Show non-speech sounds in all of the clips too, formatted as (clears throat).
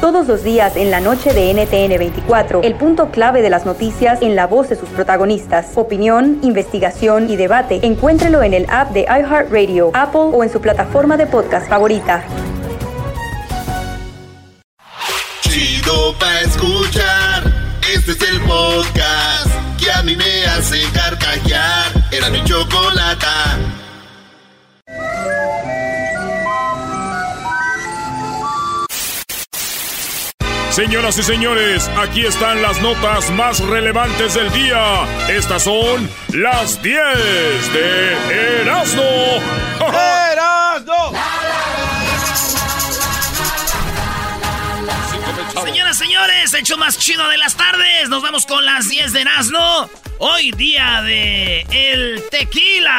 Todos los días en la noche de NTN 24, el punto clave de las noticias en la voz de sus protagonistas. Opinión, investigación y debate. Encuéntrelo en el app de iHeartRadio, Apple o en su plataforma de podcast favorita. Chido pa' escuchar. Este es el podcast que a mí me hace carcajear. Era mi chocolata. Señoras y señores, aquí están las notas más relevantes del día. Estas son las 10 de Erasmo. ¡Erasmo! Señoras, señores, hecho más chido de las tardes. Nos vamos con las 10 de Nazno. Hoy día de el tequila.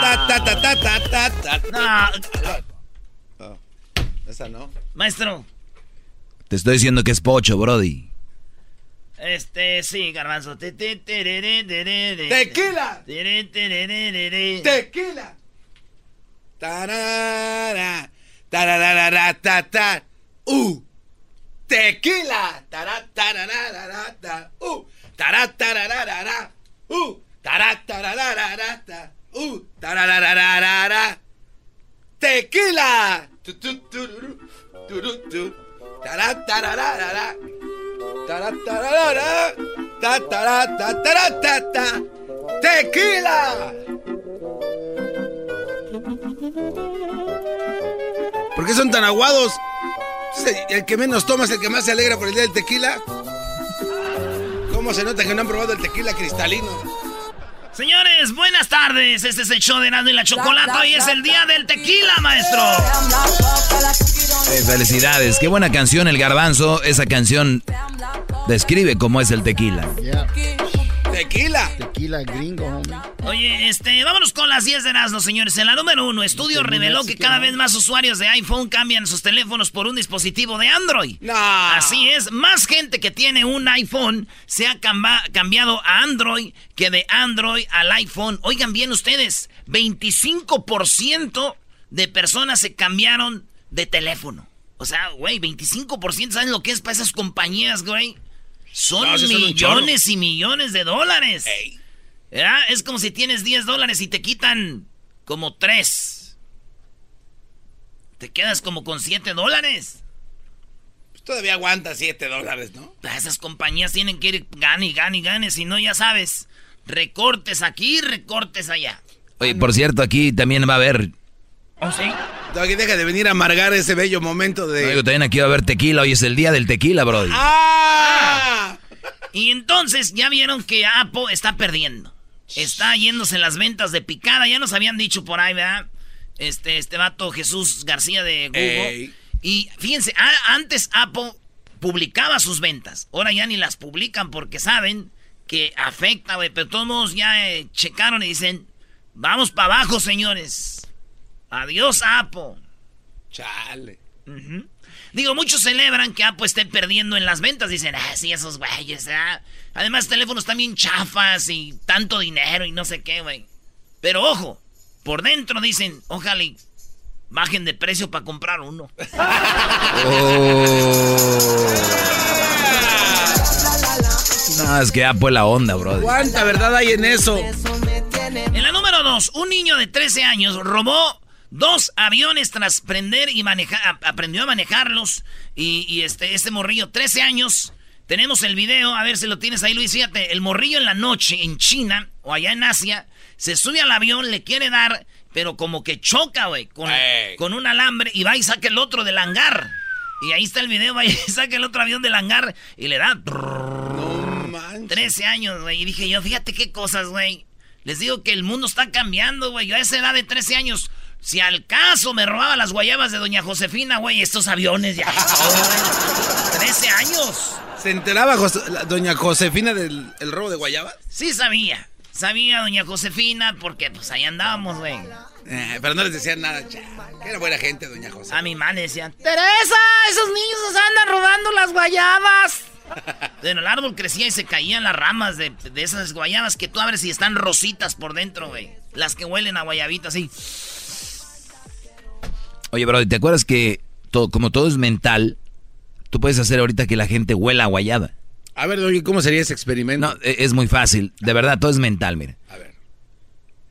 Ta, ta, ta, ta, ta, ta, ta. No, Esa no. maestro, Te estoy diciendo que es pocho, Brody. este, sí, garbanzo. ¡Tequila! ¡Tequila! Tarara, tararara, ta, ta. ¡Uh! ¡Tequila! Tará, tararara, ta. ¡Uh! Tará, tararara, ¡Uh! Tará, tararara, ta. ¡Uh! Tararararara. ¡Tequila! Tu, tu, tururú. Tará. ¡Tequila! ¿Por qué son tan aguados? El que menos toma es el que más se alegra por el día del tequila. ¿Cómo se nota que no han probado el tequila cristalino? Señores, buenas tardes. Este es el show de Erasmo y la Chocolata. Hoy es el día del tequila, maestro. Eh, felicidades, qué buena canción el garbanzo. Esa canción describe cómo es el tequila. ¡Tequila! Tequila gringo, homie. Oye, este, vámonos con las 10 de Erasmo, señores. En la número uno, estudio reveló que cada vez más usuarios de iPhone cambian sus teléfonos por un dispositivo de Android. No. Así es, más gente que tiene un iPhone se ha cambiado a Android que de Android al iPhone. Oigan bien ustedes, 25% de personas se cambiaron de teléfono. O sea, güey, 25%, ¿saben lo que es para esas compañías, güey? Son No, millones y millones de dólares. Es como si tienes 10 dólares y te quitan como 3. Te quedas como con 7 dólares. Pues todavía aguanta 7 dólares, ¿no? Esas compañías tienen que ir gane y gane y gane, si no ya sabes, recortes aquí, recortes allá. Oye, por cierto, aquí también va a haber. ¿Oh, sí? Deja de venir a amargar ese bello momento de... También aquí va a haber tequila. Hoy es el día del tequila, Brody. ¡Ah! Y entonces ya vieron que Apple está perdiendo. Está yéndose las ventas de picada, ya nos habían dicho por ahí, ¿verdad? Este, este vato Jesús García de Google. Ey. Y fíjense, antes Apple publicaba sus ventas. Ahora ya ni las publican porque saben que afecta, güey. Pero todos modos ya eh, checaron y dicen, vamos para abajo, señores. Adiós, Apple. Chale. Digo, muchos celebran que Apple esté perdiendo en las ventas. Dicen, ah, sí, esos güeyes, ah. Además, teléfonos también chafas y tanto dinero y no sé qué, güey. Pero ojo, por dentro dicen, ojalá y bajen de precio para comprar uno. (laughs) No, es que Apple la onda, Brody. ¿Cuánta verdad hay en eso? En la número dos, un niño de 13 años robó dos aviones tras prender y manejar, aprendió a manejarlos. Y, y este, este morrillo, 13 años. Tenemos el video, a ver si lo tienes ahí, Luis. Fíjate, el morrillo en la noche en China o allá en Asia se sube al avión, le quiere dar, pero como que choca, güey, con, con un alambre y va y saca el otro del hangar. Y ahí está el video, va y (laughs) saca el otro avión del hangar y le da. No manches. 13 años, güey. Y dije yo, fíjate qué cosas, güey. Les digo que el mundo está cambiando, güey. Yo a esa edad de 13 años Si al caso me robaba las guayabas de doña Josefina, güey, estos aviones ya. (laughs) 13 años. ¿Se enteraba doña Josefina del robo de guayabas? Sí sabía. Sabía doña Josefina porque pues ahí andábamos, güey. Eh, pero no les decían nada, che. Era buena gente, doña Josefina. A mi madre decían, Teresa, esos niños nos andan robando las guayabas. (laughs) bueno, el árbol crecía y se caían las ramas de, de esas guayabas que tú abres y están rositas por dentro, güey. Las que huelen a guayabitas, así. Oye, bro, ¿te acuerdas que todo, como todo es mental, tú puedes hacer ahorita que la gente huela a guayaba? A ver, ¿cómo sería ese experimento? No, e, es muy fácil. De verdad, todo es mental, mire. A ver.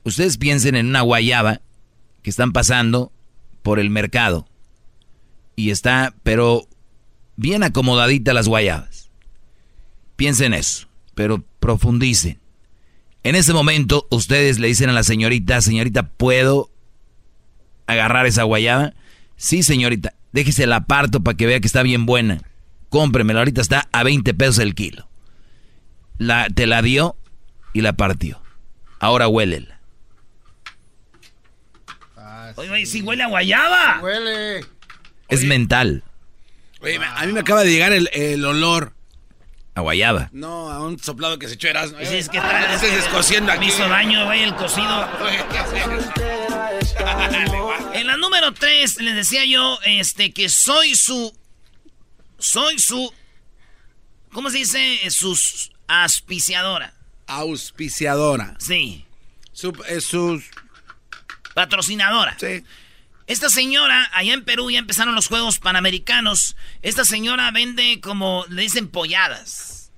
Ustedes piensen en una guayaba que están pasando por el mercado. Y está, pero bien acomodadita las guayabas. Piensen eso, pero profundicen. En ese momento, ustedes le dicen a la señorita, señorita, ¿puedo agarrar esa guayaba? Sí, señorita, déjese la aparto para que vea que está bien buena cómpremela, ahorita está a 20 pesos el kilo. La, te la dio y la partió. Ahora huélela. Oye, oye, sí huele a guayaba. Huele. Es mental. Oye, a mí me acaba de llegar el, olor. A guayaba. No, a un soplado que se echó Erasmo. Es que está descosiendo aquí. Me hizo daño, güey, el cocido. En la número 3 les decía yo este, que soy su soy su. ¿Cómo se dice? Sus auspiciadora. Auspiciadora. Sí. Su, es sus. Patrocinadora. Sí. Esta señora, allá en Perú ya empezaron los Juegos Panamericanos. Esta señora vende como, le dicen polladas.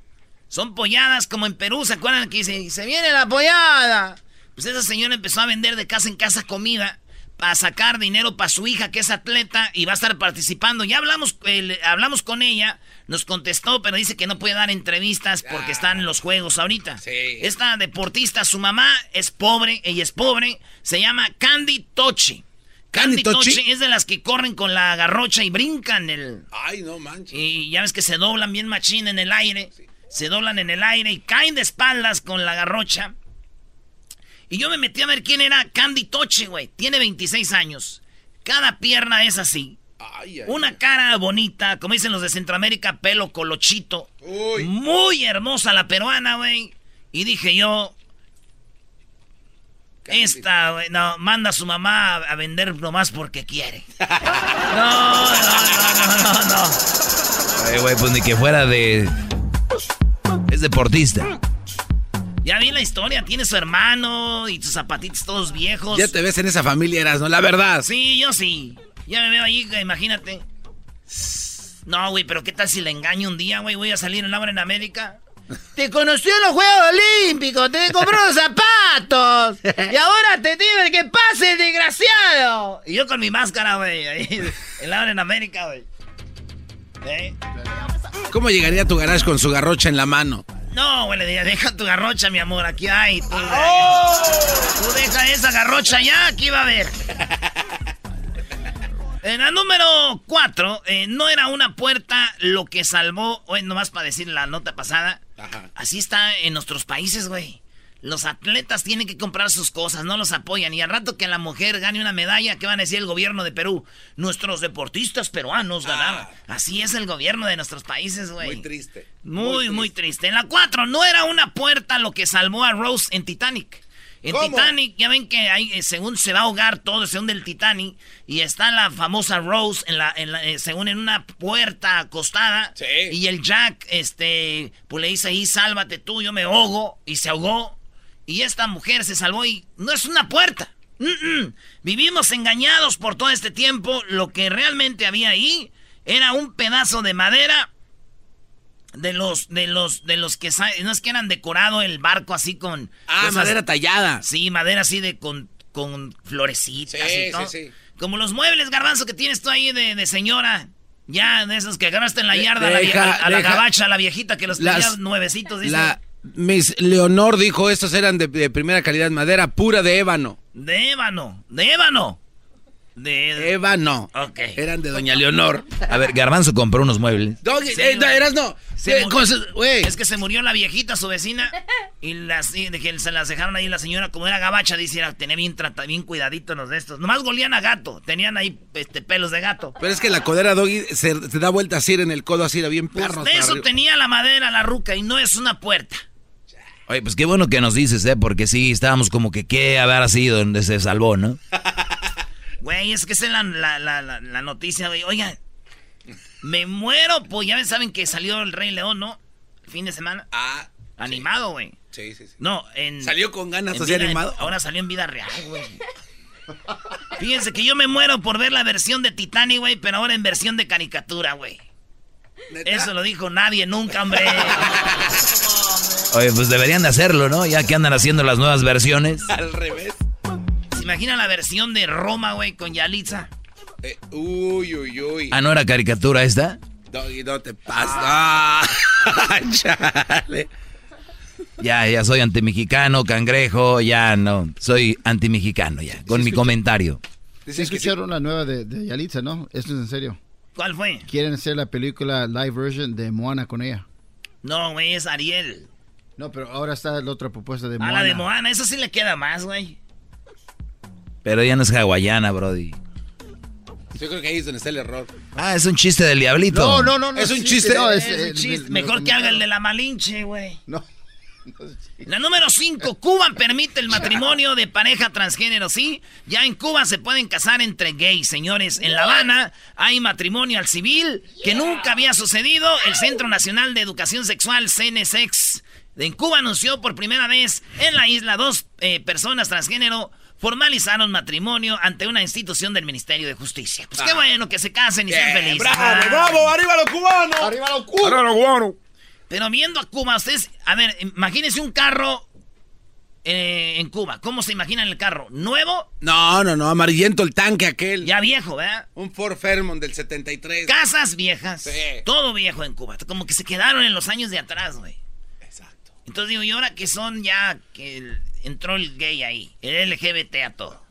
Son polladas como en Perú, ¿se acuerdan que dice, se viene la pollada? Pues esa señora empezó a vender de casa en casa comida para sacar dinero para su hija que es atleta y va a estar participando. Ya hablamos, hablamos con ella, nos contestó, pero dice que no puede dar entrevistas porque están en los juegos ahorita. Esta deportista, su mamá es pobre, ella es pobre, se llama Candy Tochi. Candy, Tochi es de las que corren con la garrocha y brincan el... Ay, no manches. Y ya ves que se doblan bien machín en el aire. Se doblan en el aire y caen de espaldas con la garrocha. Y yo me metí a ver quién era Candy Toche, güey. Tiene 26 años. Cada pierna es así. Una cara bonita, como dicen los de Centroamérica, pelo colochito. Muy hermosa la peruana, güey. Y dije yo, esta, güey, no, manda a su mamá a vender nomás porque quiere. (laughs) No, no, no, no, no, no. güey, pues ni que fuera de... Es deportista. Ya vi la historia, tiene su hermano y sus zapatitos todos viejos. Ya te ves en esa familia, eras, ¿no? La verdad. Sí, yo sí. Ya me veo ahí, imagínate. No, güey, pero ¿qué tal si le engaño un día, güey? Voy a salir en la en América. (laughs) Te conoció en los Juegos Olímpicos, te compró los (laughs) zapatos. Y ahora te digo que pase, desgraciado. Y yo con mi máscara, güey, ahí (laughs) en la en América, güey. ¿Eh? ¿Cómo llegaría a tu garage con su garrocha en la mano? No, güey, le deja tu garrocha, mi amor, aquí hay. Tú, ¡Oh! tú deja esa garrocha ya, aquí va a haber. En la número 4, eh, no era una puerta lo que salvó, o nomás para decir la nota pasada. Así está en nuestros países, güey. Los atletas tienen que comprar sus cosas, no los apoyan. Y al rato que la mujer gane una medalla, ¿qué van a decir el gobierno de Perú? Nuestros deportistas peruanos ganaron. Ah. Así es el gobierno de nuestros países, güey. Muy triste. Muy, muy triste. En la 4, no era una puerta lo que salvó a Rose en Titanic. En Titanic, ya ven que hay, eh, según se va a ahogar todo, según del Titanic, y está la famosa Rose, en la, en eh, según en una puerta acostada, sí. y el Jack, este, pues le dice ahí, sálvate tú, yo me ahogo, y se ahogó. Y esta mujer se salvó y no es una puerta. Vivimos engañados por todo este tiempo. Lo que realmente había ahí era un pedazo de madera de los de los de los que no es que eran decorado el barco así con ah madera tallada sí madera así de con con florecitas y todo. Sí, sí. como los muebles garbanzo que tienes tú ahí de, señora ya de esos que agarraste en la yarda a, la, gabacha la viejita que los tenía nuevecitos dice. Miss Leonor dijo, estos eran de, primera calidad, madera pura de ébano. De ébano, de ébano. De... Eva no. Ok. Eran de Doña Leonor. A ver, Garbanzo compró unos muebles. Doggy, Sí, eh, eras no. Se Eh, con. Es que se murió la viejita, su vecina, y las, y de que se las dejaron ahí la señora, como era gabacha, dice, era, tenía bien, trata, bien cuidadito los de estos. Nomás golían a gato, tenían ahí este, pelos de gato. Pero es que la codera Doggy se, se da vuelta así en el codo, así era bien Pues perro. de para eso arriba. tenía la madera, la ruca, y no es una puerta. Oye, pues qué bueno que nos dices, ¿eh? Porque sí, estábamos como que qué habrá sido donde se salvó, ¿no? (laughs) Güey, es que esa es la, la, la, la- noticia, güey. Oigan, me muero, pues ya saben que salió el Rey León, ¿no? El fin de semana. Ah, Animado, güey. sí, sí, sí. No, en... Salió con ganas así animado. ahora salió en vida real, güey. Fíjense que yo me muero por ver la versión de Titanic, güey, pero ahora en versión de caricatura, güey. Eso lo dijo nadie nunca, hombre. (laughs) Oye, pues deberían de hacerlo, ¿no? Ya que andan haciendo las nuevas versiones. (laughs) Al revés. ¿Se imagina la versión de Roma, güey, con Yalitza? Eh, uy, uy, uy. Ah, ¿no era caricatura esta? Doggy, no te pases. Ah, (laughs) chale. Ya, ya soy antimexicano, cangrejo, ya no. Soy antimexicano ya, con mi comentario. Sí. escucharon la nueva de, de Yalitza, ¿no? Esto es en serio. ¿Cuál fue? Quieren hacer la película live version de Moana con ella. No, güey, es Ariel. No, pero ahora está la otra propuesta de A Moana. la de Moana, esa sí le queda más, güey. Pero ya no es hawaiana, Brody. Yo creo que ahí es donde está el error. Ah, es un chiste del diablito. No, no, no, no. Es un chiste. No, Es, es, un eh, chiste. Mejor que haga el de la Malinche, güey. No. (laughs) La número 5, Cuba permite el matrimonio de pareja transgénero, ¿sí? Ya en Cuba se pueden casar entre gays, señores. En La Habana hay matrimonio al civil que nunca había sucedido. El Centro Nacional de Educación Sexual, CNSEX, en Cuba anunció por primera vez en la isla dos eh, personas transgénero formalizaron matrimonio ante una institución del Ministerio de Justicia. Pues qué bueno que se casen y sean felices. ¡Bravo, Ah. bravo! ¡Arriba los cubanos! ¡Arriba los culos! Pero viendo a Cuba, ustedes, a ver, imagínense un carro eh, en Cuba. ¿Cómo se imaginan el carro? ¿Nuevo? No, no, no, amarillento el tanque aquel. Ya viejo, ¿verdad? Un Ford Fairmont del 73. Casas viejas. Sí. Todo viejo en Cuba. Como que se quedaron en los años de atrás, güey. Entonces digo, y ahora que son ya que el- entró el gay ahí, el LGBT a todo.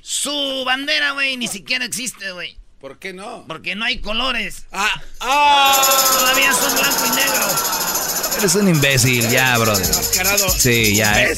Su bandera, güey, ni siquiera existe, güey. ¿Por qué no? Porque no hay colores. ¡Ah! ¡Ah! Todavía son blanco y negro. Eres un imbécil, ya. Mascarado. Sí, ya. eh.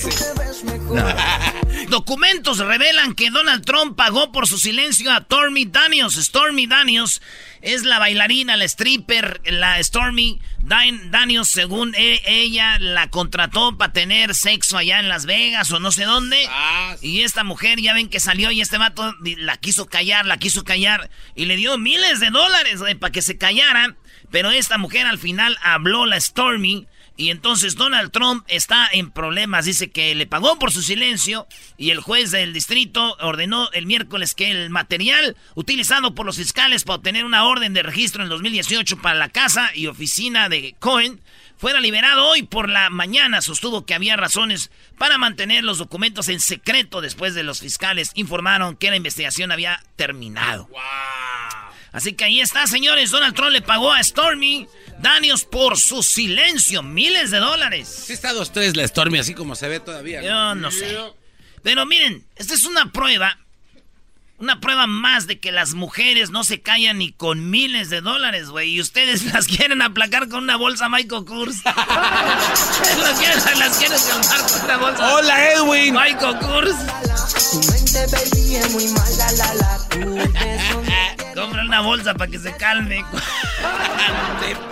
No. (laughs) Documentos revelan que Donald Trump pagó por su silencio a Stormy Daniels. Stormy Daniels es la bailarina, la stripper, la Stormy Dan- Daniels, según e- ella, la contrató para tener sexo allá en Las Vegas o no sé dónde. Ah, Y esta mujer, ya ven que salió y este vato la quiso callar, la quiso callar y le dio miles de dólares para que se callara. Pero esta mujer al final habló la Stormy y entonces Donald Trump está en problemas. Dice que le pagó por su silencio y el juez del distrito ordenó el miércoles que el material utilizado por los fiscales para obtener una orden de registro en 2018 para la casa y oficina de Cohen fuera liberado hoy por la mañana. Sostuvo que había razones para mantener los documentos en secreto después de los fiscales informaron que la investigación había terminado. Así que ahí está, señores. Donald Trump le pagó a Stormy Daniels por su silencio. Miles de dólares. Sí está 2-3 la Stormy, así como se ve todavía. ¿no? Yo no sé. Pero miren, esta es una prueba. Una prueba más de que las mujeres no se callan ni con miles de dólares, güey. Y ustedes (laughs) las quieren aplacar con una bolsa Michael Kors. (laughs) las, quieren, las quieren calmar con una bolsa ¡Hola, Edwin! Michael Kors. Compra una bolsa para que se calme. (laughs)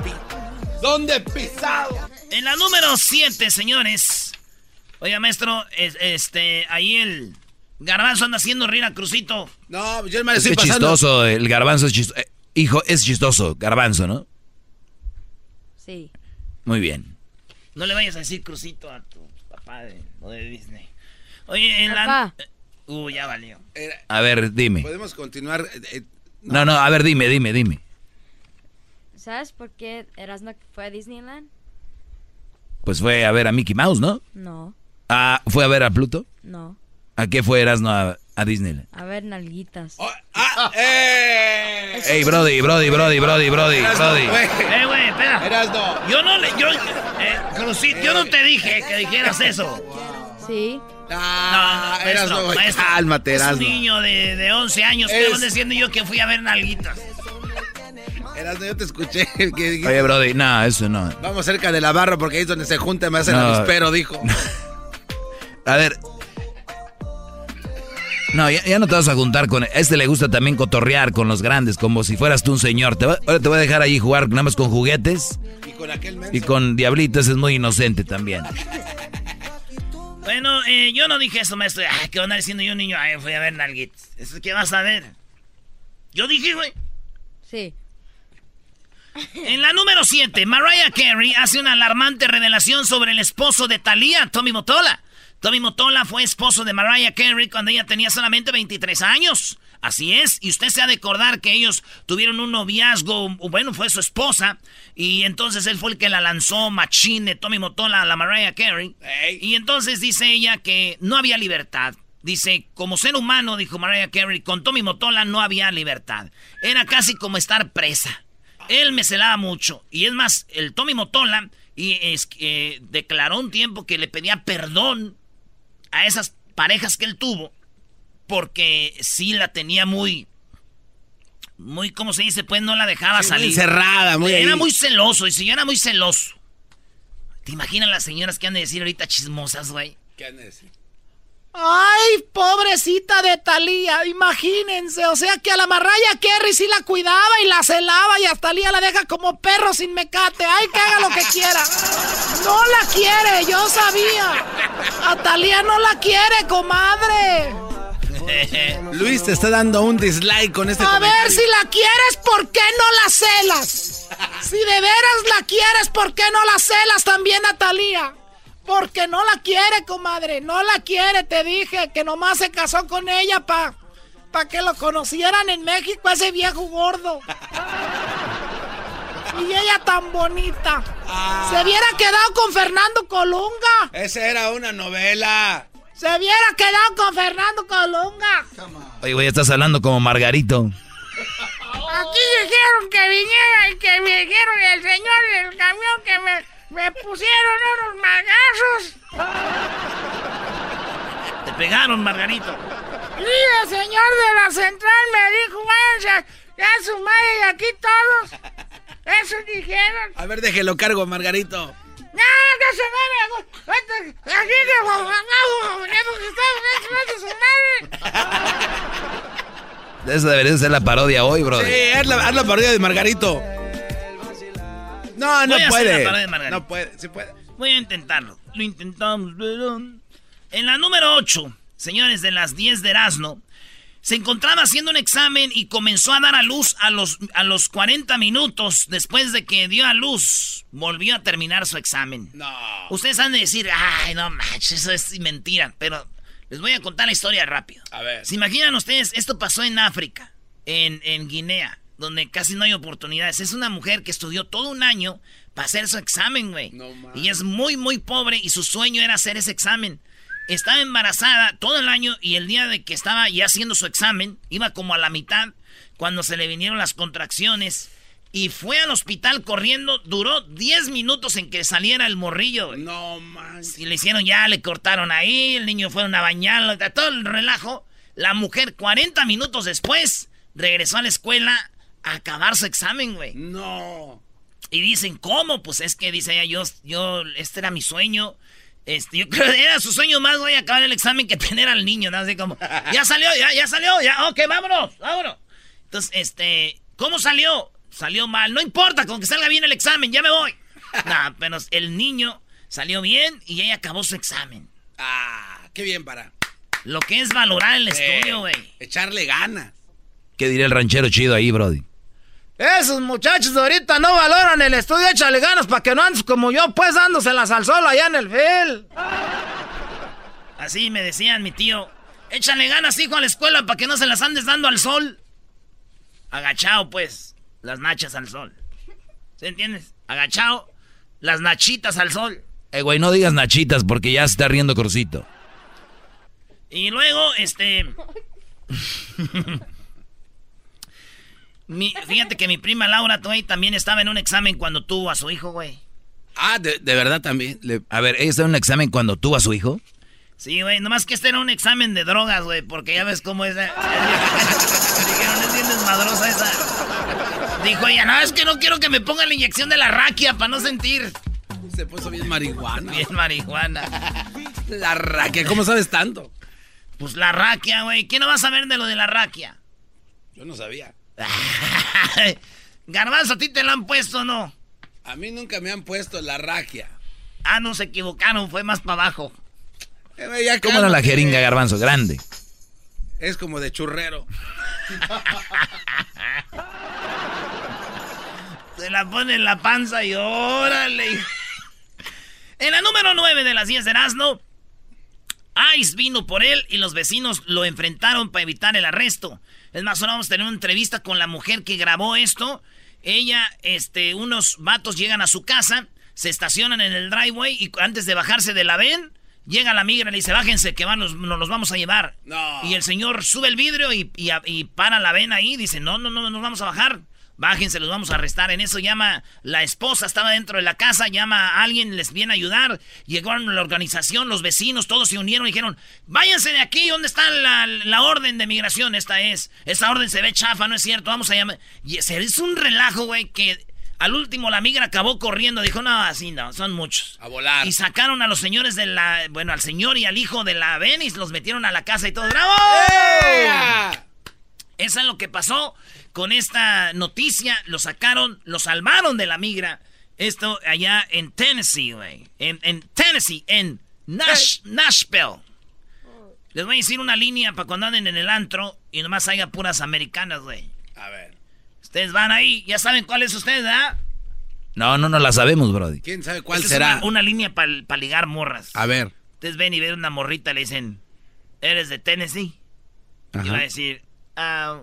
¿Dónde pisado? En la número 7, señores. Oiga, maestro, es- este, ahí el garbanzo anda haciendo reír a Crucito. No, yo me Es estoy que pasando. chistoso, el garbanzo es chistoso. hijo, es chistoso, garbanzo, ¿no? Sí. Muy bien. No le vayas a decir Crucito a tu papá de, o de Disney. Oye, en la... Uh, ya valió. Era- A ver, dime. Podemos continuar. eh, eh, No, no, a ver, dime, dime, dime. ¿Sabes por qué Erasmo fue a Disneyland? Pues fue a ver a Mickey Mouse, ¿no? No, Ah, ¿fue a ver a Pluto? no. ¿A qué fue Erasmo a, a Disneyland? A ver, nalguitas. oh, ¡Ah! ¡Eh! Ey, Brody, Brody, Brody, Brody, Brody, Eras no, Brody. güey. Eh, güey, espera. Eras no. Yo no le... Yo, eh, yo no te dije que dijeras eso. Sí. Ah, no, no, Erasno, maestro, maestro. cálmate, Es un Erasno. niño de, de 11 años. ¿Qué vas diciendo yo que fui a ver nalguitas? Erasno, yo te escuché. (laughs) Que Oye, Brody, no, eso no. Vamos cerca de la barra porque ahí es donde se junta me hacen No. avispero, dijo. (laughs) A ver. No, ya, ya no te vas a juntar con... A este le gusta también cotorrear con los grandes, como si fueras tú un señor. Te va- ahora te voy a dejar ahí jugar nada más con juguetes Y con aquel menso. y con diablitos, es muy inocente también. Bueno, eh, yo no dije eso, maestro. Ay, ¿qué van a diciendo yo, niño? Ay, fui a ver nalguitas. ¿Eso qué vas a ver? Yo dije, güey. Sí. (laughs) En la número 7, Mariah Carey hace una alarmante revelación sobre el esposo de Thalía, Tommy Motola. Tommy Motola fue esposo de Mariah Carey cuando ella tenía solamente 23 años. Así es, y usted se ha de acordar que ellos tuvieron un noviazgo, bueno, fue su esposa, y entonces él fue el que la lanzó machine, Tommy Motola, a la Mariah Carey. Y entonces dice ella que no había libertad. Dice, como ser humano, dijo Mariah Carey, con Tommy Motola no había libertad. Era casi como estar presa. Él me celaba mucho. Y es más, el Tommy Motola y es, que, eh, declaró un tiempo que le pedía perdón a esas parejas que él tuvo. Porque sí la tenía muy. Muy, ¿cómo se dice? Pues no la dejaba Sí, muy salir. encerrada, muy Era ahí. muy celoso. Y si yo era muy celoso. ¿Te imaginas las señoras que han de decir ahorita chismosas, güey? ¿Qué han de decir? Ay, pobrecita de Talía, imagínense, o sea que a la Marraya Kerry sí la cuidaba y la celaba y a Talía la deja como perro sin mecate. Ay, que haga lo que quiera. No la quiere, yo sabía. A Talía no la quiere, comadre. (laughs) Luis te está dando un dislike con este A ver si la quieres, ¿por qué no la celas? Si de veras la quieres, ¿por qué no la celas también a Talía? Porque no la quiere, comadre. No la quiere, te dije. Que nomás se casó con ella pa, pa que lo conocieran en México, ese viejo gordo. Y ella tan bonita. Se hubiera quedado con Fernando Colunga. Esa era una novela. Se hubiera quedado con Fernando Colunga. Oye, güey, estás hablando como Margarito. Aquí dijeron que viniera y que me dijeron el señor del camión que me, me pusieron unos magazos. Te pegaron, Margarito. Y el señor de la central me dijo, váyanse ya su madre de aquí todos. Eso dijeron. A ver, déjelo cargo, Margarito. No, que se me Aquí que su madre. Esa debería ser la parodia hoy, bro. Sí, haz la, haz la parodia de Margarito. No, no puede. No puede, sí puede. Voy a intentarlo. Lo intentamos, pero... En la número 8, señores de las 10 de Erasmo, se encontraba haciendo un examen y comenzó a dar a luz a los, a los 40 minutos después de que dio a luz. Volvió a terminar su examen. No. Ustedes han de decir, ay, no manches, eso es mentira. Pero les voy a contar la historia rápido. A ver. ¿Se imaginan ustedes? Esto pasó en África, en, en Guinea, donde casi no hay oportunidades. Es una mujer que estudió todo un año para hacer su examen, güey. No mames. y es muy, muy pobre y su sueño era hacer ese examen. Estaba embarazada todo el año y el día de que estaba ya haciendo su examen, iba como a la mitad cuando se le vinieron las contracciones y fue al hospital corriendo. Duró 10 minutos en que saliera el morrillo. No, man. Y le hicieron ya, le cortaron ahí, el niño fueron a bañarlo, todo el relajo. La mujer, 40 minutos después, regresó a la escuela acabar su examen, güey. No. Y dicen, ¿cómo? Pues es que dice ella, yo, yo, este era mi sueño. Este, yo creo que era su sueño más, güey, acabar el examen que (laughs) tener al niño, ¿no? Así como, ya salió, ya, ya salió, ya, ok, vámonos, vámonos. Entonces, este, ¿cómo salió? Salió mal, no importa, con que salga bien el examen, ya me voy. (laughs) nah, pero el niño salió bien y ella acabó su examen. Ah, qué bien para. Lo que es valorar el Eh, estudio, güey. Echarle ganas. ¿Qué diría el ranchero chido ahí, Brody? Esos muchachos de ahorita no valoran el estudio, échale ganas para que no andes como yo, pues dándoselas al sol allá en el field. Así me decían mi tío. Échale ganas, hijo, a la escuela para que no se las andes dando al sol. Agachado, pues, las nachas al sol. ¿Sí entiendes? Agachado, las nachitas al sol. Eh, güey, no digas nachitas porque ya se está riendo Crucito. Y luego, este... (laughs) Mi- fíjate que mi prima Laura, güey, también estaba en un examen cuando tuvo a su hijo, güey. Ah, de, de verdad también. Le- A ver, ¿ella está en un examen cuando tuvo a su hijo? Sí, güey, nomás que este era un examen de drogas, güey, porque ya ves cómo es. eh, (laughs) Dijeron, es bien desmadrosa esa. Dijo ella, no, es que no quiero que me pongan la inyección de la raquia para no sentir. Se puso bien marihuana. Bien marihuana. La raquia, ¿cómo sabes tanto? Pues la raquia, güey. ¿Quién no va a saber de lo de la raquia? Yo no sabía. (laughs) Garbanzo, ¿a ti te la han puesto o no? A mí nunca me han puesto la raquia. Ah, no se equivocaron, fue más para abajo. Eh, ya ¿Cómo era la jeringa, garbanzo? Grande. Es como de churrero. (laughs) Se la pone en la panza y órale. En la número 9 de las 10 de Erasmo, Ice vino por él y los vecinos lo enfrentaron para evitar el arresto. Es más, ahora vamos a tener una entrevista con la mujer que grabó esto. Ella, este, unos vatos llegan a su casa, se estacionan en el driveway y antes de bajarse de la ven, llega la migra y le dice, bájense que van, nos, nos los vamos a llevar. No. Y el señor sube el vidrio y, y, y para la ven ahí, dice, no, no, no, nos vamos a bajar. Bájense, los vamos a arrestar. En eso llama la esposa, estaba dentro de la casa, llama a alguien, les viene a ayudar. Llegaron la organización, los vecinos, todos se unieron y dijeron, váyanse de aquí, ¿dónde está la, la orden de migración? Esta es, esta orden se ve chafa, no es cierto, vamos a llamar. Y se es un relajo, güey, que al último la migra acabó corriendo, dijo, no, así no, son muchos. A volar. Y sacaron a los señores de la, bueno, al señor y al hijo de la Venice, los metieron a la casa y todo, ¡bravo! Eso es lo que pasó con esta noticia. Lo sacaron, lo salvaron de la migra. Esto allá en Tennessee, güey. En, en Tennessee, en Nash- Nashville. Les voy a decir una línea para cuando anden en el antro y nomás haya puras americanas, güey. A ver. Ustedes van ahí, ya saben cuál es ustedes, ¿verdad? No, no, no la sabemos, Brody. ¿Quién sabe cuál Esta será? Es una, una línea para ligar morras. A ver. Ustedes ven y ven una morrita y le dicen, ¿eres de Tennessee? Y Ajá. va a decir, "Ah,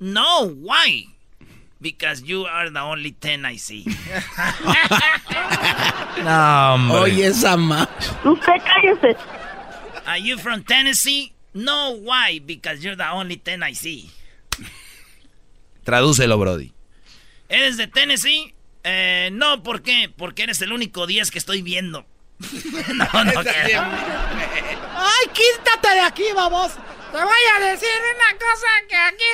no, why? Because you are the only ten I see. (laughs) No, hombre. Oye, esa ma. Usted cállese. Are you from Tennessee? No, why? Because you're the only ten I see. Tradúcelo, Brody. ¿Eres de Tennessee? Eh, no, ¿por qué? Porque eres el único 10 que estoy viendo. (laughs) no, no, ¡Ay, quítate de aquí, vamos! Te voy a decir una cosa que aquí...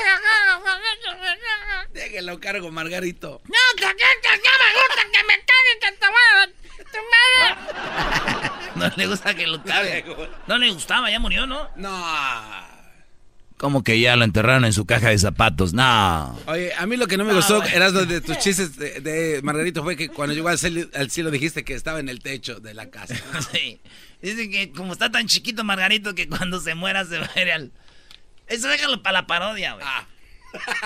Déjelo cargo, Margarito. No, que, que, que, que me gusta que me caguen, que te voy a... tu madre. (laughs) no le gusta que lo cabe. No le gustaba, ya murió, ¿no? No. Como que ya lo enterraron en su caja de zapatos. No. Oye, a mí lo que no me No, gustó, eras de tus chistes de, de Margarito, fue que cuando llegó al cielo, al cielo dijiste que estaba en el techo de la casa. (laughs) Sí. Dice que como está tan chiquito Margarito que cuando se muera se va a ir al... Eso déjalo para la parodia, güey. Ah. (laughs)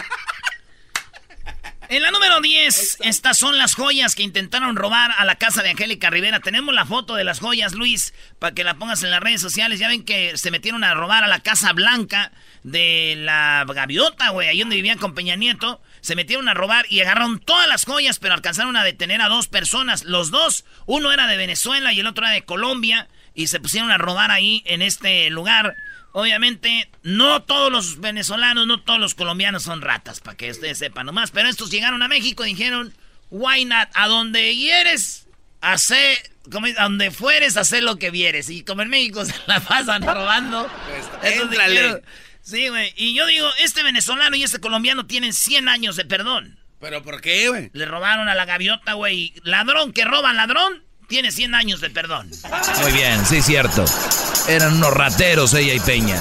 En la número 10, estas son las joyas que intentaron robar a la casa de Angélica Rivera. Tenemos la foto de las joyas, Luis, para que la pongas en las redes sociales. Ya ven que se metieron a robar a la Casa Blanca de la Gaviota, güey, ahí donde vivían con Peña Nieto. Se metieron a robar y agarraron todas las joyas, pero alcanzaron a detener a dos personas. Los dos, uno era de Venezuela y el otro era de Colombia, y se pusieron a robar ahí en este lugar. Obviamente, no todos los venezolanos, no todos los colombianos son ratas, para que ustedes sepan nomás. Pero estos llegaron a México y dijeron, why not? A donde quieres, hacer, como a donde fueres, hacer lo que vieres. Y como en México se la pasan (laughs) robando. estos éntrale. dijeron- sí, güey. Y yo digo, este venezolano y este colombiano tienen 100 años de perdón. ¿Pero por qué, güey? Le robaron a la gaviota, güey. Ladrón que roba ladrón, tiene 100 años de perdón. Muy bien, sí, cierto. Eran unos rateros ella y Peña.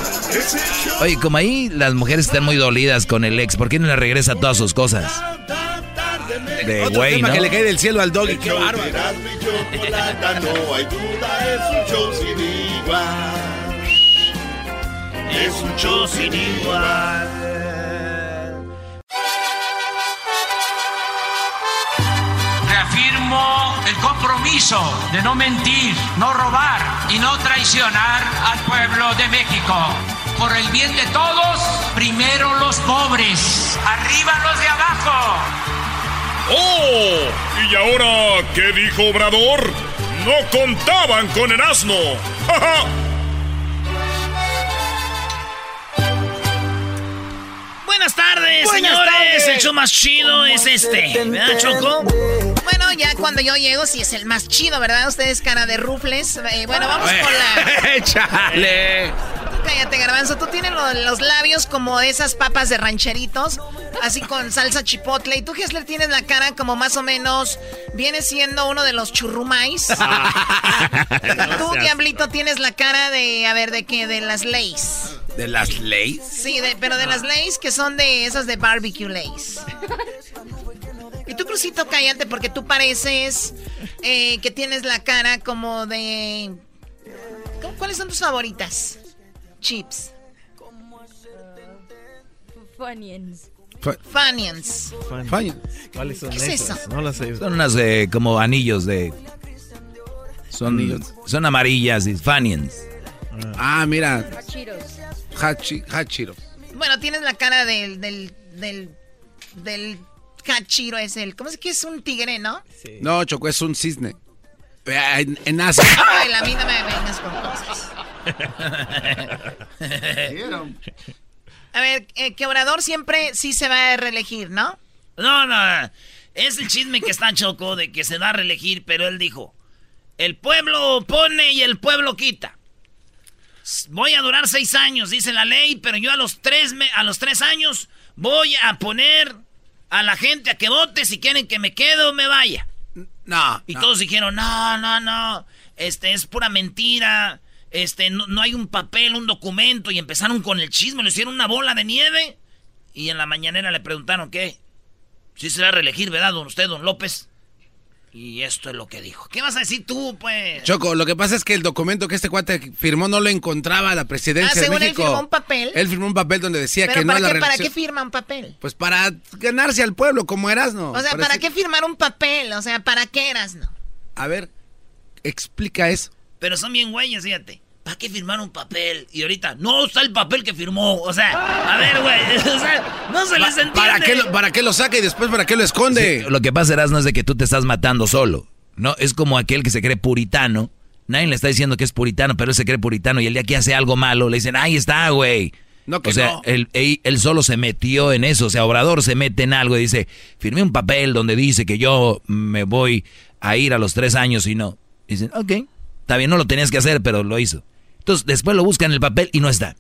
Oye, como ahí las mujeres están muy dolidas con el ex, ¿por qué no le regresa todas sus cosas? De Otro güey, tema ¿no? que le cae del cielo al doggy, qué bárbaro. No hay duda, es un show sin igual. Es un show sin igual. Reafirmo el compromiso de no mentir, no robar y no traicionar al pueblo de México. Por el bien de todos, primero los pobres, arriba los de abajo. ¡Oh! ¿Y ahora qué dijo Obrador? No contaban con el asno. ¡Ja, ja! Buenas tardes, Buenas señores. tardes. El show más chido es este. ¿Verdad, Choco? Bueno, ya cuando yo llego sí es el más chido, ¿verdad? Ustedes cara de rufles. Eh, bueno, vamos con la... (laughs) ¡Échale! Cállate, garbanzo. Tú tienes lo- los labios como esas papas de rancheritos, así con salsa chipotle. Y tú, Hessler, tienes la cara como más o menos... Viene siendo uno de los churrumais. (laughs) (laughs) tú, Diablito, tienes la cara de... A ver, ¿de qué? De las Lays. ¿De las leyes? Sí, de- pero de las Lays que son de esas de barbecue Lays. Y tú, Crucito, cállate porque tú pareces eh, que tienes la cara como de... ¿Cómo- ¿Cuáles son tus favoritas? Chips. Funyuns. Funyuns. ¿Cuáles son ¿Qué es eso? No las sé. Son unas eh, como anillos de... Son, Anillos. son amarillas y Funyuns. Ah, mira. Cheetos. Hachi, Hachiro. Bueno, tienes la cara del... del... del... del cachiro es el... ¿Cómo es que es un tigre, no? No, Choco, es un cisne. Eh, En, en Asia. Ay, a mí no me vengas con cosas. A ver, eh, que Obrador siempre sí se va a reelegir, ¿no? No, no, es el chisme que está Choco de que se va a reelegir, pero él dijo, el pueblo pone y el pueblo quita. Voy a durar seis años, dice la ley, pero yo a los tres, me- a los tres años voy a poner a la gente a que vote si quieren que me quede o me vaya. No. Y no. todos dijeron, no, no, no, este es pura mentira, este, no, no hay un papel, un documento, y empezaron con el chisme, le hicieron una bola de nieve, y en la mañanera le preguntaron, ¿qué? ¿Sí se va a reelegir, verdad, don usted, don López? Y esto es lo que dijo. ¿Qué vas a decir tú, pues? Choco, lo que pasa es que el documento que este cuate firmó no lo encontraba la presidencia Ah, de según él México. firmó un papel. Él firmó un papel donde decía ¿Pero que no para, a la qué, ¿para qué firma un papel? Pues para ganarse al pueblo, como eras, ¿no? O sea, ¿para qué firmar un papel? O sea, ¿para qué eras, no? A ver, explica eso. Pero son bien güeyes, fíjate. ¿Para qué firmar un papel? Y ahorita, no está el papel que firmó. O sea, a ver, güey. (laughs) O sea, no se les entiende. ¿Para qué, lo, ¿Para qué lo saca y después para qué lo esconde? Sí, lo que pasa, Erasmo, es de que tú te estás matando solo. ¿no? Es como aquel que se cree puritano. Nadie le está diciendo que es puritano, pero él se cree puritano. Y el día que hace algo malo, le dicen, ahí está, güey. No, que o sea, no. él, él- él solo se metió en eso. O sea, Obrador se mete en algo y dice, firmé un papel donde dice que yo me voy a ir a los tres años y no. Dicen, ok, está bien, no lo tenías que hacer, pero lo hizo. Entonces, después lo buscan en el papel y no está.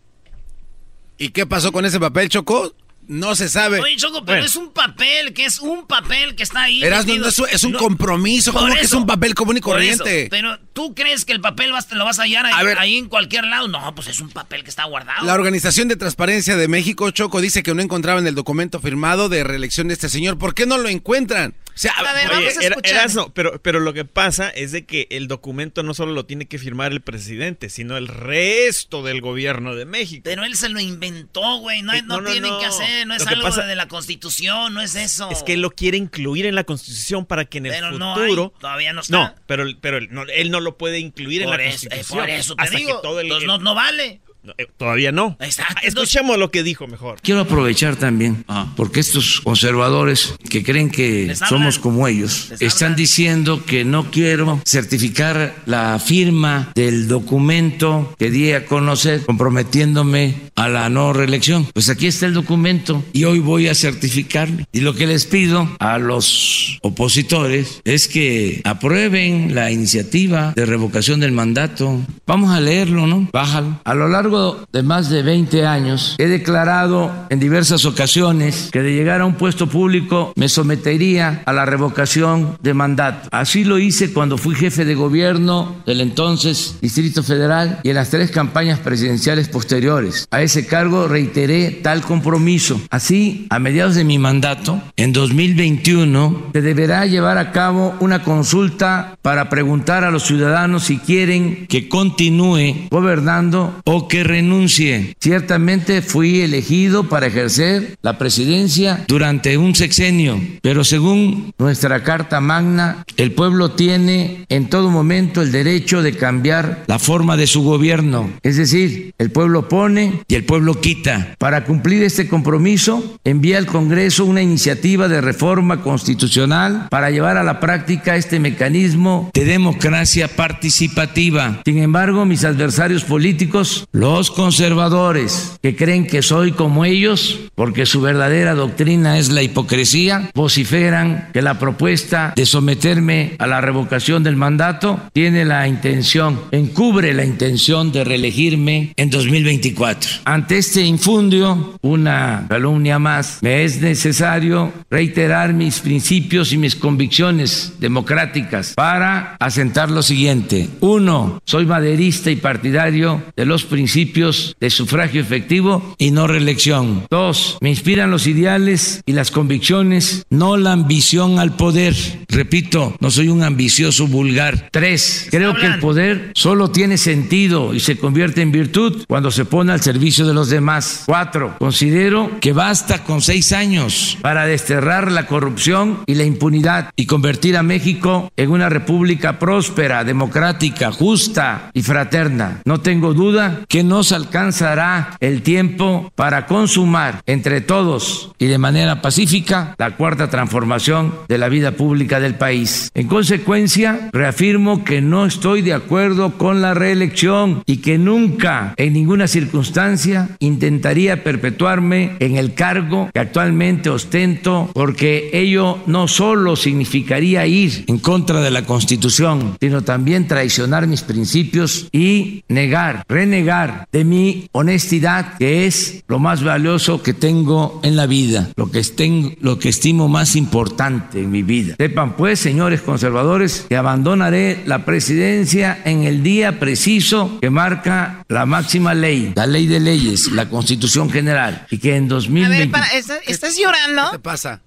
¿Y qué pasó con ese papel, Choco? No se sabe. Oye, Choco, pero Bueno. es un papel, que es un papel que está ahí. Erasmo, no es un- es un No, compromiso, ¿cómo que es un papel común y eso. corriente? Pero tú crees que el papel vas, te lo vas a hallar ahí, A ver. ahí en cualquier lado. No, pues es un papel que está guardado. La Organización de Transparencia de México, Choco, dice que no encontraban el documento firmado de reelección de este señor. ¿Por qué no lo encuentran? O sea, Oye, Era- Erasmo, pero, pero lo que pasa es de que el documento no solo lo tiene que firmar el presidente, sino el resto del gobierno de México. Pero él se lo inventó, güey. No, Eh, no, tienen no. que hacer, no es Lo algo pasa- de la constitución, no es eso. Es que él lo quiere incluir en la constitución para que en el Pero futuro. hay, todavía no está. No, pero, pero él, no, él no lo puede incluir en la eso, eh, constitución. por eso te hasta digo. que todo el, Entonces no, no vale. No, eh, Todavía no. Exacto. Ah, Escuchemos lo que dijo mejor. Quiero aprovechar también, porque estos conservadores que creen que somos como ellos, están diciendo que no quiero certificar la firma del documento que di a conocer comprometiéndome a la no reelección. Pues aquí está el documento y hoy voy a certificarme. Y lo que les pido a los opositores es que aprueben la iniciativa de revocación del mandato. Vamos a leerlo, ¿no? Bájalo. A lo largo de más de 20 años he declarado en diversas ocasiones que de llegar a un puesto público me sometería a la revocación de mandato. Así lo hice cuando fui jefe de gobierno del entonces Distrito Federal y en las tres campañas presidenciales posteriores. A ese cargo reiteré tal compromiso. Así, a mediados de mi mandato, en 2021, se deberá llevar a cabo una consulta para preguntar a los ciudadanos si quieren que continúe gobernando o que renuncie. Ciertamente fui elegido para ejercer la presidencia durante un sexenio, pero según nuestra Carta Magna, el pueblo tiene en todo momento el derecho de cambiar la forma de su gobierno. Es decir, el pueblo pone y el pueblo quita. Para cumplir este compromiso, envía al Congreso una iniciativa de reforma constitucional para llevar a la práctica este mecanismo de democracia participativa. Sin embargo, mis adversarios políticos lo Los conservadores que creen que soy como ellos, porque su verdadera doctrina es la hipocresía, vociferan que la propuesta de someterme a la revocación del mandato tiene la intención, encubre la intención de reelegirme en 2024. Ante este infundio, una calumnia más, me es necesario reiterar mis principios y mis convicciones democráticas para asentar lo siguiente. Uno, soy maderista y partidario de los principios de sufragio efectivo y no reelección. Dos, me inspiran los ideales y las convicciones, no la ambición al poder. Repito, no soy un ambicioso vulgar. Tres, creo que el poder solo tiene sentido y se convierte en virtud cuando se pone al servicio de los demás. Cuatro, considero que basta con seis años para desterrar la corrupción y la impunidad y convertir a México en una república próspera, democrática, justa y fraterna. No tengo duda que nos alcanzará el tiempo para consumar entre todos y de manera pacífica la cuarta transformación de la vida pública del país. En consecuencia, reafirmo que no estoy de acuerdo con la reelección y que nunca, en ninguna circunstancia, intentaría perpetuarme en el cargo que actualmente ostento, porque ello no solo significaría ir en contra de la Constitución, sino también traicionar mis principios y negar, renegar de mi honestidad, que es lo más valioso que tengo en la vida, lo que, estén, lo que estimo más importante en mi vida. Sepan pues, señores conservadores, que abandonaré la presidencia en el día preciso que marca la máxima ley, la ley de leyes, la Constitución General, y que en A 2020... ver, para, ¿estás, estás llorando? ¿Qué pasa?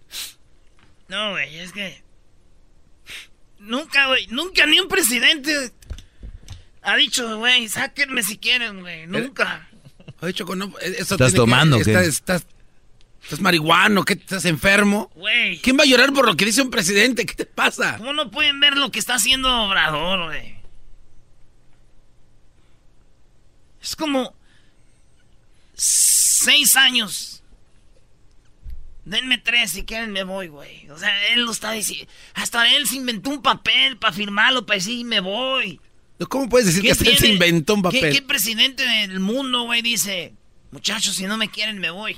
No, güey, es que. Nunca, güey, nunca ni un presidente ha dicho, güey, sáquenme si quieren, güey. Nunca. Ha dicho con no, eso ¿Estás tiene que- tomando o qué? estás, estás, estás marihuano, ¿qué? ¿Estás enfermo? Güey. ¿Quién va a llorar por lo que dice un presidente? ¿Qué te pasa? ¿Cómo no pueden ver lo que está haciendo Obrador, güey? Es como. Seis años. Denme tres si quieren me voy, güey. O sea, él lo está diciendo. Hasta él se inventó un papel para firmarlo, para decir me voy. ¿Cómo puedes decir que ¿Qué hasta él se inventó un ¿Qué, papel? qué presidente del mundo, güey, dice? Muchachos, si no me quieren, me voy.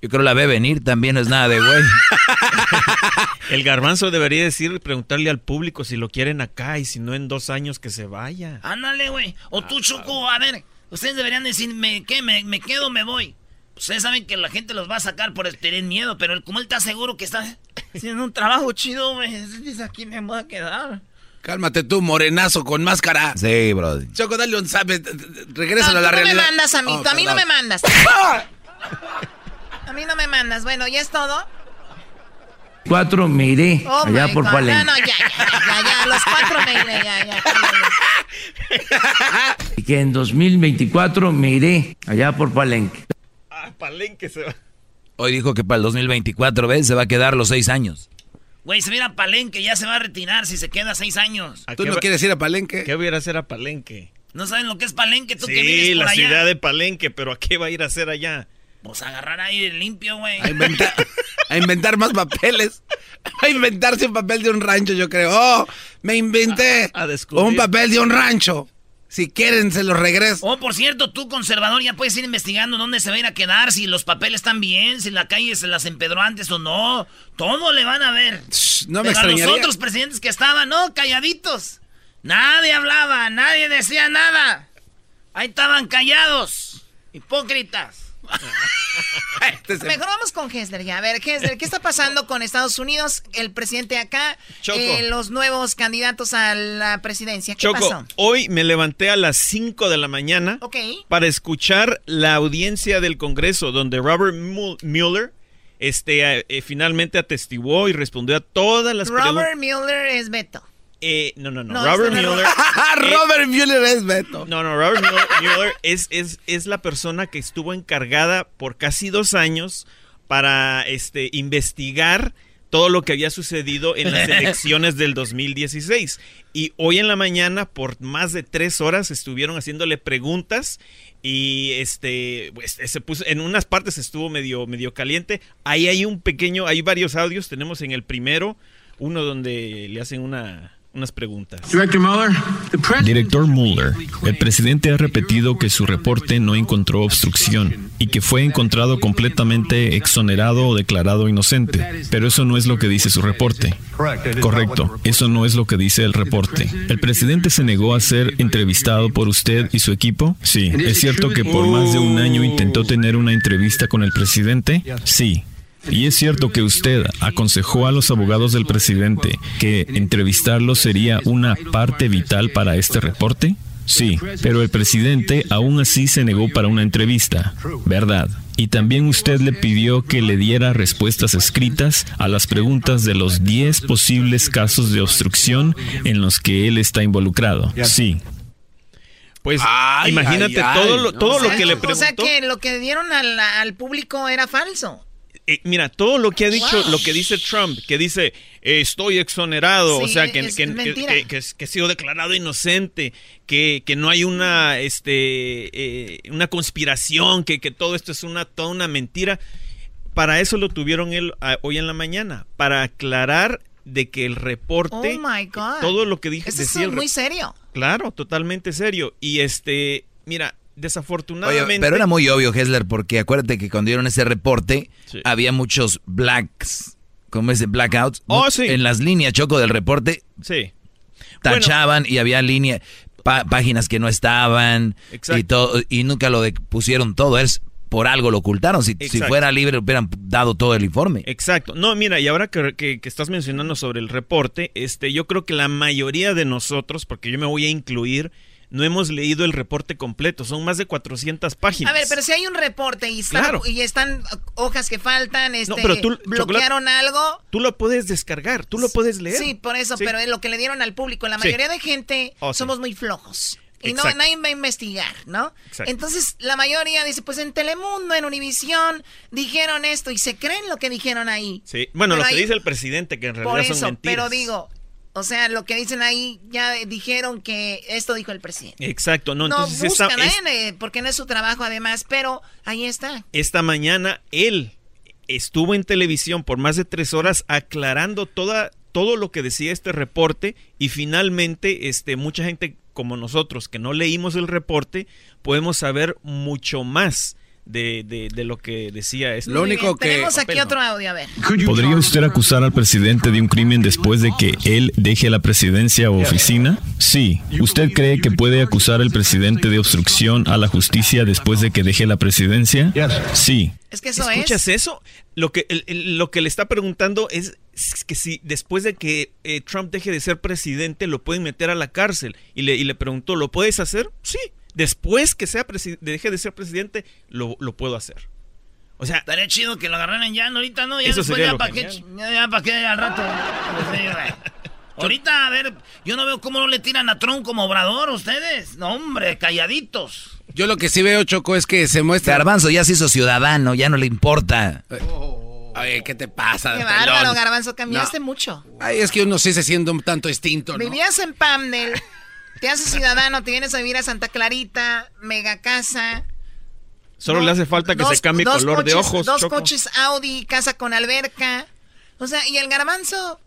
Yo creo la ve venir, también no es nada de güey. (laughs) El garbanzo debería decir, preguntarle al público si lo quieren acá y si no en dos años que se vaya. Ándale, güey. O tú, Choco, a ver, ustedes deberían decirme, ¿qué? ¿Me, me quedo o me voy? Ustedes saben que la gente los va a sacar por tener miedo, pero como él está seguro que está (laughs) haciendo un trabajo chido, güey, dice, aquí me voy a quedar. Cálmate tú, morenazo con máscara. Sí, bro. Choco, dale un sabe. Regrésalo No, a la tú no me realidad. mandas a mí, Oh, tú a mí no me mandas. (laughs) A mí no me mandas. Bueno, ¿ya es todo? Cuatro me iré Oh allá por. Palenque. No, no, ya, ya, ya, ya, los cuatro me iré, ya, ya. Y que en 2024 me iré allá por Palenque. Ah, Palenque se va. Hoy dijo que para el 2024, ¿ves? Se va a quedar los seis años. Güey, se mira Palenque, ya se va a retirar si se queda seis años. ¿A ¿Tú no va- quieres ir a Palenque? ¿Qué voy a ir a hacer a Palenque? ¿No saben lo que es Palenque? Tú que vives Sí, por la allá. ciudad de Palenque, pero ¿a qué va a ir a hacer allá? Pues agarrar aire limpio, güey. A inventar, a inventar más papeles. A inventarse un papel de un rancho, yo creo. Oh, me inventé A- a descubrir. un papel de un rancho. Si quieren, se los regreso. Oh, por cierto, tú, conservador, ya puedes ir investigando dónde se va a ir a quedar, si los papeles están bien, si la calle se las empedró antes o no. Todo le van a ver. no me Pero a los otros presidentes que estaban, no, calladitos. Nadie hablaba, nadie decía nada. Ahí estaban callados. Hipócritas. (laughs) Este Mejor vamos con Hessler ya. A ver, Hessler, ¿qué está pasando con Estados Unidos? El presidente acá, eh, los nuevos candidatos a la presidencia. ¿Qué Choco, pasó? hoy me levanté a las 5 de la mañana para escuchar la audiencia del Congreso donde Robert Mu- Mueller este, eh, finalmente atestiguó y respondió a todas las preguntas. Robert Mueller es Beto. Eh, no, no, no. No, Robert este Mueller. eh, (laughs) Robert Mueller es Beto. No, no, Robert Mueller, Mueller es, es, es la persona que estuvo encargada por casi dos años para este, investigar todo lo que había sucedido en las (laughs) elecciones del 2016. Y hoy en la mañana, por más de tres horas, estuvieron haciéndole preguntas y este pues, se puso en unas partes estuvo medio medio caliente ahí hay un pequeño hay varios audios tenemos en el primero uno donde le hacen una unas preguntas. Director Mueller, el presidente ha repetido que su reporte no encontró obstrucción y que fue encontrado completamente exonerado o declarado inocente, pero eso no es lo que dice su reporte. Correcto, eso no es lo que dice el reporte. ¿El presidente se negó a ser entrevistado por usted y su equipo? Sí. ¿Es cierto que por más de un año intentó tener una entrevista con el presidente? Sí. Y es cierto que usted aconsejó a los abogados del presidente que entrevistarlo sería una parte vital para este reporte? Sí, pero el presidente aún así se negó para una entrevista, ¿verdad? Y también usted le pidió que le diera respuestas escritas a las preguntas de los 10 posibles casos de obstrucción en los que él está involucrado. Sí. Pues imagínate todo, lo, todo lo que le preguntó. O sea que lo que dieron al, al público era falso. Eh, mira, todo lo que ha dicho, lo que dice Trump, que dice eh, estoy exonerado, o sea, que, es que, que- que- he sido declarado inocente, que, que no hay una, este, eh, una conspiración, que, que todo esto es una, toda una mentira. Para eso lo tuvieron él ah, hoy en la mañana, para aclarar de que el reporte, Oh my God. todo lo que dije, Eso es muy serio. Claro, totalmente serio. Y este, mira, desafortunadamente. Oye, pero era muy obvio, Hessler, porque acuérdate que cuando dieron ese reporte, Sí. había muchos blacks, como es de blackouts, Oh, sí. en las líneas, Choco, del reporte. Sí. Tachaban y había línea, pa- páginas que no estaban Exacto. y todo, y nunca lo de- pusieron todo, es por algo lo ocultaron. Si, si fuera libre, hubieran dado todo el informe. Exacto. No, mira, y ahora que, que- que estás mencionando sobre el reporte, este, yo creo que la mayoría de nosotros, porque yo me voy a incluir, no hemos leído el reporte completo. Son más de 400 páginas. A ver, pero si hay un reporte y están, Claro. y están hojas que faltan, este, pero tú- bloquearon algo. Tú lo puedes descargar, tú lo puedes leer. Sí, por eso, Sí. pero es lo que le dieron al público. La Sí. mayoría de gente Oh, sí. somos muy flojos. Y no, nadie va a investigar, ¿no? Exacto. Entonces, la mayoría dice, pues en Telemundo, en Univisión, dijeron esto y se creen lo que dijeron ahí. Sí. Bueno, Pero lo que dice el presidente, que en realidad Por son eso, mentiras. pero digo, o sea, lo que dicen ahí, ya dijeron que esto dijo el presidente. Exacto, no, No, entonces esta, buscan, es- ¿eh? porque no es su trabajo además, pero ahí está. esta mañana él estuvo en televisión por más de tres horas aclarando toda, todo lo que decía este reporte y finalmente este, mucha gente como nosotros que no leímos el reporte podemos saber mucho más de, de- de lo que decía este Muy bien, Tenemos aquí otro audio, a ver. ¿Podría usted acusar al presidente de un crimen después de que él deje la presidencia o oficina? Sí. ¿Usted cree que puede acusar al presidente de obstrucción a la justicia después de que deje la presidencia? Sí. Es que eso ¿Escuchas es. eso? Lo que, el- el- lo que le está preguntando es que si después de que eh, Trump deje de ser presidente lo pueden meter a la cárcel. Y le, y le preguntó, ¿lo puedes hacer? Sí. Después que sea deje de ser presidente, lo, lo puedo hacer. O sea, Estaría chido que lo agarraran ya, ¿no? ahorita no, ya Eso después sería ya para qué, ya, ya para qué al rato. Pues, (laughs) ahorita, a ver, yo no veo cómo no le tiran a Trump como obrador ustedes. No, hombre, calladitos. Yo lo que sí veo, Choco, es que se muestra... Garbanzo ya se hizo ciudadano, ya no le importa. Oye, ¿qué te pasa? Qué bárbaro, Garbanzo, cambiaste mucho. Ay, es que uno sí se siente un tanto distinto, ¿no? Vivías en Pamdel, (laughs) te haces ciudadano, te vienes a vivir a Santa Clarita, mega casa. solo le hace falta que dos- se cambie color de ojos. Dos Choco. coches Audi, casa con alberca. O sea, y el garbanzo,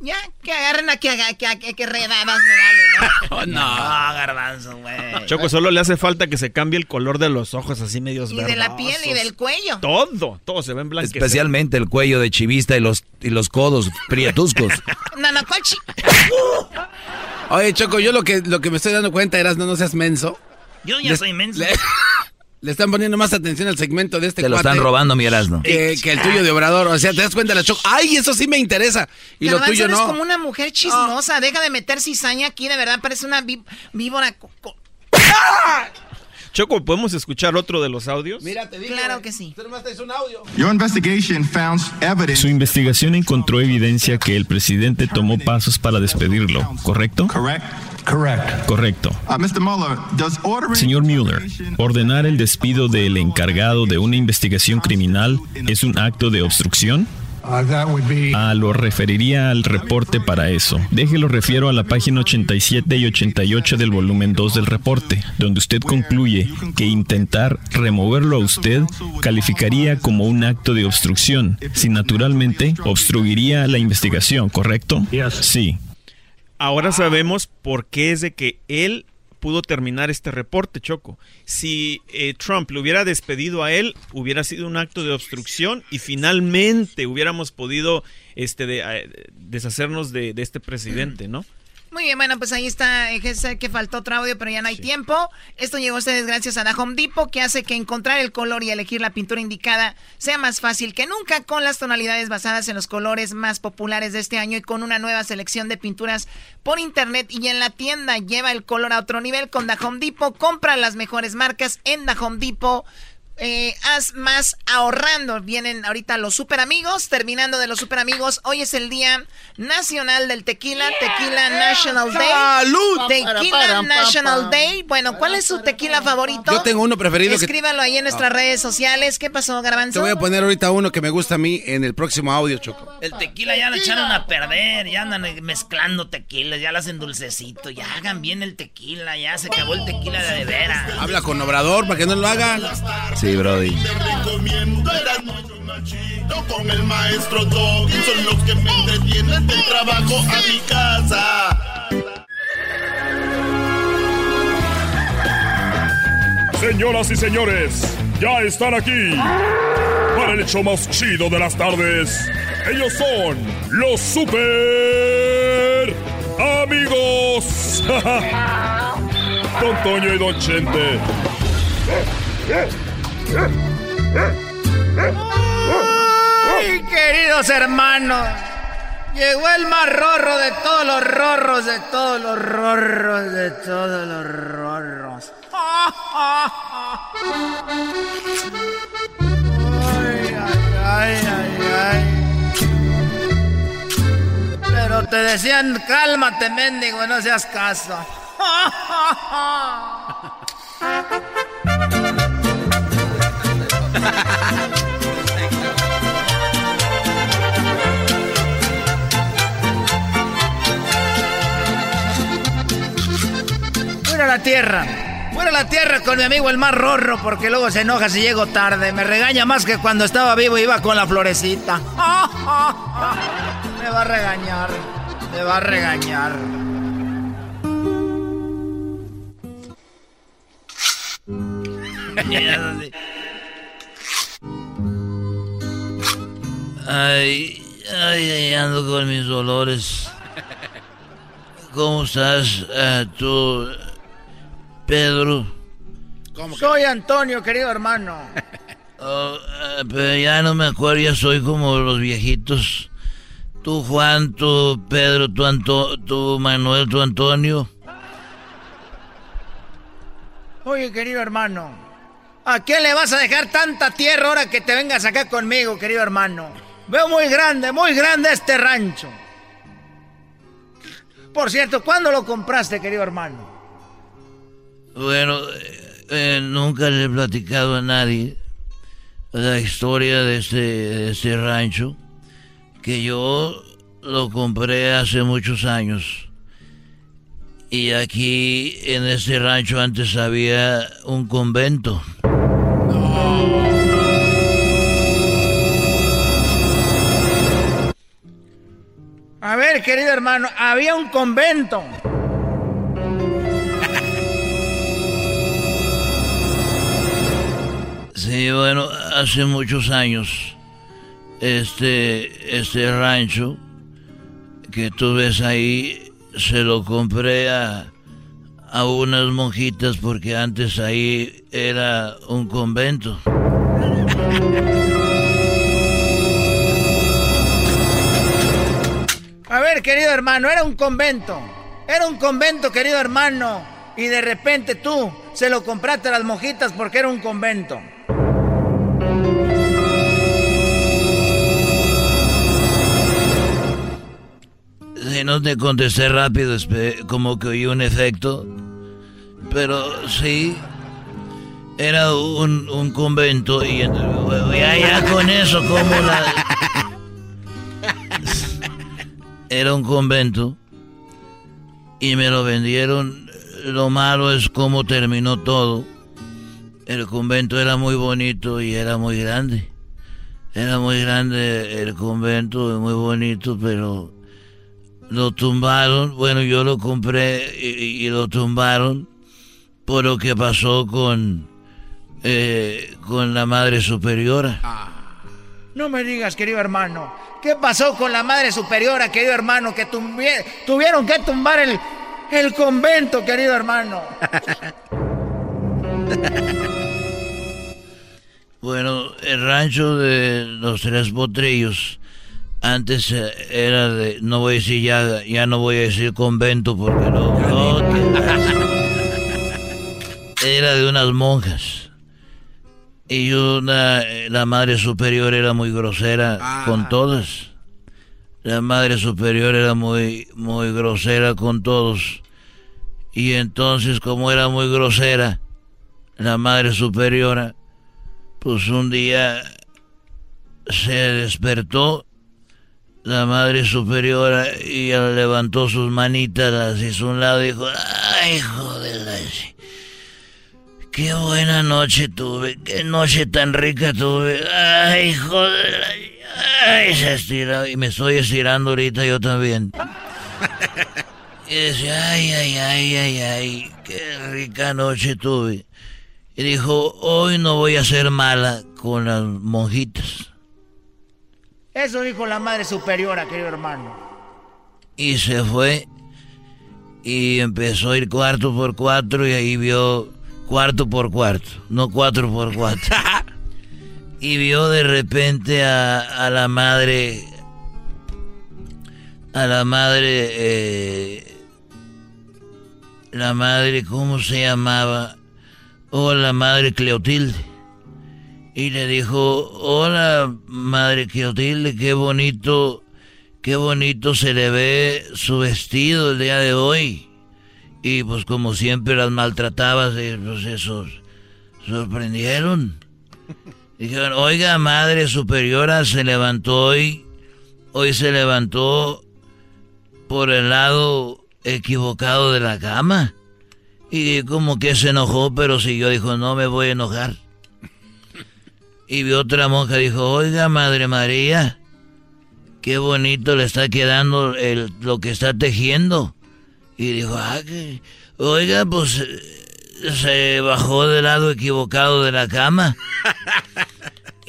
ya, que agarren a que, haga- que, que, que redadas me vale, (laughs) ¿no? no. garbanzo, güey. Choco, solo le hace falta que se cambie el color de los ojos así medios Y de la piel y del cuello. Todo, todo se ve en blanco. Especialmente el cuello de chivista y los, y los codos (laughs) prietuscos. Nanacochi. (laughs) Oye, Choco, yo lo que, lo que me estoy dando cuenta, eras no, no seas menso. Yo ya Le- soy inmenso. Le, (laughs) le están poniendo más atención al segmento de este Te lo cuate están robando, mi Erasmo. Que, que el tuyo de Obrador. O sea, te das cuenta la Choco. ¡Ay, eso sí me interesa! Y lo Garbanzo, tuyo eres no. como una mujer chismosa. Deja de meter cizaña aquí, de verdad parece una ví- víbora. co- Choco, ¿podemos escuchar otro de los audios? Mira, te digo. Claro que sí. un audio. Your investigation found evidence. Su investigación encontró evidencia que el presidente tomó pasos para despedirlo, ¿correcto? Correcto. Uh, Mr. Mueller, does ordering Señor Mueller, ordenar el despido del encargado de una investigación criminal es un acto de obstrucción? Ah, lo referiría al reporte para eso. Déjelo refiero a la página 87 y 88 del volumen 2 del reporte, donde usted concluye que intentar removerlo a usted calificaría como un acto de obstrucción, si naturalmente obstruiría la investigación, ¿correcto? Sí. Ahora sabemos por qué es de que él pudo terminar este reporte, Choco. Si eh, Trump lo hubiera despedido a él, hubiera sido un acto de obstrucción y finalmente hubiéramos podido este, de- eh, deshacernos de, de este presidente, ¿no? Muy bien, bueno, pues ahí está, eh, sé que faltó otro audio, pero ya no hay tiempo. Esto llegó a ustedes gracias a The Home Depot, que hace que encontrar el color y elegir la pintura indicada sea más fácil que nunca con las tonalidades basadas en los colores más populares de este año y con una nueva selección de pinturas por internet y en la tienda. Lleva el color a otro nivel con The Home Depot. Compra las mejores marcas en The Home Depot. Eh, haz más ahorrando. Vienen ahorita los super amigos. Terminando de los super amigos, hoy es el día nacional del tequila. Tequila National Day. ¡Salud! Tequila National Day. Bueno, ¿cuál es su tequila favorito? Yo tengo uno preferido que- Escríbalo ahí en nuestras redes sociales. ¿Qué pasó, Te Garbanzo? voy a poner ahorita uno que me gusta a mí en el próximo audio, Choco. El tequila ya lo echaron a perder, ya andan mezclando tequilas, ya lo hacen dulcecito, ya hagan bien el tequila, ya se acabó el tequila de, de veras. Habla con Obrador para que no lo hagan. Sí, Brody. recomiendo Erasmo y Chumachito con el maestro Doggy. Son los que me entretienen del trabajo a mi casa. Señoras y señores, ya están aquí para el hecho más chido de las tardes. Ellos son los super amigos. (laughs) Don Toño y Don Chente. ¡Ay, queridos hermanos! Llegó el más rorro de todos los rorros, de todos los rorros, de todos los rorros. Ay, ay, ay, ay. Pero te decían, cálmate, mendigo, no seas caso. (laughs) Fuera la tierra. Fuera la tierra con mi amigo el más rorro porque luego se enoja si llego tarde. Me regaña más que cuando estaba vivo iba con la florecita. (laughs) Me va a regañar. Me va a regañar. (laughs) Ay, ay, ay, ando con mis dolores. ¿Cómo estás eh, tú, Pedro? Soy Antonio, querido hermano. (laughs) Oh, eh, pero ya no me acuerdo, ya soy como los viejitos. Tú, Juan, tú, Pedro, tú, Anto tú Manuel, tú, Antonio. Oye, querido hermano, ¿a quién le vas a dejar tanta tierra ahora que te vengas acá conmigo, querido hermano? Veo muy grande, muy grande este rancho. Por cierto, ¿cuándo lo compraste, querido hermano? Bueno, eh, eh, nunca le he platicado a nadie la historia de este, de este rancho, que yo lo compré hace muchos años. Y aquí en este rancho antes había un convento. A ver, querido hermano, había un convento. Sí, bueno, hace muchos años, este, este rancho que tú ves ahí, se lo compré a, a unas monjitas porque antes ahí era un convento. A ver, querido hermano, era un convento. Era un convento, querido hermano. Y de repente tú se lo compraste a las mojitas porque era un convento. Si no te contesté rápido, como que oí un efecto. Pero sí, era un, convento y ya, ya con eso, como la... Era un convento y me lo vendieron. Lo malo es cómo terminó todo. El convento era muy bonito y era muy grande. Era muy grande el convento, muy bonito, pero lo tumbaron. Bueno, yo lo compré y, y lo tumbaron por lo que pasó con, eh, con la Madre Superiora. No me digas, querido hermano. ¿Qué pasó con la madre superiora, querido hermano? Que tumbie- tuvieron que tumbar el, el convento, querido hermano. (laughs) Bueno, el rancho de los tres potrillos antes eh, era de, no voy a decir ya, ya no voy a decir convento porque no, (laughs) era de unas monjas y una, eh, la madre superior era muy grosera con todas. La madre superior era muy, muy grosera con todos. Y entonces, como era muy grosera, la madre superiora, pues un día se despertó la madre superiora y levantó sus manitas, las hizo un lado y dijo, ay, hijo de la... Qué buena noche tuve, qué noche tan rica tuve, ay, hijo de la... Ay, se estiró y me estoy estirando ahorita yo también. Y decía, ay, ay, ay, ay, ay, qué rica noche tuve. Y dijo, hoy no voy a ser mala con las monjitas. Eso dijo la madre superiora, querido hermano. Y se fue y empezó a ir cuarto por cuatro y ahí vio cuarto por cuarto, no cuatro por cuatro. (laughs) y vio de repente a, a la madre, a la madre, eh, la madre, ¿cómo se llamaba? O la madre Cleotilde. Y le dijo, hola madre Cleotilde, qué bonito, qué bonito se le ve su vestido el día de hoy. Y pues como siempre las maltratabas, pues esos sorprendieron. (laughs) Dijeron, oiga, madre superiora, se levantó hoy, hoy se levantó por el lado equivocado de la cama. Y como que se enojó, pero siguió, dijo, no me voy a enojar. Y vio otra monja, dijo, oiga, Madre María, qué bonito le está quedando el, lo que está tejiendo. Y dijo, ah, que, oiga, pues se bajó del lado equivocado de la cama. (laughs)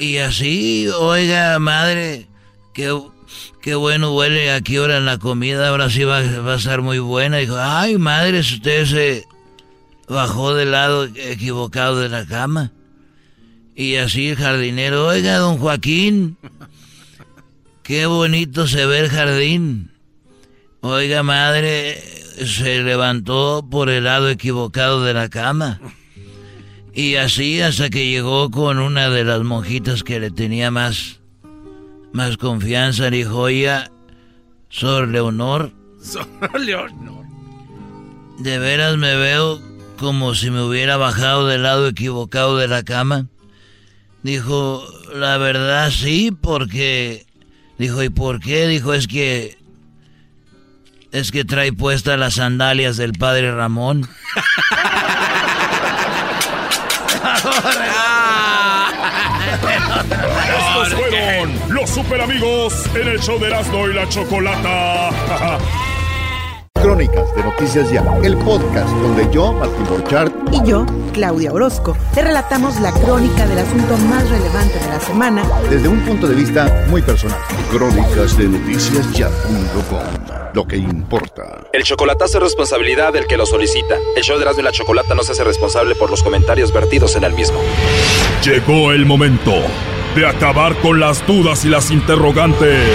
Y así, oiga, madre, qué, qué bueno huele aquí ahora en la comida, ahora sí va, va a estar muy buena. Dijo, ay, madre, si usted se bajó del lado equivocado de la cama. Y así el jardinero, oiga, don Joaquín, qué bonito se ve el jardín. Oiga, madre, se levantó por el lado equivocado de la cama. Y así hasta que llegó con una de las monjitas que le tenía más, más confianza, le dijo, oiga, Sor Leonor, (laughs) Leonor. ¿de veras me veo como si me hubiera bajado del lado equivocado de la cama? Dijo, la verdad sí, porque... Dijo, ¿y por qué? Dijo, es que... Es que trae puestas las sandalias del padre Ramón. Estos fueron los super amigos en el show de Erasmo y la Chocolata. Crónicas de Noticias Ya, el podcast donde yo, Martín Borchardt, Y yo, Claudia Orozco, te relatamos la crónica del asunto más relevante de la semana desde un punto de vista muy personal. Crónicas de Noticias Ya.com. Lo que importa. El chocolatazo es responsabilidad del que lo solicita. El show de Erasmo y la Chocolata no se hace responsable por los comentarios vertidos en el mismo. Llegó el momento de acabar con las dudas y las interrogantes.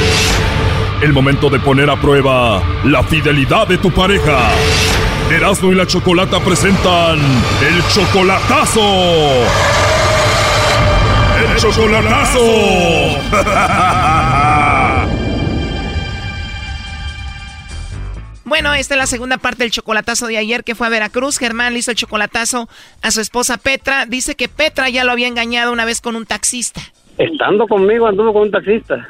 El momento de poner a prueba la fidelidad de tu pareja. Erasmo y la Chocolata presentan el chocolatazo. El chocolatazo. (laughs) Bueno, esta es la segunda parte del chocolatazo de ayer que fue a Veracruz. Germán le hizo el chocolatazo a su esposa Petra. Dice que Petra ya lo había engañado una vez con un taxista. Estando conmigo anduvo con un taxista.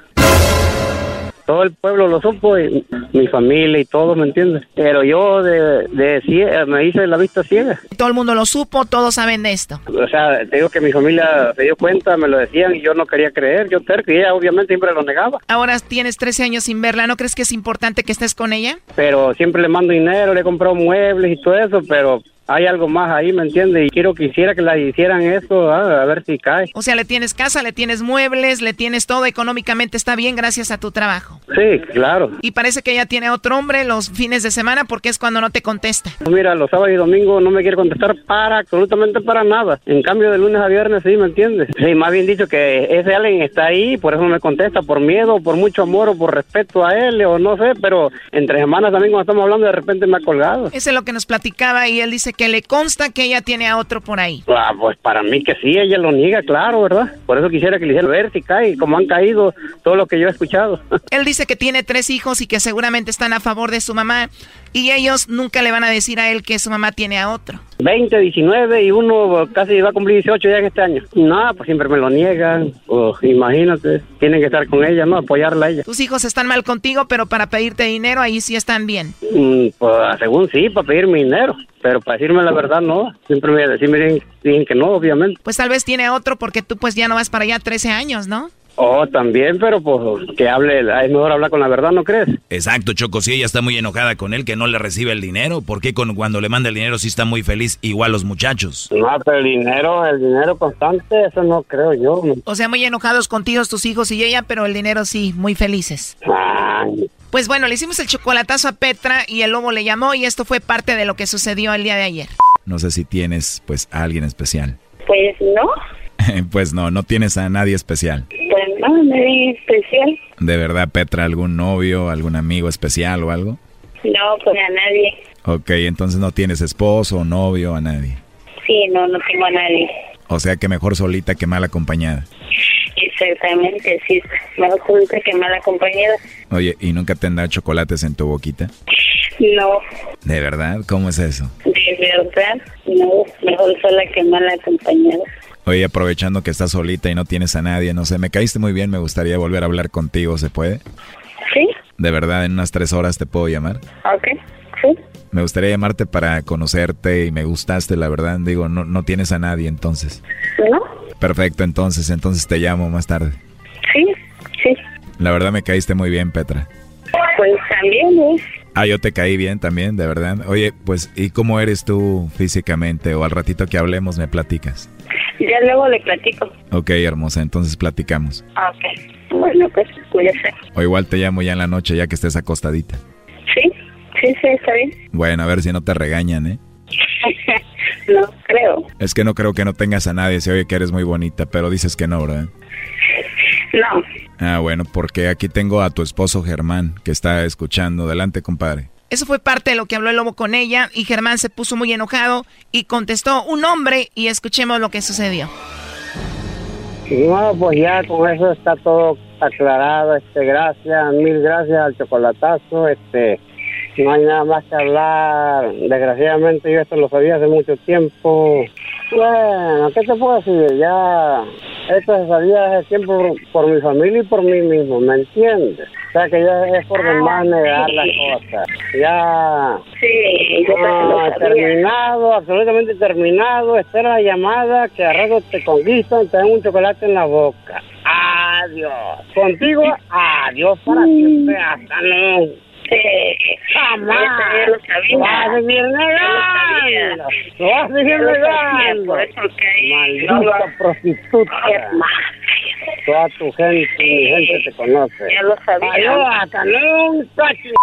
Todo el pueblo lo supo, y mi familia y todo, ¿me entiendes? Pero yo de, de cie- me hice la vista ciega. Todo el mundo lo supo, todos saben de esto. O sea, te digo que mi familia se dio cuenta, me lo decían y yo no quería creer, yo terco, y ella obviamente siempre lo negaba. Ahora tienes 13 años sin verla, ¿no crees que es importante que estés con ella? Pero siempre le mando dinero, le he comprado muebles y todo eso, pero hay algo más ahí, ¿me entiendes? Y quiero quisiera que la hicieran eso, ah, a ver si cae. O sea, le tienes casa, le tienes muebles, le tienes todo, económicamente está bien gracias a tu trabajo. Sí, claro. Y parece que ella tiene otro hombre los fines de semana porque es cuando no te contesta. Mira, los sábados y domingos no me quiere contestar para absolutamente para nada. En cambio, de lunes a viernes sí, ¿me entiendes? Sí, más bien dicho que ese alguien está ahí, por eso no me contesta, por miedo, por mucho amor o por respeto a él, o no sé, pero entre semanas también cuando estamos hablando de repente me ha colgado. Eso es lo que nos platicaba y él dice que le consta que ella tiene a otro por ahí. Ah, pues para mí que sí, ella lo niega, claro, ¿verdad? Por eso quisiera que le hiciera ver si cae, como han caído todo lo que yo he escuchado. Él dice que tiene tres hijos y que seguramente están a favor de su mamá y ellos nunca le van a decir a él que su mamá tiene a otro. 20, 19 y uno casi va a cumplir 18 ya en este año. No, pues siempre me lo niegan. Oh, imagínate, tienen que estar con ella, ¿no? Apoyarla a ella. Tus hijos están mal contigo, pero para pedirte dinero ahí sí están bien. Mm, pues según sí, para pedirme dinero. Pero para decirme la verdad, no. Siempre me, sí me dicen, dicen que no, obviamente. Pues tal vez tiene otro porque tú pues ya no vas para allá 13 años, ¿no? Oh, también, pero pues que hable, es mejor hablar con la verdad, ¿no crees? Exacto, Choco, si ella está muy enojada con él que no le recibe el dinero, ¿por qué con, cuando le manda el dinero sí está muy feliz igual los muchachos? No, pero el dinero, el dinero constante, eso no creo yo. O sea, muy enojados contigo tus hijos y ella, pero el dinero sí, muy felices. Ay, Pues bueno, le hicimos el chocolatazo a Petra y el lobo le llamó y esto fue parte de lo que sucedió el día de ayer. No sé si tienes pues a alguien especial. Pues no, (laughs) pues no, no tienes a nadie especial. pues no, nadie especial. ¿De verdad, Petra, algún novio, algún amigo especial o algo? No, pues a nadie. Ok, entonces no tienes esposo novio, a nadie. Sí, no, no tengo a nadie. O sea que mejor solita que mal acompañada. Exactamente, sí. Mejor solita que mal acompañada. Oye, ¿y nunca te han dado chocolates en tu boquita? No, ¿De verdad? ¿Cómo es eso? de verdad, no. Mejor sola que mal acompañada. Oye, aprovechando que estás solita y no tienes a nadie, no sé, me caíste muy bien, me gustaría volver a hablar contigo, ¿se puede? ¿Sí? De verdad, en unas tres horas te puedo llamar. Ok, sí. Me gustaría llamarte para conocerte y me gustaste, la verdad. Digo, no, no tienes a nadie entonces. ¿No? Perfecto, entonces, entonces te llamo más tarde. Sí, sí. La verdad me caíste muy bien, Petra. Pues también, ¿eh? Ah, yo te caí bien también, de verdad. Oye, pues, ¿y cómo eres tú físicamente? O al ratito que hablemos me platicas. Ya luego le platico. Ok, hermosa, entonces platicamos. Ok. Bueno, pues cuídese. O igual te llamo ya en la noche ya que estés acostadita. Sí, sí, sí, está bien. Bueno, a ver si no te regañan, ¿eh? (laughs) no creo. Es que no creo que no tengas a nadie, se oye que eres muy bonita, pero dices que no, ¿verdad? No. Ah, bueno, porque aquí tengo a tu esposo Germán, que está escuchando. Adelante, compadre. Eso fue parte de lo que habló el lobo con ella y Germán se puso muy enojado y contestó un hombre y escuchemos lo que sucedió. No, pues ya con eso está todo aclarado. Este, gracias, mil gracias al chocolatazo. Este, no hay nada más que hablar. Desgraciadamente yo esto lo sabía hace mucho tiempo. Bueno, ¿qué te puedo decir? Ya esto se sabía hace tiempo por, por mi familia y por mí mismo, ¿me entiendes? O sea que ya es por demás negar las cosas. Ya Sí, yo lo Ah, terminado, absolutamente terminado. Esta era la llamada que a rato te conquistan, te dan un chocolate en la boca. Adiós. Contigo, adiós para siempre. Hasta no. Jamás. Ya lo sabía. Lo lo sabía, negando. por eso que- Maldita prostituta. Toda tu gente, mi gente te conoce. Ya lo sabía. Adiós, hasta nunca. ch-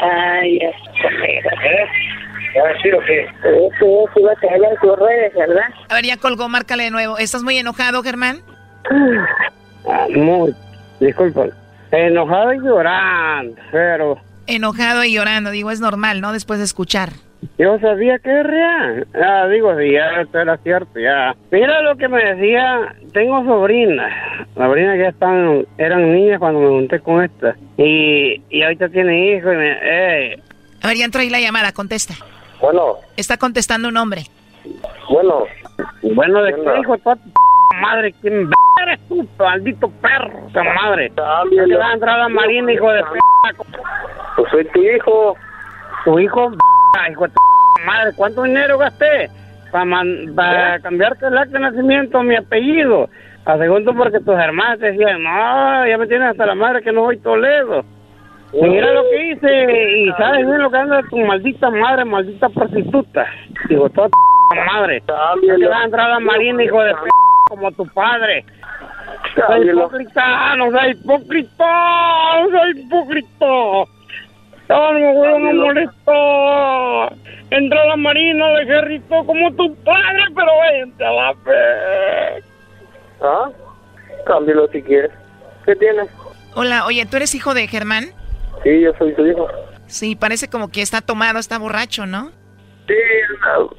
Ay, ya ¿Eh? A tener en tus redes, ¿verdad? A ver, ya colgó, márcale de nuevo. ¿Estás muy enojado, Germán? Ah, Muy, disculpa. Enojado y llorando, pero Enojado y llorando, digo, es normal, ¿no? Después de escuchar. yo sabía que es real. Ah, digo, si ya esto era cierto, ya. Mira lo que me decía, tengo sobrinas. Sobrinas ya están, eran niñas cuando me junté con esta. Y, y ahorita tiene hijos y me, eh, A ver, ya entró ahí la llamada, contesta. bueno, Está contestando un hombre. bueno. Bueno, ¿de qué hijo madre? ¿Quién eres tú, maldito perro, esa madre. No te vas a entrar a la marina, hijo de p. Pues soy tu hijo. Tu hijo, hijo de madre. ¿Cuánto dinero gasté para cambiarte el acta de nacimiento, mi apellido? A segundo porque tus hermanas te decían, no, ya me tienes hasta la madre que no voy Toledo. Mira lo que hice, y sabes bien lo que anda tu maldita madre, maldita prostituta. Digo, toda tu madre. Te vas a entrar a la marina, hijo de p como tu padre. Soy hipócrita, no soy hipócrita, no soy hipócrita. No, no, güey, no molesto. Entra a la marina de Gerrito como tu padre, pero vente a la fe. ¿Ah? Cámbialo si quieres. ¿Qué tienes? Hola, oye, ¿tú eres hijo de Germán? Sí, yo soy tu hijo. Sí, parece como que está tomado, está borracho, ¿no? Sí, anda,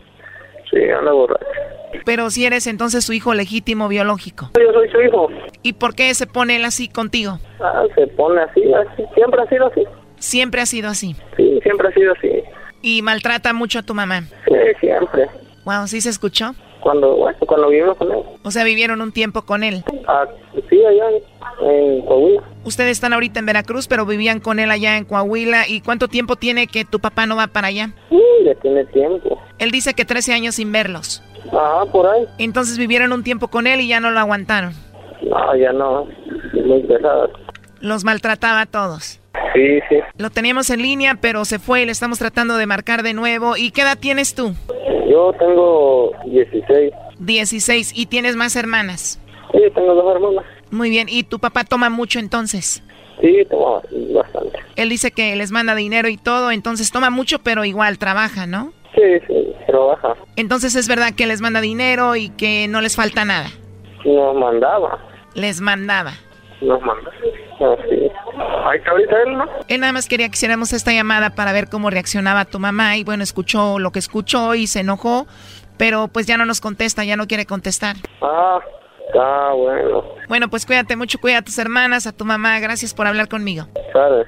sí, anda borracho. Pero si eres entonces su hijo legítimo biológico. Yo soy su hijo. ¿Y por qué se pone él así contigo? Ah, se pone así, así. Siempre ha sido así. Siempre ha sido así. Sí, siempre ha sido así. ¿Y maltrata mucho a tu mamá? Sí, siempre. Wow, ¿sí se escuchó? Cuando, bueno, cuando vivimos con él. O sea, vivieron un tiempo con él. Ah, sí, allá en, en Coahuila. Ustedes están ahorita en Veracruz, pero vivían con él allá en Coahuila. ¿Y cuánto tiempo tiene que tu papá no va para allá? Sí, ya tiene tiempo. Él dice que 13 años sin verlos. Ah, por ahí. Entonces vivieron un tiempo con él y ya no lo aguantaron. No, ya no. Muy pesado. Los maltrataba a todos. Sí, sí. Lo teníamos en línea, pero se fue y le estamos tratando de marcar de nuevo. ¿Y qué edad tienes tú? Yo tengo 16. 16. ¿Y tienes más hermanas? Sí, tengo dos hermanas. Muy bien. ¿Y tu papá toma mucho entonces? Sí, toma bastante. Él dice que les manda dinero y todo, entonces toma mucho, pero igual trabaja, ¿no? Sí, sí, trabaja. Entonces es verdad que les manda dinero y que no les falta nada. Nos mandaba. Les mandaba. Nos mandaba. Así. Ahí está ahorita él, ¿no? Él nada más quería que hiciéramos esta llamada para ver cómo reaccionaba tu mamá y bueno, escuchó lo que escuchó y se enojó, pero pues ya no nos contesta, ya no quiere contestar. Ah, está bueno. Bueno, pues cuídate mucho, cuida a tus hermanas, a tu mamá, gracias por hablar conmigo. ¿Sabes?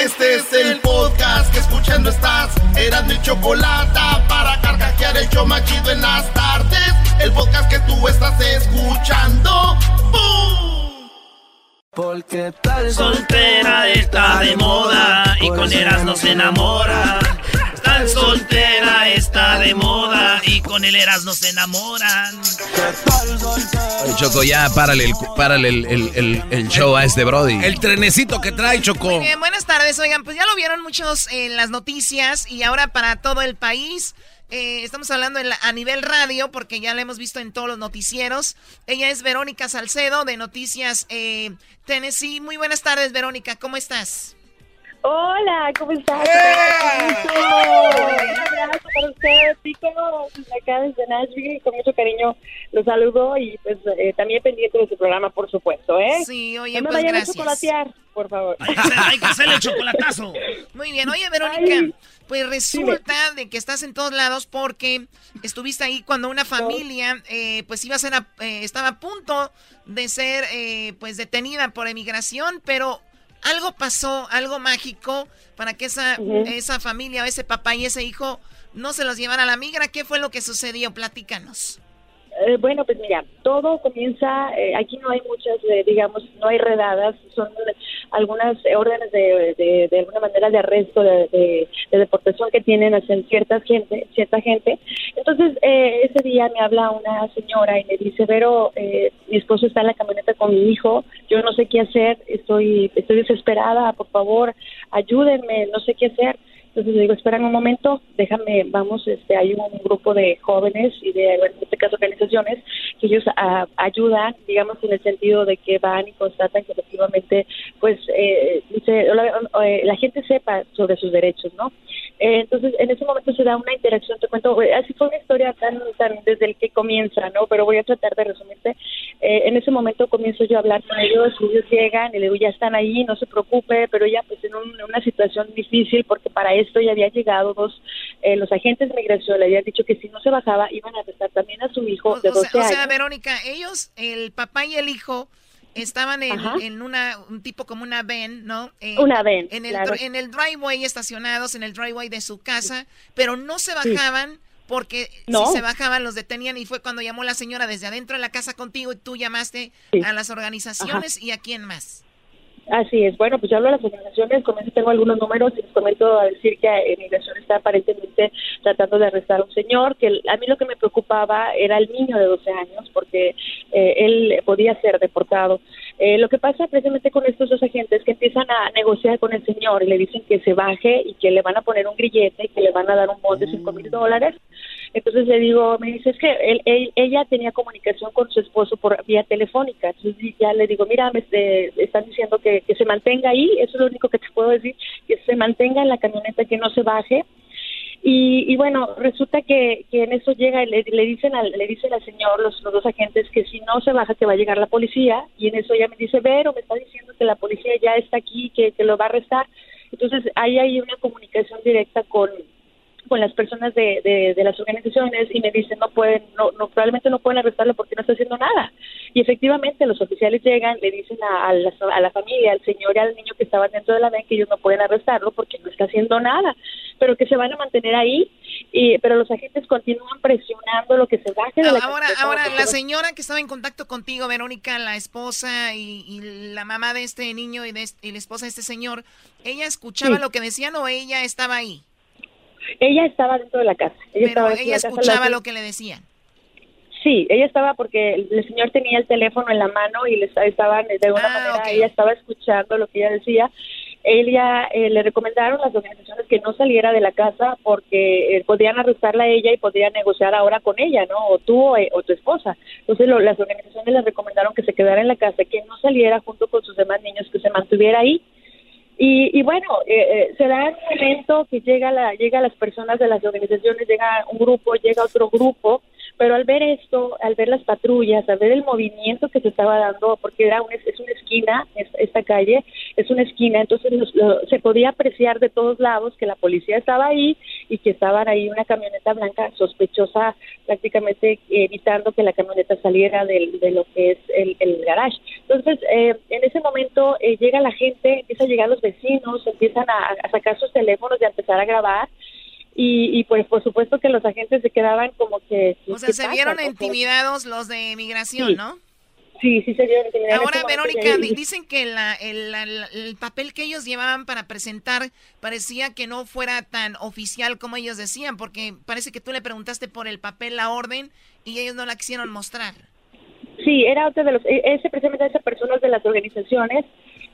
Este es el podcast que escuchando estás. Eran mi chocolate para carcajear el yo machido en las tardes. El podcast que tú estás escuchando. ¡Bum! Porque tal soltera está de moda y con Eras no se enamora. Tal soltera está de moda y con el Eras no se enamoran. Choco, ya párale, el, párale el, el- el- el show a este Brody. El trenecito que trae, Choco. Muy bien, buenas tardes. Oigan, pues ya lo vieron muchos en las noticias y ahora para todo el país. eh, estamos hablando en la- a nivel radio porque ya la hemos visto en todos los noticieros. Ella es Verónica Salcedo de Noticias eh, Tennessee. Muy buenas tardes, Verónica. ¿Cómo estás? Hola, ¿cómo estás? ¡Eh! Un abrazo para ustedes, chicos. Acá desde Nashville, con mucho cariño los saludo y pues eh, también pendiente de su programa, por supuesto, ¿eh? Sí, oye, no me pues vayan gracias. a chocolatear, por favor. Hay que hacerle el chocolatazo. Muy bien, oye Verónica, pues resulta de que estás en todos lados porque estuviste ahí cuando una familia eh, pues iba a ser, a- eh, estaba a punto de ser eh, pues detenida por emigración, pero algo pasó, algo mágico para que esa, Ujú. esa familia, ese papá y ese hijo no se los llevara a la migra. ¿Qué fue lo que sucedió? Platícanos. Eh, bueno, pues mira, todo comienza, eh, aquí no hay muchas, eh, digamos, no hay redadas, son algunas órdenes de, de, alguna manera de arresto, de, de- de deportación que tienen hacia cierta gente, cierta gente. Entonces, eh, ese día me habla una señora y me dice, Vero, mi esposo está en la camioneta con mi hijo, yo no sé qué hacer, estoy, estoy desesperada, por favor, ayúdenme, no sé qué hacer. Entonces le digo, espera un momento, déjame, vamos, este, hay un grupo de jóvenes y de, en este caso, organizaciones que ellos ah, ayudan, digamos, en el sentido de que van y constatan que efectivamente, pues, eh, eh, la, gente sepa sobre sus derechos, ¿no? Eh, entonces, en ese momento se da una interacción, te cuento, así fue una historia tan, tan desde el que comienza, ¿no? Pero voy a tratar de resumirte. en ese momento comienzo yo a hablar con ellos, ellos llegan y le digo, ya están ahí, no se preocupe, pero ya pues en una situación difícil porque para esto ya había llegado dos, los agentes de migración le habían dicho que si no se bajaba iban a arrestar también a su hijo de 12 años. O sea, Verónica, ellos, el papá y el hijo, estaban en, una, un tipo como una van, ¿no? una van, en el, en el driveway estacionados, en el driveway de su casa, pero no se bajaban. Porque si se bajaban los detenían y fue cuando llamó la señora desde adentro de la casa contigo y tú llamaste a las organizaciones y a quién más. Así es. Bueno, pues yo hablo de las organizaciones, comienzo, tengo algunos números y les comento a decir que Migración está aparentemente tratando de arrestar a un señor, que a mí lo que me preocupaba era el niño de 12 años, porque eh, él podía ser deportado. Eh, lo que pasa precisamente con estos dos agentes que empiezan a negociar con el señor y le dicen que se baje y que le van a poner un grillete y que le van a dar un bono de 5 mil dólares. Entonces le digo, me dice, es que él, ella tenía comunicación con su esposo por vía telefónica. Entonces ya le digo, mira, me están diciendo que se mantenga ahí, eso es lo único que te puedo decir, que se mantenga en la camioneta, que no se baje. Y, bueno, resulta que, que, en eso llega, le, le dicen al, le dicen al señor, los, los, dos agentes, que si no se baja, que va a llegar la policía. Y en eso ella me dice, Vero, me está diciendo que la policía ya está aquí, que, que lo va a arrestar. Entonces, ahí hay una comunicación directa con, con las personas de, de, las organizaciones y me dicen no pueden, no, no, probablemente no pueden arrestarlo porque no está haciendo nada. Y efectivamente los oficiales llegan, le dicen a, la, a la familia, al señor y al niño que estaban dentro de la ven que ellos no pueden arrestarlo porque no está haciendo nada, pero que se van a mantener ahí. Y, pero los agentes continúan presionando lo que se baje de la Ahora, ahora la señora que estaba en contacto contigo, Verónica, la esposa y, la mamá de este niño y, de y la esposa de este señor, ¿ella escuchaba lo que decían o ella estaba ahí? Ella estaba dentro de la casa. Ella ella escuchaba lo que le decían. Sí, ella estaba porque el señor tenía el teléfono en la mano y le estaban de alguna ah, manera ella estaba escuchando lo que ella decía. Ella eh, le recomendaron las organizaciones que no saliera de la casa porque eh, podían arrestarla a ella y podían negociar ahora con ella, ¿no? O tú o, eh, tu esposa. Entonces las organizaciones le recomendaron que se quedara en la casa, que no saliera junto con sus demás niños, que se mantuviera ahí y, bueno, eh, eh, se da un momento que llega la, llega las personas de las organizaciones, llega un grupo, llega otro grupo, pero al ver esto, al ver las patrullas, al ver el movimiento que se estaba dando, porque era es una esquina, esta calle es una esquina, entonces se podía apreciar de todos lados que la policía estaba ahí y que estaban ahí una camioneta blanca sospechosa, prácticamente evitando que la camioneta saliera de, lo que es el, el garage. Entonces, eh, en ese momento eh, llega la gente, empieza a llegar los vecinos, empiezan a, a sacar sus teléfonos y a empezar a grabar y, pues por supuesto que los agentes se quedaban como que... O sea, se vieron intimidados los de migración, ¿no? Sí, sí se vieron intimidados. Ahora, Verónica, dicen que la, el, el, papel que ellos llevaban para presentar parecía que no fuera tan oficial como ellos decían, porque parece que tú le preguntaste por el papel, la orden, y ellos no la quisieron mostrar. Sí, era otro de los, e, ese precisamente esas personas de las organizaciones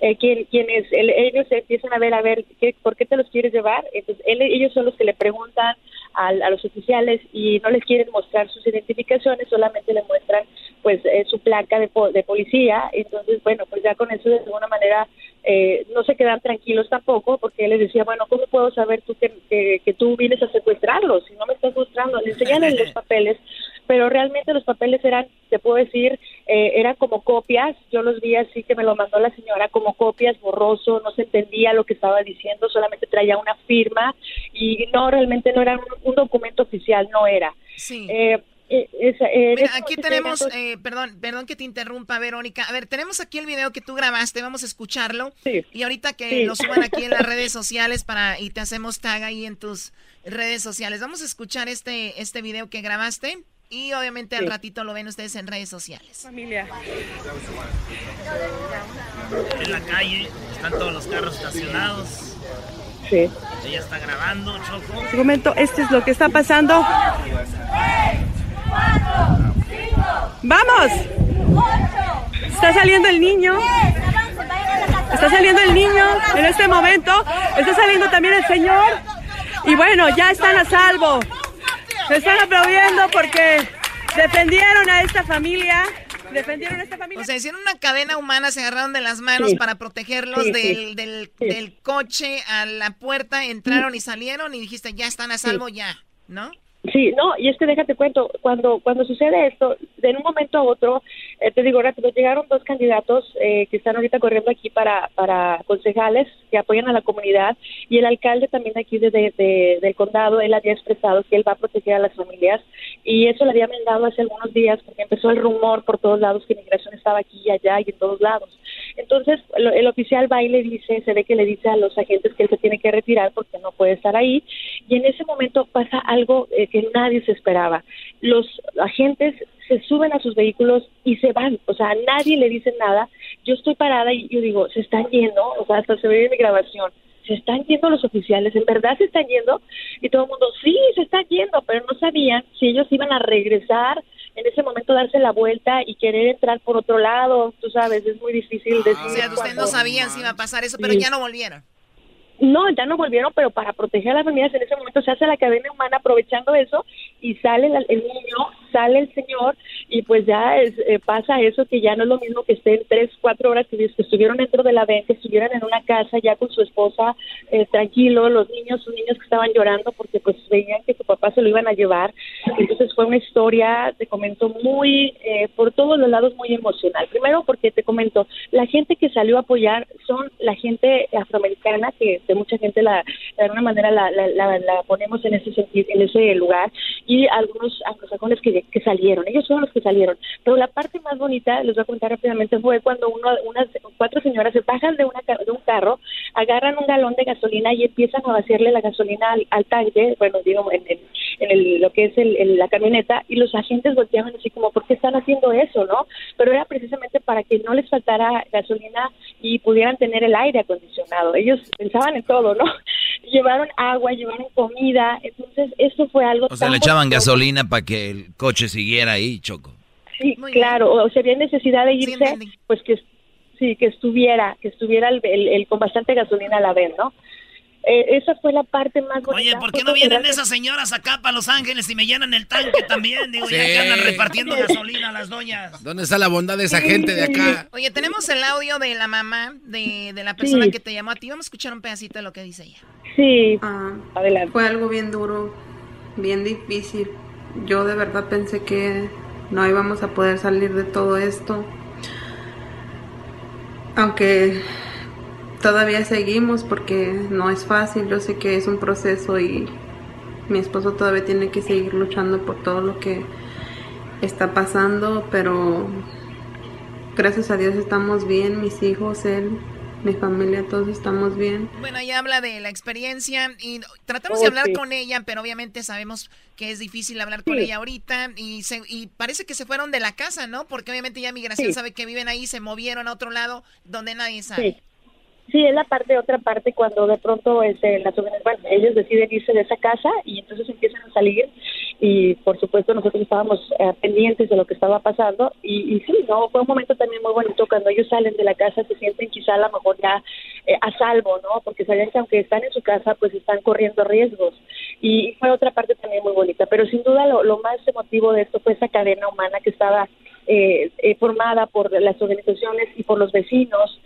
eh, quienes ellos empiezan a ver a ver ¿qué, por qué te los quieres llevar. Entonces ellos son los que le preguntan a, los oficiales y no les quieren mostrar sus identificaciones solamente le muestran pues eh, su placa de, de policía. Entonces bueno pues ya con eso de alguna manera eh, no se quedan tranquilos tampoco porque él les decía bueno cómo puedo saber tú que, que, tú vienes a secuestrarlos si no me estás mostrando le enseñan los (laughs) papeles pero realmente los papeles eran, te puedo decir, eh, eran como copias, yo los vi así que me lo mandó la señora como copias, borroso, no se entendía lo que estaba diciendo, solamente traía una firma y no, realmente no era un, documento oficial, no era. Sí. Eh, eh, Mira, aquí tenemos, perdón, perdón que te interrumpa, Verónica. A ver, tenemos aquí el video que tú grabaste, vamos a escucharlo. Sí. Y ahorita que lo suban aquí en las (laughs) redes sociales para y te hacemos tag ahí en tus redes sociales. Vamos a escuchar este este video que grabaste. Y obviamente al ratito lo ven ustedes en redes sociales. Familia. En la calle están todos los carros estacionados. Sí. Ella está grabando, Choco. En este momento, este es lo que está pasando. ¡Vamos! Está saliendo el niño. Está saliendo el niño en este momento. Está saliendo también el señor. Y bueno, ya están a salvo. Se están aplaudiendo porque defendieron a esta familia. Defendieron a esta familia. O sea, hicieron una cadena humana, se agarraron de las manos para protegerlos del, Del, del, coche a la puerta, entraron y salieron y dijiste, ya están a salvo, ya, ¿no? Sí, no, y es que déjate cuento, cuando cuando sucede esto, de un momento a otro, eh, te digo rápido, llegaron dos candidatos eh, que están ahorita corriendo aquí para, para concejales que apoyan a la comunidad y el alcalde también de aquí de, del condado, él había expresado que él va a proteger a las familias y eso le había mandado hace algunos días porque empezó el rumor por todos lados que inmigración estaba aquí y allá y en todos lados. Entonces el, oficial va y le dice, se ve que le dice a los agentes que él se tiene que retirar porque no puede estar ahí. Y en ese momento pasa algo eh, que nadie se esperaba. Los agentes se suben a sus vehículos y se van, o sea, nadie le dice nada. Yo estoy parada y yo digo, se están yendo, o sea, hasta se ve en mi grabación, se están yendo los oficiales, en verdad se están yendo, y todo el mundo, sí, se están yendo, pero no sabían si ellos iban a regresar en ese momento darse la vuelta y querer entrar por otro lado, tú sabes, es muy difícil decir. o sea, ustedes no sabían si iba a pasar eso, pero ya no volvieron. No, ya no volvieron, pero para proteger a las familias en ese momento se hace la cadena humana aprovechando eso y sale el, niño, sale el señor y pues ya es, eh, pasa eso que ya no es lo mismo que estén tres, cuatro horas que, estuvieron dentro de la venta, que estuvieran en una casa ya con su esposa eh, tranquilo, los niños, sus niños que estaban llorando porque pues veían que su papá se lo iban a llevar. Entonces fue una historia, te comento, muy, eh, por todos los lados muy emocional. Primero porque te comento, la gente que salió a apoyar son la gente afroamericana que de mucha gente la, de alguna manera la, la, ponemos en ese sentido, en ese lugar y algunos anglosajones que, que salieron, ellos son los que salieron. Pero la parte más bonita, les voy a contar rápidamente, fue cuando uno, unas cuatro señoras se bajan de, una, de un carro, agarran un galón de gasolina y empiezan a vaciarle la gasolina al, tanque, bueno, digo, en, en, lo que es el, la camioneta, y los agentes volteaban así como, ¿por qué están haciendo eso, no? Pero era precisamente para que no les faltara gasolina y pudieran tener el aire acondicionado. Ellos pensaban en todo, ¿no? (laughs) Llevaron agua, llevaron comida, entonces eso fue algo... O sea, le echaban gasolina para que el coche siguiera ahí, Choco. Sí, claro, o sea, había necesidad de irse, pues que sí, que estuviera, que estuviera el, el, con bastante gasolina a la vez, ¿no? Eh, esa fue la parte más bonita. Oye, ¿por qué no vienen esas señoras acá para Los Ángeles y me llenan el tanque también? Digo, ya que andan repartiendo gasolina a las doñas. ¿Dónde está la bondad de esa gente de acá? Oye, tenemos el audio de la mamá de, de la persona que te llamó a ti. Vamos a escuchar un pedacito de lo que dice ella. Sí, ah, adelante. Fue algo bien duro, bien difícil. Yo de verdad pensé que no íbamos a poder salir de todo esto. Aunque todavía seguimos porque no es fácil, yo sé que es un proceso y mi esposo todavía tiene que seguir luchando por todo lo que está pasando, pero gracias a Dios estamos bien, mis hijos, él, mi familia, todos estamos bien. Bueno, ella habla de la experiencia y tratamos de hablar con ella, pero obviamente sabemos que es difícil hablar con ella ahorita y, y parece que se fueron de la casa, ¿no? Porque obviamente ya migración sabe que viven ahí, se movieron a otro lado donde nadie sabe. Sí, es la parte, otra parte cuando de pronto este, las bueno, ellos deciden irse de esa casa y entonces empiezan a salir y por supuesto nosotros estábamos eh, pendientes de lo que estaba pasando y, y, sí, no, fue un momento también muy bonito cuando ellos salen de la casa se sienten quizá a lo mejor ya eh, a salvo, ¿no? Porque saben que aunque están en su casa pues están corriendo riesgos y fue otra parte también muy bonita, pero sin duda lo, lo más emotivo de esto fue esa cadena humana que estaba eh, eh formada por las organizaciones y por los vecinos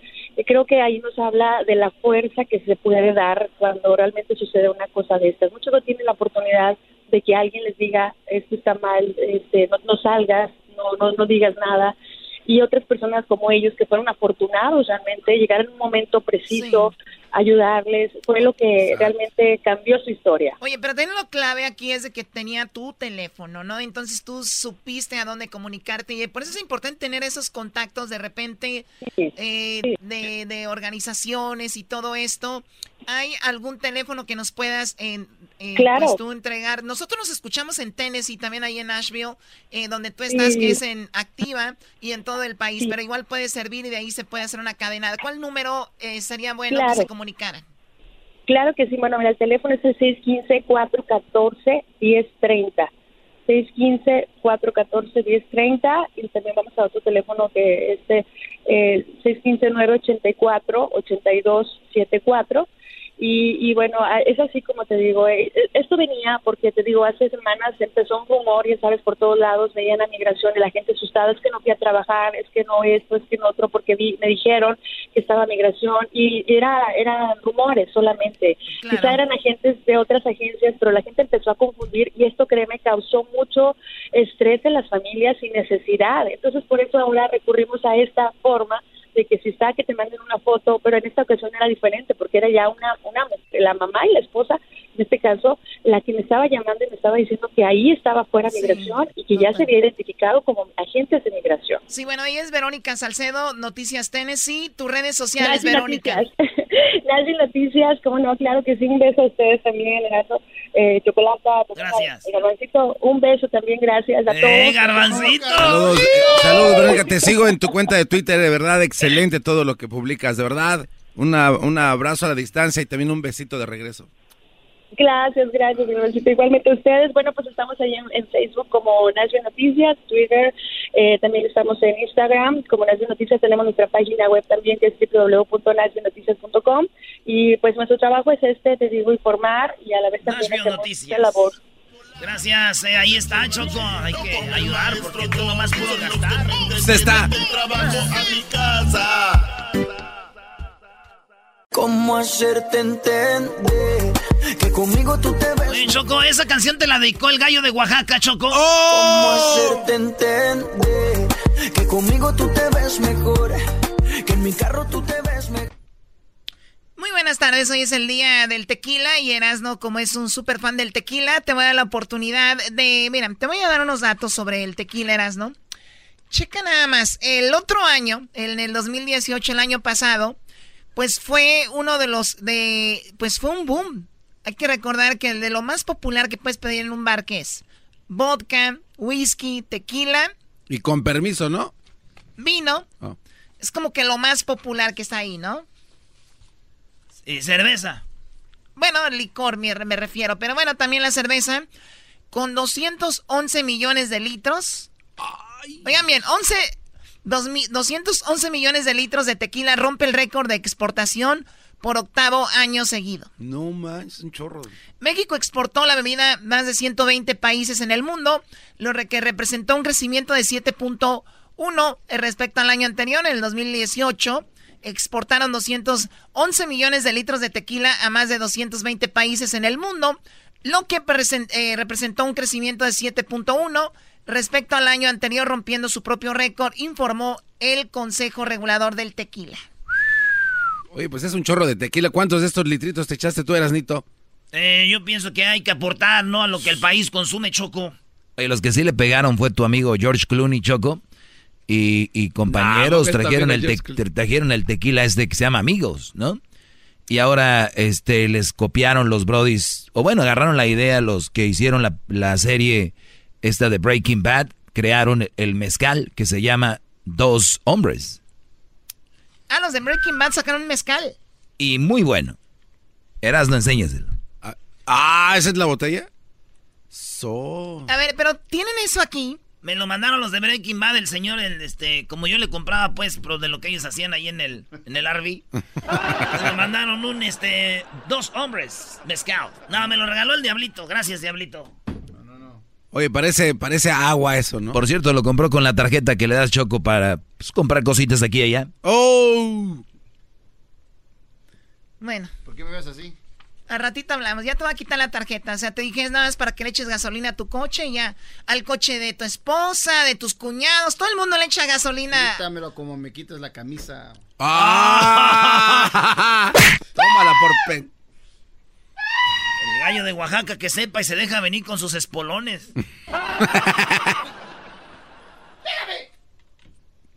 creo que ahí nos habla de la fuerza que se puede dar cuando realmente sucede una cosa de estas. Muchos no tienen la oportunidad de que alguien les diga esto está mal, este, no, salgas, no, no, no digas nada y otras personas como ellos que fueron afortunados realmente, llegar en un momento preciso, ayudarles, fue lo que realmente cambió su historia. Oye, pero también lo clave aquí es de que tenía tu teléfono, ¿no? Entonces tú supiste a dónde comunicarte y por eso es importante tener esos contactos de repente eh, de, de organizaciones y todo esto. ¿Hay algún teléfono que nos puedas eh, eh, pues, tú entregar? Nosotros nos escuchamos en Tennessee, también ahí en Nashville, eh, donde tú estás, que es en activa y en todo el país, pero igual puede servir y de ahí se puede hacer una cadena. ¿Cuál número eh, sería bueno que se comunicaran? Claro que sí, bueno, mira, el teléfono es el 615-414-1030. 615-414-1030 y también vamos a otro teléfono que es eh, 615-984-8274 Y, y bueno, es así como te digo, eh, eh, esto venía porque te digo, hace semanas empezó un rumor, ya sabes, por todos lados, veían a migración y la gente asustada, es que no fui a trabajar, es que no esto, es que no otro, porque vi, me dijeron que estaba migración y era eran rumores solamente. Quizá eran agentes de otras agencias, pero la gente empezó a confundir y esto, créeme, causó mucho estrés en las familias sin necesidad. Entonces, por eso ahora recurrimos a esta forma de que si está que te manden una foto, pero en esta ocasión era diferente porque era ya una, una la mamá y la esposa, en este caso, la que me estaba llamando y me estaba diciendo que ahí estaba fuera migración y que ya se había identificado como agentes de migración. Sí, bueno, ella es Verónica Salcedo, Noticias Tennessee, tus redes sociales, Verónica. (laughs) Noticias. Nancy Noticias, cómo no, claro que sí, un beso a ustedes también, Erazo, eh, Chocolata, Gracias. Garbancito, un beso también, gracias a todos. ¡Eh, Garbancito! Saludos, saludos, Verónica. Te sigo en tu cuenta de Twitter, de verdad, excelente todo lo que publicas, de verdad. Una, un abrazo a la distancia y también un besito de regreso. Gracias, gracias, Garbancito. Igualmente a ustedes. Bueno, pues estamos ahí en, en Facebook como Nashville Noticias, Twitter, eh, también estamos en Instagram como Nashville Noticias. Tenemos nuestra página web también que es www.nashvillenoticias.com y pues nuestro trabajo es este, te digo, informar y a la vez también Nashville hacemos Noticias. esta labor. Gracias, eh, ahí está, Choco. Hay que ayudar porque tú nomás pudo gastar. Usted está. Trabajo a mi casa. ¿Cómo hacerte entender que conmigo tú te ves? Oye, Choco, esa canción te la dedicó el gallo de Oaxaca, Choco. ¿Cómo hacerte entender que conmigo tú te ves mejor? Que en mi carro tú te ves mejor. Muy buenas tardes, hoy es el día del tequila y Erasno, como es un súper fan del tequila, te voy a dar la oportunidad de, mira, te voy a dar unos datos sobre el tequila, Erasno. Checa nada más, el otro año, en el 2018, el año pasado, pues fue uno de los de, pues fue un boom. Hay que recordar que el de lo más popular que puedes pedir en un bar que es vodka, whisky, tequila, Y con permiso, ¿no? vino. Oh. Es como que lo más popular que está ahí, ¿no? Y cerveza. Bueno, licor me, me refiero, pero bueno, también la cerveza con 211 millones de litros. Oigan bien, 11, dos mi- 211 millones de litros de tequila rompe el récord de exportación por octavo año seguido. No más, un chorro. México exportó la bebida a más de 120 países en el mundo, lo que representó un crecimiento de 7.1 respecto al año anterior, en el 2018. Exportaron 211 millones de litros de tequila a más de 220 países en el mundo, lo que eh, representó un crecimiento de 7.1 respecto al año anterior, rompiendo su propio récord, informó el Consejo Regulador del Tequila. Oye, pues es un chorro de tequila. ¿Cuántos de estos litritos te echaste tú, Erasnito? Eh, yo pienso que hay que aportar, ¿no? A lo que el país consume, Choco. Oye, los que sí le pegaron fue tu amigo George Clooney, Choco. Y, y compañeros Ah, porque trajeron, el a te- trajeron el tequila este que se llama Amigos, ¿no? Y ahora este, les copiaron los brodis, o bueno, agarraron la idea los que hicieron la, la serie esta de Breaking Bad, crearon el mezcal que se llama Dos Hombres. Ah, los de Breaking Bad sacaron un mezcal. Y muy bueno. Erasno, enséñaselo. Ah, ¿esa es la botella? So. A ver, pero tienen eso aquí. Me lo mandaron los de Breaking Bad, el señor, el, este, como yo le compraba, pues, pero de lo que ellos hacían ahí en el, en el RV. me mandaron un, este, dos hombres, mezcal. No, me lo regaló el Diablito. Gracias, Diablito. Oye, parece, parece agua eso, ¿no? Por cierto, lo compró con la tarjeta que le das Choco para pues, comprar cositas aquí y allá. ¡Oh! Bueno, ¿Por qué me ves así? al ratito hablamos. Ya te voy a quitar la tarjeta. O sea, te dije es nada más para que le eches gasolina a tu coche y ya. Al coche de tu esposa, de tus cuñados. Todo el mundo le echa gasolina. Quítamelo como me quitas la camisa. ¡Ah! (laughs) (laughs) Tómala por pen. Gallo de Oaxaca que sepa y se deja venir con sus espolones. (laughs)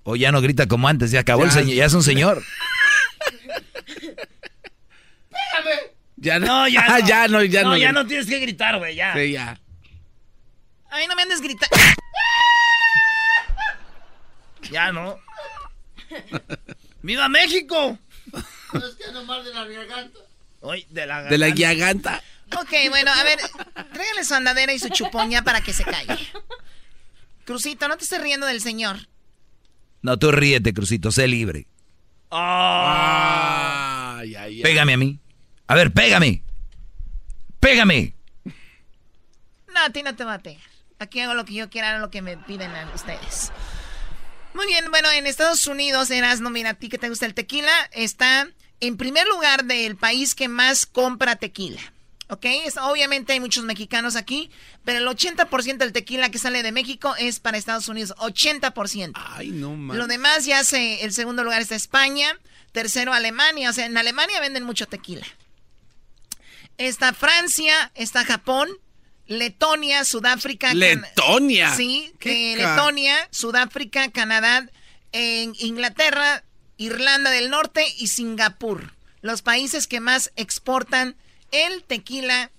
O ya no grita como antes, ya acabó el señor, ya es un señor. Ya No, (laughs) ya no. ya no, ya no. No, ya no tienes que gritar, güey, ya. Sí, ya. Ay, no me andes gritando. Ya no. ¡Viva México! Es que nomás de la garganta. Hoy, de la De la garganta. Ok, bueno, a ver. Tráigale su andadera y su chupón ya para que se calle. Crucito, no te estés riendo del señor. No, tú ríete, Crucito, sé libre. Ah. Ay, ay, ay. Pégame a mí. A ver, pégame. Pégame. No, a ti no te va a pegar. Aquí hago lo que yo quiera, lo que me piden a ustedes. Muy bien, bueno, en Estados Unidos, Erasno, mira, a ti que te gusta el tequila, está en primer lugar del país que más compra tequila. ¿Ok? obviamente hay muchos mexicanos aquí, pero el 80% del tequila que sale de México es para Estados Unidos. 80%. Ay, no mames. Lo demás ya se. El segundo lugar está España. Tercero, Alemania. O sea, en Alemania venden mucho tequila. Está Francia, está Japón, Letonia, Sudáfrica. Letonia. Sí, que Letonia, Sudáfrica, Canadá, en Inglaterra, Irlanda del Norte y Singapur. Los países que más exportan el tequila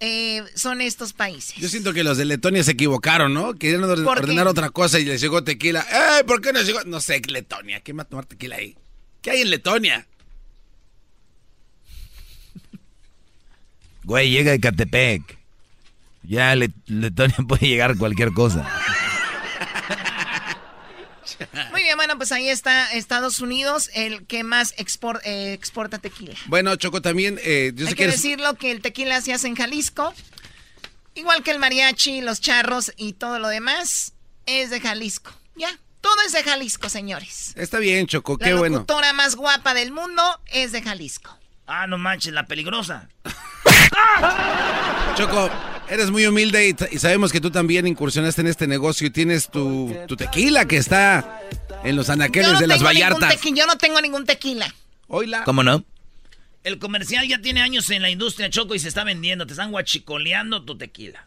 eh, son estos países. Yo siento que los de Letonia se equivocaron, ¿no? Querían ordenar otra cosa y les llegó tequila. ¡Eh! ¿Por qué no llegó? No sé, Letonia. ¿Quién va a tomar tequila ahí? ¿Qué hay en Letonia? Güey, llega de Catepec. Ya Letonia (laughs) puede llegar cualquier cosa. (laughs) Muy bien, bueno, pues ahí está Estados Unidos, el que más eh, exporta tequila. Bueno, Choco, también... Eh, Hay que, decirlo que el tequila se hace en Jalisco, igual que el mariachi, los charros y todo lo demás, es de Jalisco. Ya, todo es de Jalisco, señores. Está bien, Choco, qué bueno. La locutora más guapa del mundo es de Jalisco. Ah, no manches, la peligrosa. (laughs) Choco, eres muy humilde y, sabemos que tú también incursionaste en este negocio y tienes tu, tequila que está en los anaqueles de las Vallartas. Yo no tengo ningún tequila. Oila. ¿Cómo no? El comercial ya tiene años en la industria, Choco, y se está vendiendo. Te están guachicoleando tu tequila.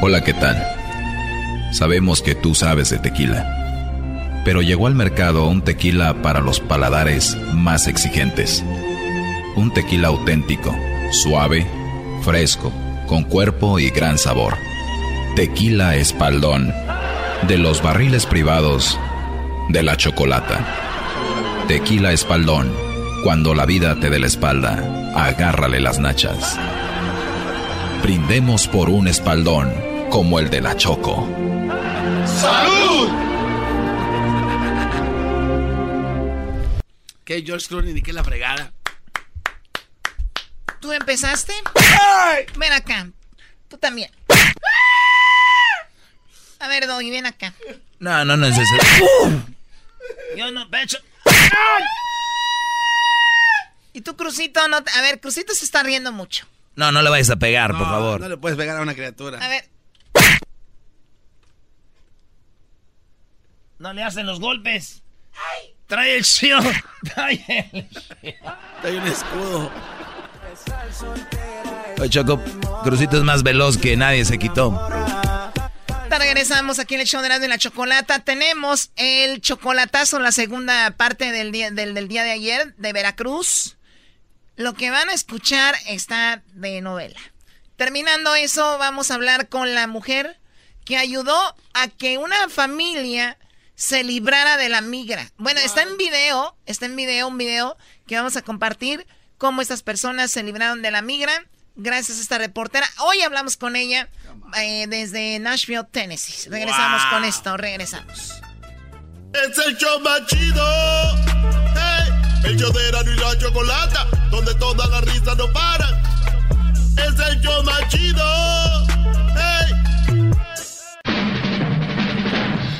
Hola, ¿qué tal? Sabemos que tú sabes de tequila. Pero llegó al mercado un tequila para los paladares más exigentes. Un tequila auténtico, suave, fresco, con cuerpo y gran sabor. Tequila Espaldón, de los barriles privados de la chocolata. Tequila Espaldón, cuando la vida te dé la espalda, agárrale las nachas. Brindemos por un espaldón como el de la Choco. ¡Salud! ¿Qué George Clooney ni qué la fregada? ¿Tú empezaste? Ven acá. Tú también. A ver, Doggy, ven acá. No, no, no es eso. Yo no, pecho. Y tú, Crucito, no. A ver, Crucito se está riendo mucho. No, no le vayas a pegar, por favor. No le puedes pegar a una criatura. A ver. No le hacen los golpes. (laughs) Trae el shield. Trae el Trae un escudo. Oye, Choco, Crucito es más veloz que nadie se quitó. Regresamos aquí en el show de la, la chocolata. Tenemos el chocolatazo, la segunda parte del día, del día de ayer de Veracruz. Lo que van a escuchar está de novela. Terminando eso, vamos a hablar con la mujer que ayudó a que una familia se librara de la migra. Bueno, está en video, está en video, un video que vamos a compartir, cómo estas personas se libraron de la migra, gracias a esta reportera. Hoy hablamos con ella eh, desde Nashville, Tennessee. Regresamos con esto, regresamos. Es el show más chido. el show de y la chocolata, donde todas las risas no paran. Es el show más chido.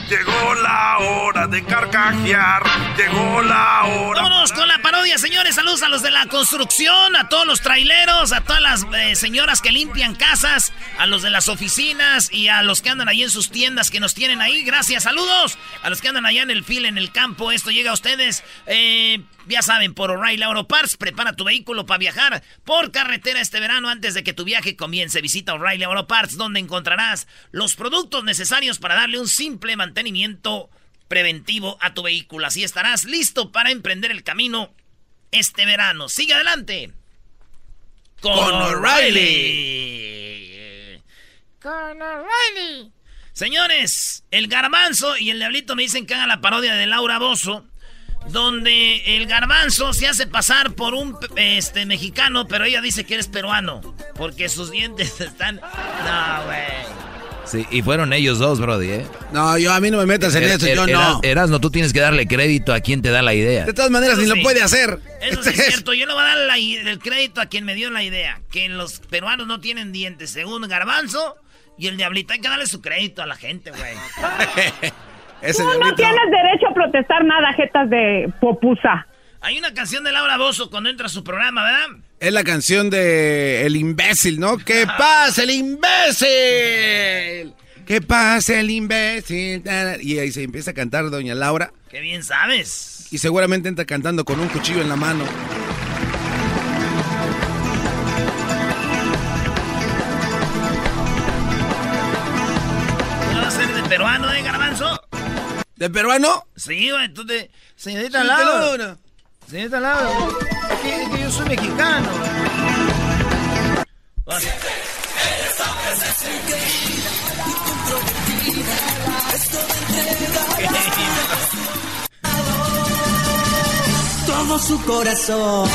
Llegó la hora de carcajear. Llegó la hora. Vámonos con la parodia, señores. Saludos a los de la construcción, a todos los traileros, a todas las eh, señoras que limpian casas, a los de las oficinas y a los que andan ahí en sus tiendas que nos tienen ahí. Gracias, saludos. A los que andan allá en el fil, en el campo. Esto llega a ustedes. Eh, ya saben, por O'Reilly Auto Parts, prepara tu vehículo para viajar por carretera este verano antes de que tu viaje comience. Visita O'Reilly Auto Parts, donde encontrarás los productos necesarios para darle un simple mantenimiento preventivo a tu vehículo. Así estarás listo para emprender el camino este verano. Sigue adelante. Con, O'Reilly. Con O'Reilly. Señores, el garbanzo y el diablito me dicen que hagan la parodia de Laura Bozo donde el garbanzo se hace pasar por un este mexicano, pero ella dice que eres peruano, porque sus dientes (laughs) están... No, güey. Sí, y fueron ellos dos, Brody, ¿eh? No, yo a mí no me metas en Er- eso, er- yo Eras- no. Erasno, tú tienes que darle crédito a quien te da la idea. De todas maneras, Eso ni sí. lo puede hacer. Eso sí es (laughs) cierto, yo le voy a dar la i- el crédito a quien me dio la idea, que los peruanos no tienen dientes, según Garbanzo y el Diablito, hay que darle su crédito a la gente, güey. (laughs) Ese Tú no tienes derecho a protestar nada, jetas de popusa. Hay una canción de Laura Bozo cuando entra a su programa, ¿verdad? Es la canción de El imbécil, ¿no? ¡Que pase el imbécil! ¡Que pase el imbécil! Y ahí se empieza a cantar Doña Laura. Qué bien sabes. Y seguramente entra cantando con un cuchillo en la mano. ¿No va a ser de peruano, eh, Garbanzo? ¿De peruano? Sí, güey, tú te... Señorita Señorita Laura. Señorita Laura. Es que, es que yo soy mexicano. (laughs) Todo su corazón.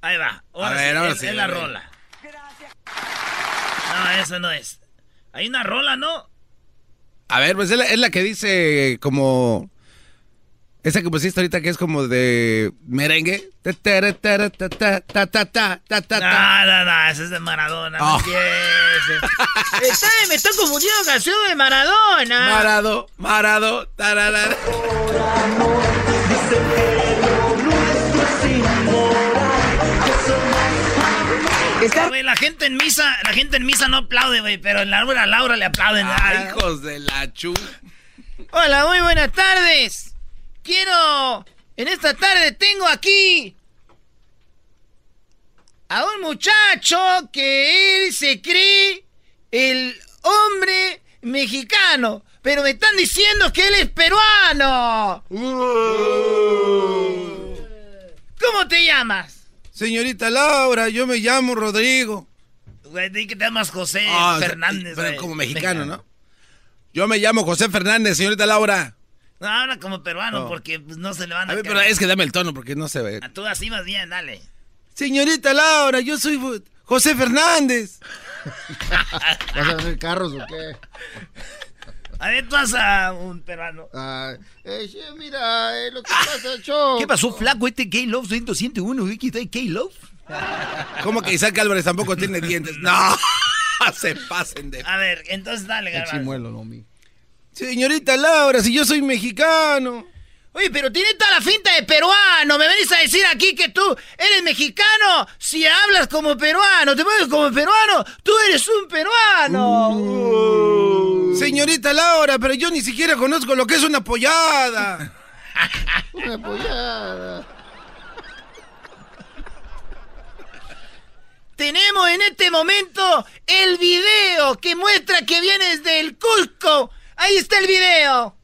Ahí va. Ahora A ver, sí, ahora es, sí, es la rola. No, esa no es. Hay una rola, ¿no? A ver, pues es la, que dice como... Esa que pusiste ahorita que es como de merengue. No, no, no, esa es de Maradona. Oh. Está, eh, me estoy confundiendo canción de Maradona. Marado, Marado, tararara. Por amor, dice que lo nuestro es Güey, la gente en misa, la gente en misa no aplaude, güey, pero en la hora a Laura le aplauden. Ay, hijos de la chu. Hola, muy buenas tardes. Quiero, en esta tarde tengo aquí a un muchacho que él se cree el hombre mexicano, pero me están diciendo que él es peruano. ¿Cómo te llamas? Señorita Laura, yo me llamo Rodrigo. Güey, di que te llamas José Ah, Fernández. Pero güey. como mexicano, ¿no? Yo me llamo José Fernández, señorita Laura. No, habla como peruano No. porque pues, no se le van a, A ver, caer. pero es que dame el tono porque no se ve. A tú así más bien, dale. Señorita Laura, yo soy José Fernández. (laughs) ¿Vas a hacer carros o qué? A ver, tú a un peruano. Ah, eh, mira, eh, lo que pasa, Choco. ¿Qué pasó, flaco? Este K-Love 101, ¿qué está K-Love? ¿Cómo que Isaac Álvarez tampoco tiene dientes? No, (laughs) se pasen de... A ver, entonces dale, El Garbanzo. chimuelo, no, mi. Señorita Laura, si yo soy mexicano. Oye, pero tiene toda la finta de peruano. Me venís a decir aquí que tú eres mexicano. Si hablas como peruano, te mueves como peruano, tú eres un peruano. Uh. Señorita Laura, pero yo ni siquiera conozco lo que es una pollada. (laughs) Una pollada. Tenemos en este momento el video que muestra que vienes del Cusco. Ahí está el video.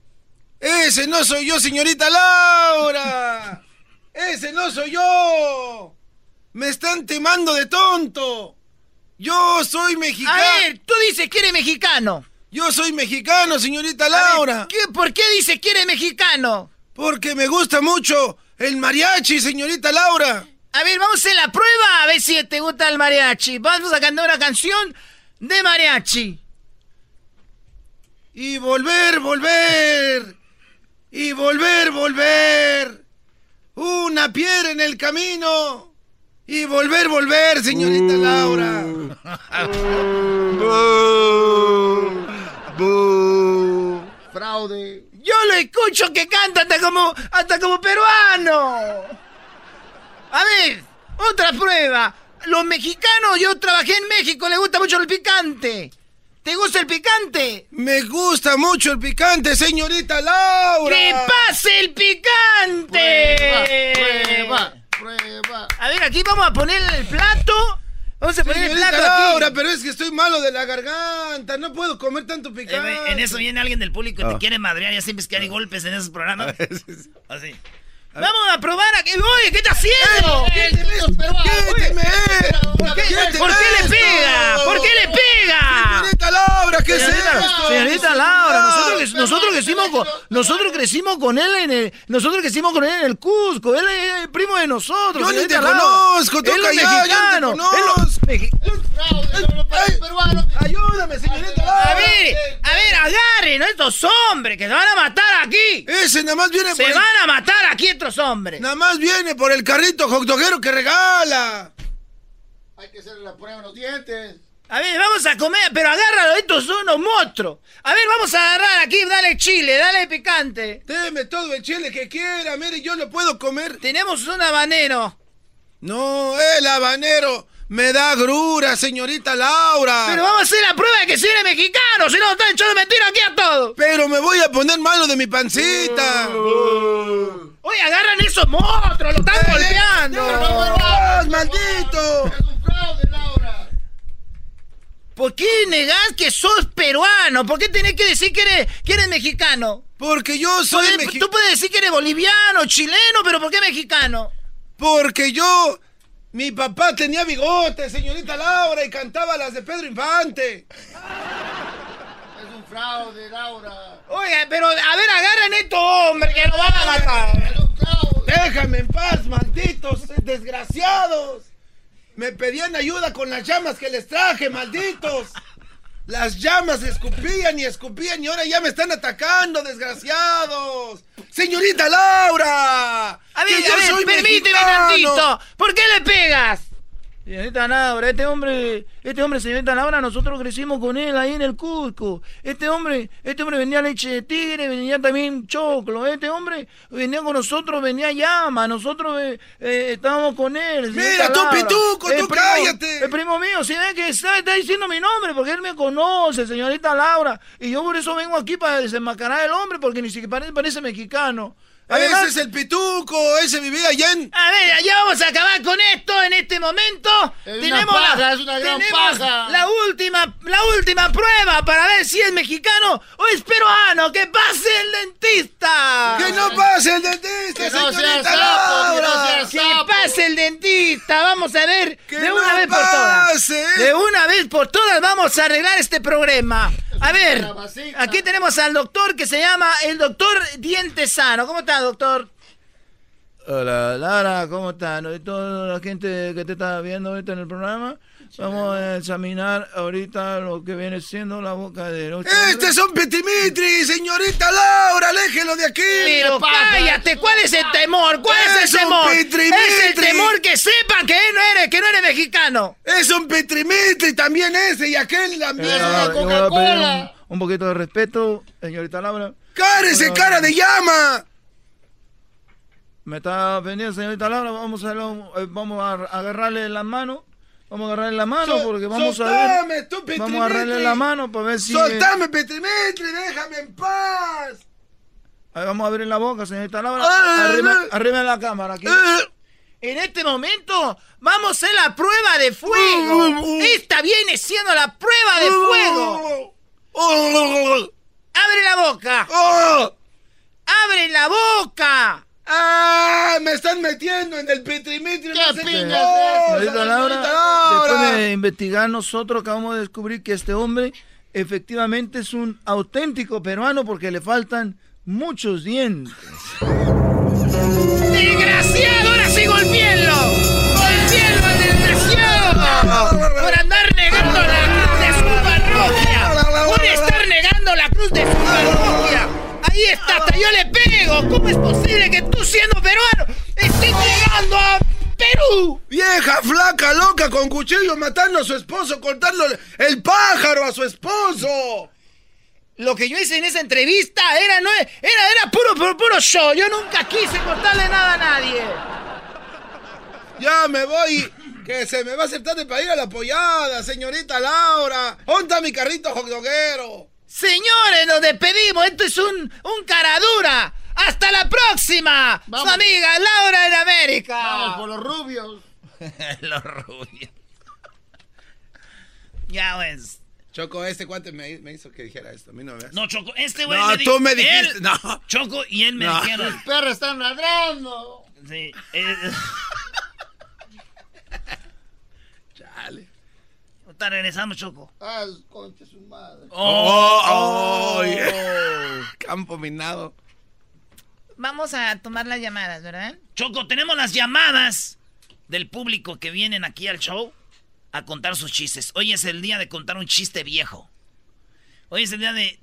Ese no soy yo, señorita Laura. Ese no soy yo. Me están temando de tonto. Yo soy mexicano. A ver, tú dices que eres mexicano. Yo soy mexicano, señorita ver, Laura. ¿qué- ¿Por qué dice que eres mexicano? Porque me gusta mucho el mariachi, señorita Laura. A ver, vamos a hacer la prueba a ver si te gusta el mariachi. Vamos a cantar una canción de mariachi. Y volver, volver. Y volver, volver. Una piedra en el camino. Y volver, volver, señorita Laura. (laughs) (laughs) Fraude. Yo lo escucho que canta hasta como, hasta como peruano. A ver, otra prueba. Los mexicanos, yo trabajé en México, les gusta mucho el picante. ¿Te gusta el picante? Me gusta mucho el picante, señorita Laura. ¡Que pase el picante! Prueba, prueba. A ver, aquí vamos a poner el plato. Vamos a poner el plato aquí. Laura, pero es que estoy malo de la garganta. No puedo comer tanto Eh, picante. en eso viene alguien del público y Ah. te quiere madrear. Ya siempre es que hay golpes en esos programas. (laughs) Así. Vamos a probar a que. Oye, ¿qué está haciendo? ¡Quíteme! ¿Por qué, ¿Por qué le pega? ¿Por qué le pega? Señorita Laura, ¿qué es Señorita- esto? Señorita Laura, nosotros, nosotros crecimos con nosotros crecimos con él en el nosotros crecimos con él en el Cusco, él es el primo de nosotros. Yo ni te Laura. conozco, él toca es mexicano. él es- Ayúdame, señorita Laura. A ver, a ver, agarren a estos hombres que se van a matar aquí. Ese nada más viene Se van a matar aquí hombres. Nada más viene por el carrito hot doguero que regala. Hay que hacerle la prueba en los dientes. A ver, vamos a comer, pero agárralo, estos son unos monstruos. A ver, vamos a agarrar aquí, dale chile, dale picante. Deme todo el chile que quiera, mire, yo lo puedo comer. Tenemos un habanero. No, el habanero me da grura, señorita Laura. Pero vamos a hacer la prueba de que si eres mexicano, si no, están echando mentira aquí a todos. Pero me voy a poner malo de mi pancita. (laughs) Oye, agarran esos monstruos, lo están golpeando. ¡Dios, maldito! ¿Por qué negás que sos peruano? ¿Por qué tenés que decir que eres, que eres mexicano? Porque yo soy Puedes- mexi- Tú puedes decir que eres boliviano, chileno, pero ¿por qué mexicano? Porque yo, mi papá tenía bigote, señorita Laura, y cantaba las de Pedro Infante. Fraude, Laura. Oye, pero a ver, agarren estos hombres que nos van a matar. Déjame en paz, malditos desgraciados. Me pedían ayuda con las llamas que les traje, malditos. Las llamas escupían y escupían y ahora ya me están atacando, desgraciados. Señorita Laura. A ver, que yo a ver, soy permíteme mexicano. tantito. ¿Por qué le pegas? Señorita Laura, este hombre, este hombre, señorita Laura, nosotros crecimos con él ahí en el Cusco. Este hombre, este hombre vendía leche de tigre, vendía también choclo. Este hombre venía con nosotros, venía llama. Nosotros eh, eh, estábamos con él. Mira, tú, pituco, tú primo- cállate. El primo mío, si ve que sabe, está diciendo mi nombre, porque él me conoce, señorita Laura. Y yo por eso vengo aquí para desenmascarar al hombre, porque ni siquiera parece, parece mexicano. Además- ese es el pituco, ese vivía allá en... a ver, ya vamos a acabar con esto en este momento. Es una tenemos paja, la, es una gran tenemos paja. la última, la última prueba para ver si es mexicano o es peruano. ¡Que pase el dentista! ¡Que no pase el dentista, Que no sea señorita sapo, que no! ¡Que pase el dentista! Vamos a ver ¡Que de no una vez por todas. pase! De una vez por todas vamos a arreglar este problema. A ver, aquí tenemos al doctor que se llama el doctor Dientesano. ¿Cómo está, doctor? Hola, Lara, ¿cómo están? Y toda la gente que te está viendo ahorita en el programa, vamos a examinar ahorita lo que viene siendo la boca de... ¡Este es un petimitri, señorita Laura! ¡Aléjelo de aquí! Pero cállate, ¿cuál es el temor? ¿Cuál es, Es el un temor? pitrimitri. Es el temor que sepan que no eres, que no eres mexicano. ¡Es un petimitri también ese y aquel también! Eh, yo voy a pedir un, un poquito de respeto, señorita Laura. ¡Cárese, cara de llama! Me está ofendiendo, señorita Laura. Vamos a, eh, vamos a agarrarle la mano. Vamos a agarrarle la mano So- porque vamos a soltame, ver. tú, Vamos a agarrarle la mano para ver si. ¡Soltame, petimitri! ¡Déjame en paz! Ahí vamos a abrir la boca, señorita Laura. Ah, arriba, ah. arriba la cámara. Aquí. Ah. En este momento vamos a hacer la prueba de fuego. Esta viene siendo la prueba de fuego. Abre la boca. Abre la boca. ¡Ah! ¡Me están metiendo en el petimitri! ¡No sé qué Laura, señorita Laura! después de investigar nosotros acabamos de descubrir que este hombre efectivamente es un auténtico peruano porque le faltan muchos dientes. ¡Desgraciado! ¡Ahora sí golpeenlo! ¡Golpeenlo al desgraciado! Por andar negando la cruz de su parroquia. Por estar negando la cruz de su parroquia. Ahí está, hasta yo le pego. ¿Cómo es posible que tú siendo peruano estés negando a Perú? Vieja, flaca, loca, con cuchillo matando a su esposo, cortándole el pájaro a su esposo. Lo que yo hice en esa entrevista era, no, era, era puro, puro, puro show. Yo nunca quise cortarle nada a nadie. Ya me voy, que se me va a hacer tarde para ir a la pollada, señorita Laura. ¿Dónde está mi carrito hotdoguero? Señores, nos despedimos. Esto es un, un caradura. ¡Hasta la próxima! Su amiga Laura en América. Vamos por los rubios. (laughs) los rubios. Ya, pues. Choco, este cuate me, me hizo que dijera esto. A mí no me No, Choco, este güey No, me tú me dijiste. él- No. Choco y él me No. dijeron. Los perros están ladrando. Sí. eh, (laughs) ahorita regresamos, Choco. Ah, concha su madre. Oh, oh, yeah. Campo minado. Vamos a tomar las llamadas, ¿verdad? Choco, tenemos las llamadas del público que vienen aquí al show a contar sus chistes. Hoy es el día de contar un chiste viejo. Hoy es el día de,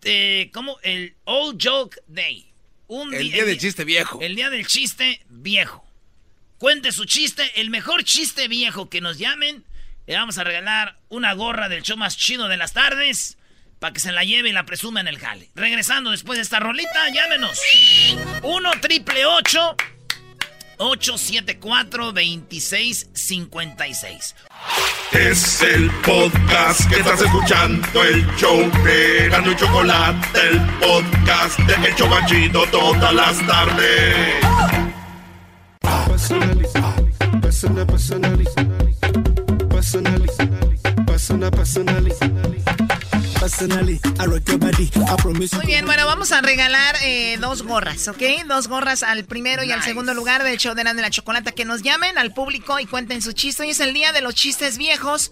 de- ¿cómo? El Old Joke Day. Un El día del chiste viejo. El día del chiste viejo. Cuente su chiste, el mejor chiste viejo que nos llamen. Le vamos a regalar una gorra del show más chido de las tardes para que se la lleve y la presuma en el jale. Regresando después de esta rolita, llámenos. 1 triple 874 2656. Es el podcast que estás escuchando, el show de Gano y Chocolate, el podcast de El Chobachito todas las tardes. Personally, personal, personally, personally, personal, personally, personally, I rock your body. I promise Muy bien, bueno, vamos a regalar eh, dos gorras, ¿ok? Dos gorras al primero y al segundo lugar del show de Erasmo y la Chocolata. Que nos llamen al público y cuenten su chiste. Hoy es el día de los chistes viejos.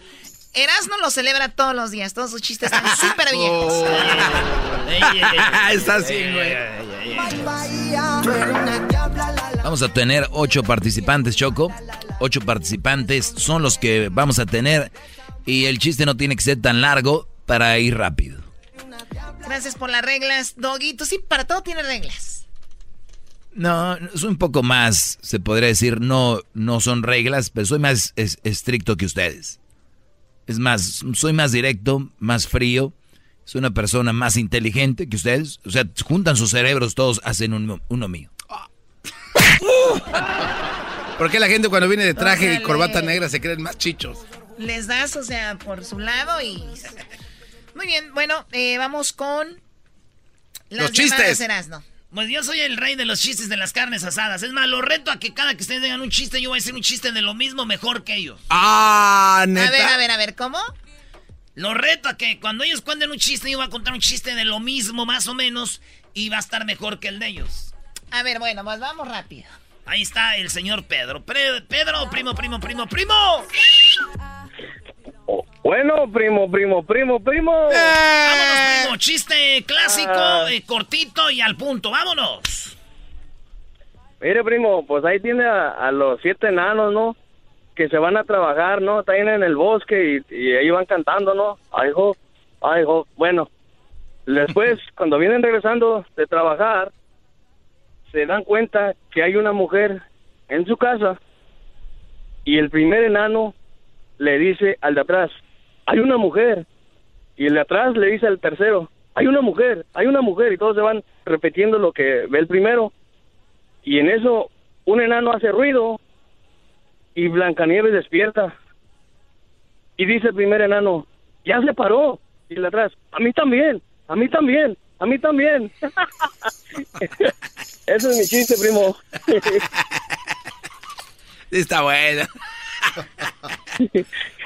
Erasmo lo celebra todos los días. Todos sus chistes están (laughs) súper viejos. Oh. Está así, güey. Vamos a tener ocho participantes, Choco. Ocho participantes son los que vamos a tener. Y el chiste no tiene que ser tan largo para ir rápido. Gracias por las reglas, Doggy. Tú sí, para todo tiene reglas. No, es un poco más, se podría decir, no, no son reglas, pero soy más es- estricto que ustedes. Es más, soy más directo, más frío. Soy una persona más inteligente que ustedes. O sea, juntan sus cerebros, todos hacen uno, uno mío. (laughs) ¿Por qué la gente cuando viene de traje y corbata negra se creen más chichos? Les das, o sea, por su lado y... (laughs) Muy bien, bueno, eh, vamos con... Las Los chistes. Erasmo. Pues yo soy el rey de los chistes de las carnes asadas. Es más, lo reto a que cada que ustedes digan un chiste, yo voy a decir un chiste de lo mismo mejor que ellos. Ah, A ver, a ver, a ver, ¿cómo? Lo reto a que cuando ellos cuenten un chiste, yo voy a contar un chiste de lo mismo, más o menos, y va a estar mejor que el de ellos. A ver, bueno, pues vamos rápido. Ahí está el señor Pedro. Pre- Pedro, primo, primo, primo, primo. Bueno, primo, primo, primo, primo. Vámonos, primo. Chiste clásico, Ah. eh, cortito y al punto. Vámonos. Mire, primo, pues ahí tiene a, a los siete enanos, ¿no? Que se van a trabajar, ¿no? Están en el bosque y, y ahí van cantando, ¿no? Ay, jo, ay, jo. Bueno, después, (laughs) cuando vienen regresando de trabajar, se dan cuenta que hay una mujer en su casa y el primer enano le dice al de atrás, hay una mujer. Y el de atrás le dice al tercero, hay una mujer, hay una mujer. Y todos se van repitiendo lo que ve el primero. Y en eso un enano hace ruido y Blancanieves despierta. Y dice el primer enano, ya se paró. Y el de atrás, a mí también, a mí también, a mí también. (laughs) Eso es mi chiste, primo. (laughs) Está bueno. (laughs)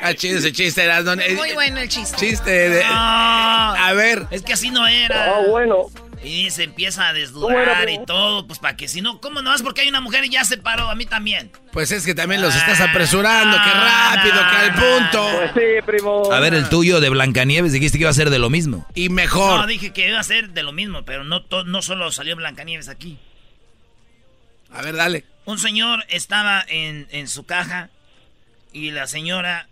Ah, chido ese chiste, Erasmo. Muy bueno el chiste. Chiste de... Ah, A ver. Es que así no era. Ah, bueno. Y se empieza a ¿Cómo era, desdudar y todo, pues para que si no, ¿cómo no es porque hay una mujer y ya se paró? A mí también. Pues es que también los estás apresurando. ¡Qué rápido, que al punto! Pues sí, primo. A ver, el tuyo de Blancanieves dijiste que iba a ser de lo mismo. Y mejor. No, dije que iba a ser de lo mismo, pero no, no solo salió Blancanieves aquí. A ver, dale. Un señor estaba en, en su caja y la señora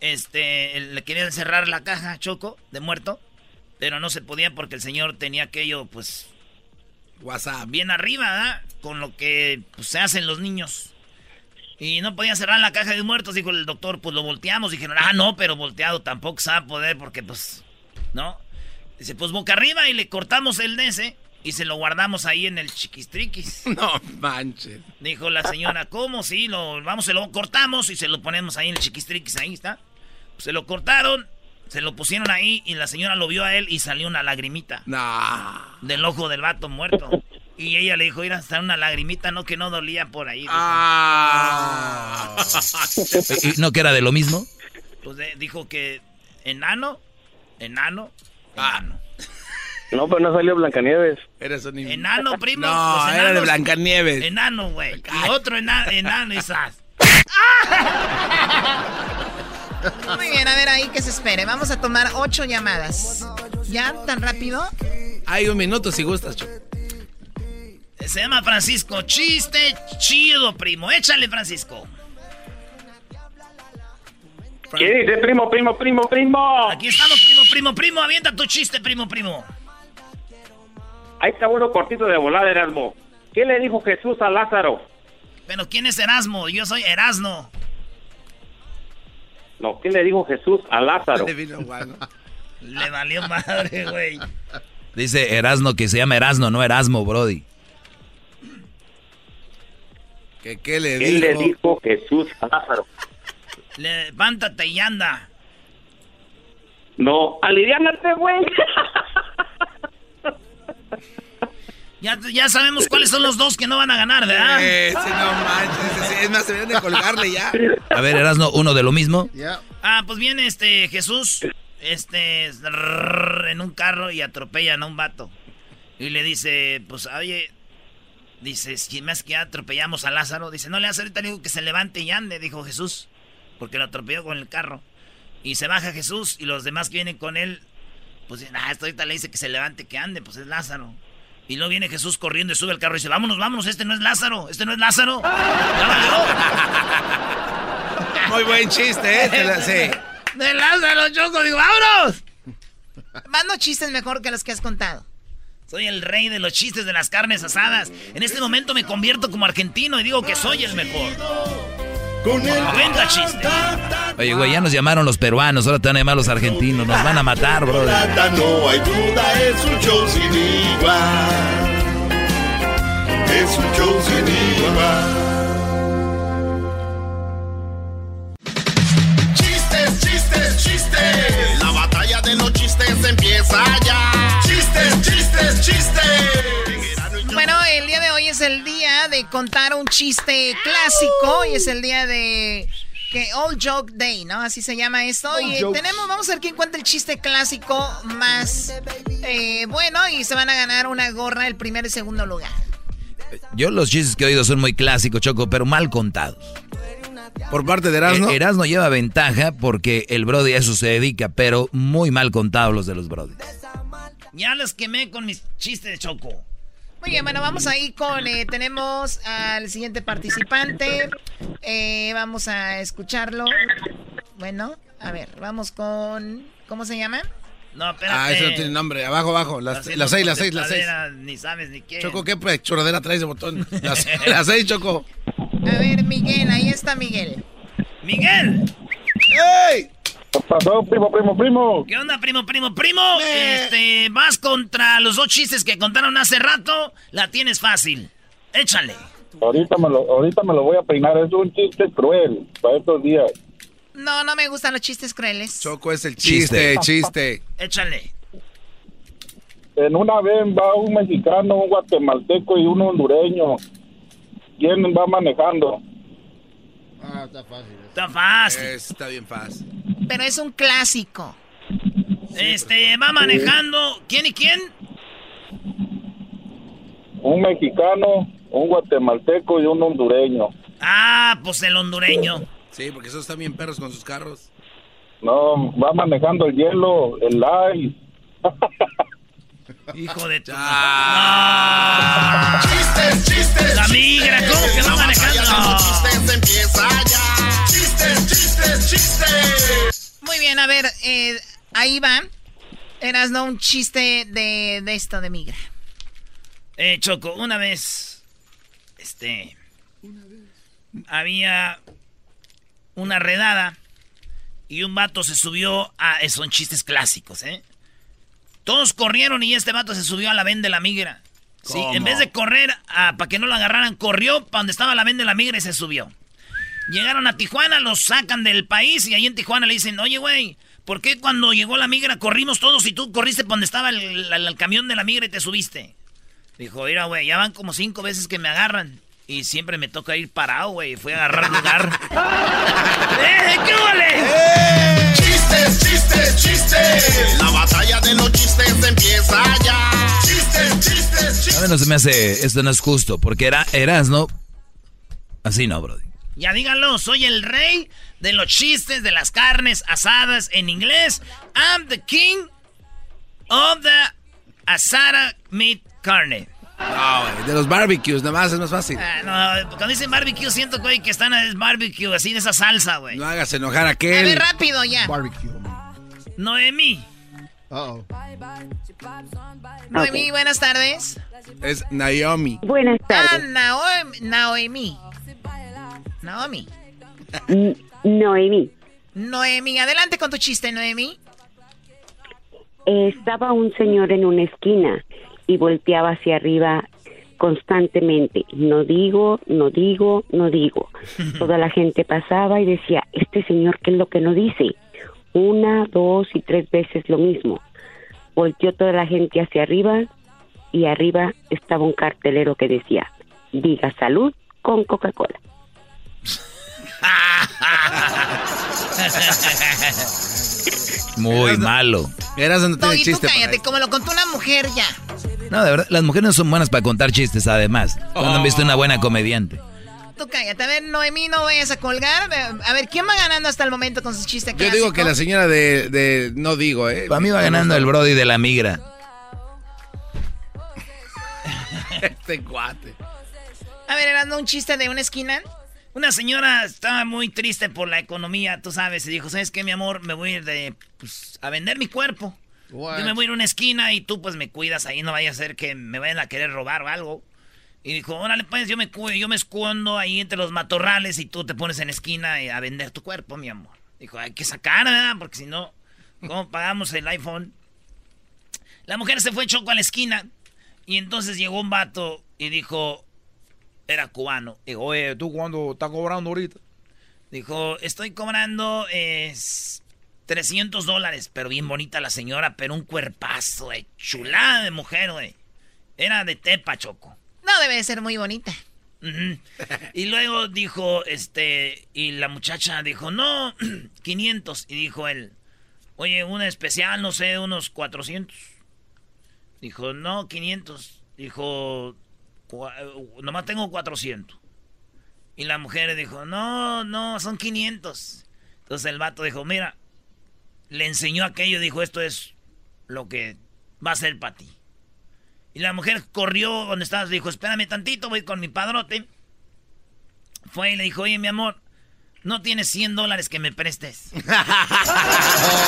este, le quería cerrar la caja, Choco, de muerto, pero no se podía porque el señor tenía aquello, pues, WhatsApp. bien arriba, ¿verdad? Con lo que pues, se hacen los niños. Y no podía cerrar la caja de muertos, dijo el doctor, pues lo volteamos. Dijeron, ah, no, pero volteado tampoco se va a poder porque, pues, ¿no? Dice, pues boca arriba y le cortamos el de ese y se lo guardamos ahí en el chiquistriquis. (laughs) No manches. Dijo la señora, ¿cómo? Sí, lo, vamos, se lo cortamos y se lo ponemos ahí en el chiquistriquis, ahí está. Se lo cortaron, se lo pusieron ahí y la señora lo vio a él y salió una lagrimita. Del ojo del vato muerto. Y ella le dijo, ir hasta una lagrimita, no que no dolía por ahí. dijo. Ah. ¿Y no que era de lo mismo? Pues eh, dijo que ¿Enano? ¿Enano? ¿Enano? No, pero no salió Blancanieves. Eres un ¿Enano, primo? No, era de Blancanieves. Enano, güey. Y otro ena- enano, esas. (laughs) Muy bien, a ver ahí que se espere. Vamos a tomar ocho llamadas. ¿Ya? ¿Tan rápido? Hay un minuto si gustas, Choco. Se llama Francisco. Chiste chido, primo. Échale, Francisco. ¿Qué dice, primo, primo, primo, primo? Aquí estamos, primo, primo, primo. Avienta tu chiste, primo, primo. Ahí está uno cortito de volada, Erasmo. ¿Qué le dijo Jesús a Lázaro? Pero ¿quién es Erasmo? Yo soy Erasno. No, ¿qué le dijo Jesús a Lázaro? (laughs) Le valió madre, güey. Dice Erasno que se llama Erasno, no Erasmo, Brody. ¿Qué, qué le ¿Qué le dijo Jesús a Lázaro? Levántate y anda. No, aliviánate, güey. (laughs) Ya, ya sabemos cuáles son los dos que no van a ganar, ¿verdad? No manches, es más, a colgarle ya. A ver, Erasno, uno de lo mismo. Ah, pues viene este Jesús, este, en un carro y atropellan a un vato. Y le dice, pues, oye, dice, si más que ya atropellamos a Lázaro, dice, no le hace ahorita digo que se levante y ande, dijo Jesús, porque lo atropelló con el carro. Y se baja Jesús y los demás que vienen con él, pues, ah, esto ahorita le dice que se levante, que ande, pues es Lázaro. Y luego viene Jesús corriendo y sube al carro y dice, vámonos, vámonos, este no es Lázaro, este no es Lázaro. Ya. (laughs) Muy buen chiste, ¿eh? La- sí. (laughs) De Lázaro, Choco, digo, vámonos. Mando chistes mejor que los que has contado. Soy el rey de los chistes de las carnes asadas. En este momento me convierto como argentino y digo que soy el mejor. Cuenta chiste. Oye, güey, ya nos llamaron los peruanos, ahora te van a llamar los argentinos. Nos van a matar, bro. No hay duda, es un show sin igual. Es un show sin igual. Chistes, chistes, chistes. La batalla de los chistes empieza ya. Chistes, chistes, chistes. Bueno, el día de hoy es el día de contar un chiste clásico y es el día de que All Joke Day, ¿no? Así se llama esto. All y jokes. tenemos, vamos a ver quién cuenta el chiste clásico más eh, bueno y se van a ganar una gorra el primer y segundo lugar. Yo los chistes que he oído son muy clásicos, Choco, pero mal contados. Por parte de Erasmo. Eh, Erasmo lleva ventaja porque el Brody a eso se dedica, pero muy mal contados los de los Brody. Ya los quemé con mis chistes de Choco. Muy bien, bueno, vamos ahí con, eh, tenemos al siguiente participante. Eh, vamos a escucharlo. Bueno, a ver, vamos con, ¿cómo se llama? No, espérate. Ah, eso no tiene nombre. Abajo, abajo. Las, seis, las seis, las seis. Ni sabes ni qué. Choco, ¿qué pues, choradera traes de botón? (laughs) Las, las seis, Choco. A ver, Miguel, ahí está Miguel. ¡Miguel! ¡Ey! ¿Qué pasó, primo, primo, primo? ¿Qué onda, primo, primo, primo? Este, vas contra los dos chistes que contaron hace rato. La tienes fácil. Échale. Ahorita me, lo, ahorita me lo voy a peinar. Es un chiste cruel para estos días. No, no me gustan los chistes crueles. Choco es el chiste, chiste. Échale. En una vez va un mexicano, un guatemalteco y un hondureño. ¿Quién va manejando? Ah, está fácil. Está fácil. Está bien fácil. Pero es un clásico. Este, va manejando. ¿Quién y quién? Un mexicano, un guatemalteco y un hondureño. Ah, pues el hondureño. Sí, porque esos están bien perros con sus carros. No, va manejando el hielo, el ice. (laughs) Hijo de tu... Chistes, chistes, La migra, ¿cómo que va manejando? Chistes empieza ya. Chistes, chistes, chistes. Muy bien, a ver, eh, ahí va. Eras no un chiste de, de esto de migra. Eh, Choco, una vez, este, había una redada y un vato se subió a, son chistes clásicos, ¿eh? Todos corrieron y este vato se subió a la ven de la migra. Sí, ¿Cómo? en vez de correr para que no lo agarraran, corrió para donde estaba la ven de la migra y se subió. Llegaron a Tijuana, los sacan del país y ahí en Tijuana le dicen, oye, güey, ¿por qué cuando llegó la migra corrimos todos y tú corriste para donde estaba el, el- el camión de la migra y te subiste? Dijo, mira, güey, ya van como cinco veces que me agarran. Y siempre me toca ir parado, güey. Fui a agarrar lugar. (laughs) ¡Eh, qué vale! Chistes, Chistes, chistes, chistes. La batalla de los chistes empieza ya. Chistes, chistes, chistes. A mí no se me hace, esto no es justo, porque era, eras, ¿no? Así no, Brody. Ya díganlo, soy el rey de los chistes de las carnes asadas en inglés. I'm the king of the asada meat carne. No, de los barbecues, nada más es más fácil. Ah, no, cuando dicen barbecue siento, güey, que están en barbecue, así de esa salsa, güey. No hagas enojar a aquel. A ver, rápido ya. Barbecue. Noemí. Uh -oh. Noemí, buenas tardes. Es Naomi. Buenas tardes. Ah, Naomi. Naomi. Naomi. Noemí. Noemí, adelante con tu chiste, Noemí. Estaba un señor en una esquina y volteaba hacia arriba constantemente. No digo, no digo, no digo. (laughs) Toda la gente pasaba y decía, este señor, ¿qué es lo que no dice? Una, dos y tres veces lo mismo. Volteó toda la gente hacia arriba y arriba estaba un cartelero que decía, diga salud con Coca-Cola. (laughs) Muy malo. Eras donde no, y tú cállate, como lo contó una mujer ya. No, de verdad, las mujeres no son buenas para contar chistes, además. Cuando han visto una buena comediante. Tú cállate. A ver, Noemí, no vayas a colgar. A ver, ¿quién va ganando hasta el momento con sus chistes Yo digo que la señora de, de no digo, ¿eh? Para mí va ganando el Brody de la migra. (laughs) este cuate. A ver, era un chiste de una esquina. Una señora estaba muy triste por la economía, tú sabes, y dijo, ¿sabes qué, mi amor? Me voy a ir de, pues, a vender mi cuerpo. What? Yo me voy a ir a una esquina y tú, pues, me cuidas ahí, no vaya a ser que me vayan a querer robar o algo. Y dijo, órale, pues, yo me, yo me escondo ahí entre los matorrales y tú te pones en la esquina a vender tu cuerpo, mi amor. Dijo, hay que sacar, ¿verdad? Porque si no, ¿cómo pagamos el iPhone? La mujer se fue choco a la esquina y entonces llegó un vato y dijo, era cubano. Dijo, oye, ¿tú cuándo estás cobrando ahorita? Dijo, estoy cobrando eh, 300 dólares. Pero bien bonita la señora, pero un cuerpazo, eh, chulada de mujer, güey. Era de Tepa, Choco. No debe de ser muy bonita. Uh -huh. y luego dijo, este, y la muchacha dijo, no, (clears throat) 500. Y dijo él, oye, una especial, no sé, unos 400. Dijo, no, 500. Dijo, nomás tengo 400. Y la mujer dijo, no, no, son 500. Entonces el vato dijo, mira, le enseñó aquello, dijo, esto es lo que va a ser para ti. Y la mujer corrió donde estabas, dijo, espérame tantito, voy con mi padrote. Fue y le dijo, oye, mi amor, no tienes 100 dólares que me prestes. (laughs)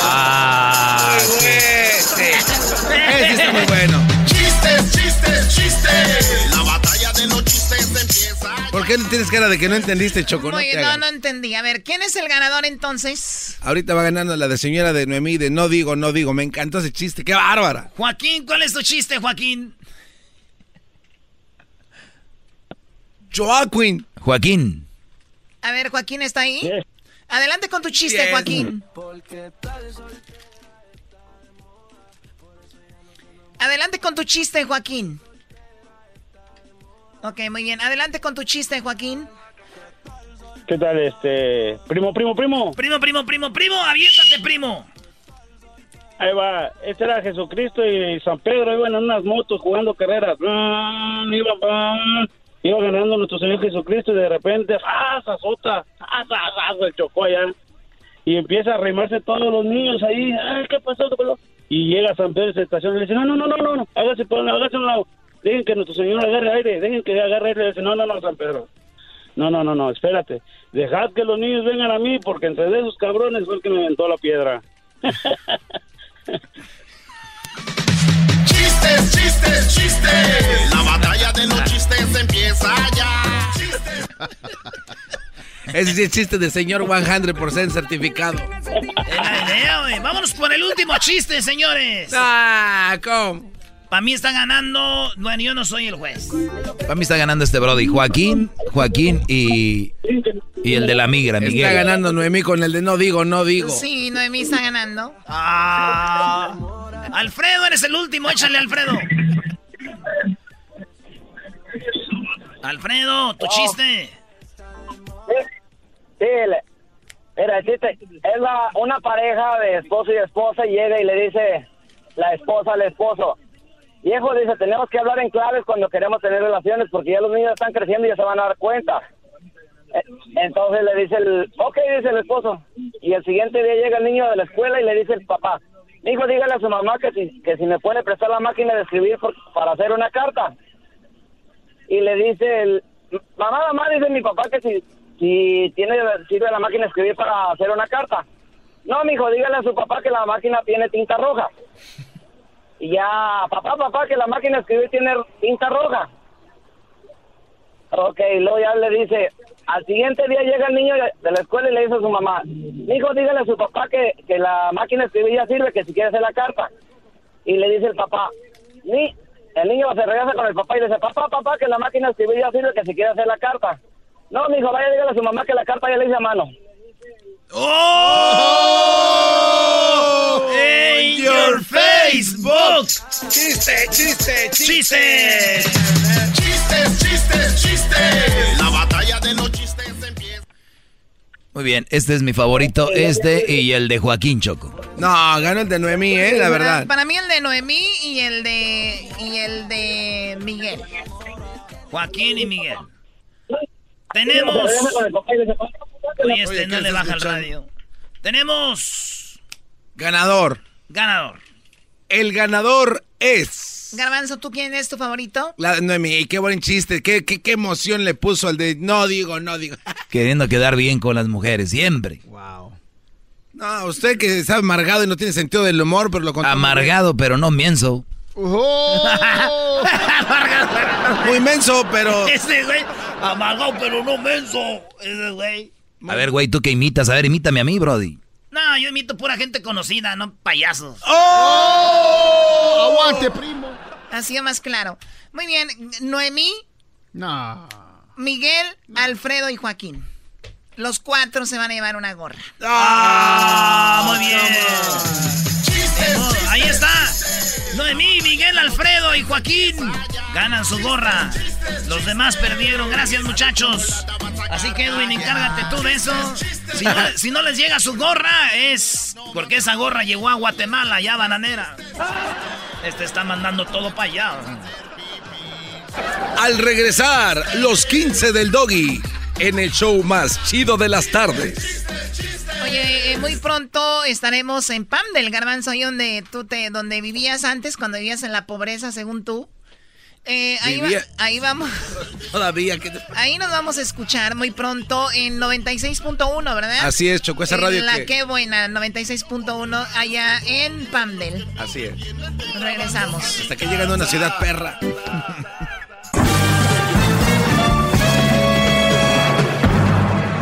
ah, ese, ese está muy bueno. Chistes, chistes, chistes. La batalla de los chistes empieza. ¿Por qué no tienes cara de que no entendiste, Choco? Oye, no, no, no entendí. A ver, ¿quién es el ganador entonces? Ahorita va ganando la de señora de Noemí de no digo, no digo. Me encantó ese chiste. ¡Qué bárbara! Joaquín, ¿cuál es tu chiste, Joaquín? Joaquín. Joaquín. A ver, Joaquín está ahí. Yes. Adelante con tu chiste, yes. Joaquín. Adelante con tu chiste, Joaquín. Ok, muy bien. Adelante con tu chiste, Joaquín. ¿Qué tal, este? Primo, primo, primo. Primo, primo, primo, primo. Aviéntate, primo. Ahí va. Este era Jesucristo y San Pedro iban en unas motos jugando carreras. Iba, iba ganando nuestro Señor Jesucristo y de repente, ¡ah, azota! ¡ah, ah, Se chocó allá. Y empieza a arrimarse todos los niños ahí. ¡ay, qué pasó! Y llega San Pedro y se estaciona y le dice, no, no, no, no, no, hágase, hágase a un lado. Dejen que nuestro Señor agarre aire, dejen que agarre aire. Y dice, no, no, no, San Pedro. No, no, no, no, espérate. Dejad que los niños vengan a mí porque entre de esos cabrones fue el que me inventó la piedra. (laughs) (laughs) chistes, chistes, chistes. La batalla de los chistes empieza ya. Chistes. Ese sí es chiste de señor 100% certificado. Idea. Vámonos por el último chiste, señores. Ah, ¿cómo? Para mí está ganando. Bueno, yo no soy el juez. Para mí está ganando este Brody. Joaquín, Joaquín y. Y el de la migra, Miguel. Está ganando Noemí con el de no digo, no digo. Sí, Noemí está ganando. Ah. Alfredo, eres el último. Échale, Alfredo. Alfredo, tu chiste. Sí, Mira, el chiste es la, una pareja de esposo y esposa y llega y le dice la esposa al esposo, viejo, dice, tenemos que hablar en claves cuando queremos tener relaciones porque ya los niños están creciendo y ya se van a dar cuenta. Eh, Entonces le dice el, ok, dice el esposo. Y el siguiente día llega el niño de la escuela y le dice el papá, hijo, dígale a su mamá que si, que si me puede prestar la máquina de escribir para hacer una carta. Y le dice el, mamá, mamá, dice mi papá que si, si tiene, sirve la máquina de escribir para hacer una carta. No, mijo, dígale a su papá que la máquina tiene tinta roja. Y ya, papá, papá, que la máquina de escribir tiene tinta roja. Ok, luego ya le dice, al siguiente día llega el niño de, la escuela y le dice a su mamá, hijo, dígale a su papá que, que la máquina de escribir ya sirve, que si quiere hacer la carta. Y le dice el papá, ni, el niño se regresa con el papá y le dice, papá, papá, que la máquina de escribir ya sirve, que si quiere hacer la carta. No, mijo, vaya, dígale a su mamá que la carta ya le hice a mano. ¡Oh! ¡In your Facebook! ¡Chiste, chiste, chiste! Chistes, chistes, chistes. La batalla de los chistes empieza. Muy bien, este es mi favorito, este y el de Joaquín Choco. No, ganó el de Noemí, eh, la verdad. Para mí el de Noemí y el de y el de Miguel. Joaquín y Miguel. Tenemos. Oye, este Oye, no ¿qué le baja el radio. Tenemos. Ganador. Ganador. El ganador es. Garbanzo, ¿tú quién es tu favorito? La Noemí, qué buen chiste, qué, qué, qué emoción le puso al de no digo, no digo. (laughs) Queriendo quedar bien con las mujeres, siempre. No, usted que está amargado y no tiene sentido del humor, pero lo contó. Amargado, pero no mienso. (laughs) Muy menso, pero. (laughs) Ese güey, amargado pero no menso. Ese güey. A ver, güey, tú que imitas, a ver, imítame a mí, Brody. No, yo imito pura gente conocida, no payasos. ¡Oh! Aguante, primo. Ha sido más claro. Muy bien, Noemí, No. Miguel, Alfredo y Joaquín. Los cuatro se van a llevar una gorra. ¡Ah! Muy bien. Oh, ahí está. Noemí, Miguel, Alfredo y Joaquín ganan su gorra. Los demás perdieron. Gracias, muchachos. Así que, Edwin, encárgate tú de eso. Si no, si no les llega su gorra, es porque esa gorra llegó a Guatemala, ya bananera. Este está mandando todo para allá. Al regresar, los 15 del Doggy en el show más chido de las tardes. Oye, eh, muy pronto estaremos en Pam del Garbanzo, ahí donde tú te, donde vivías antes, cuando vivías en la pobreza, según tú. Eh, ahí, va- ahí vamos, (laughs) Todavía que. ahí nos vamos a escuchar muy pronto en 96.1, ¿verdad? Así es, Choco, esa En radio La que- qué buena, 96.1 allá en Pamdel. Así es. Regresamos. Hasta que llegan a una ciudad perra. (laughs)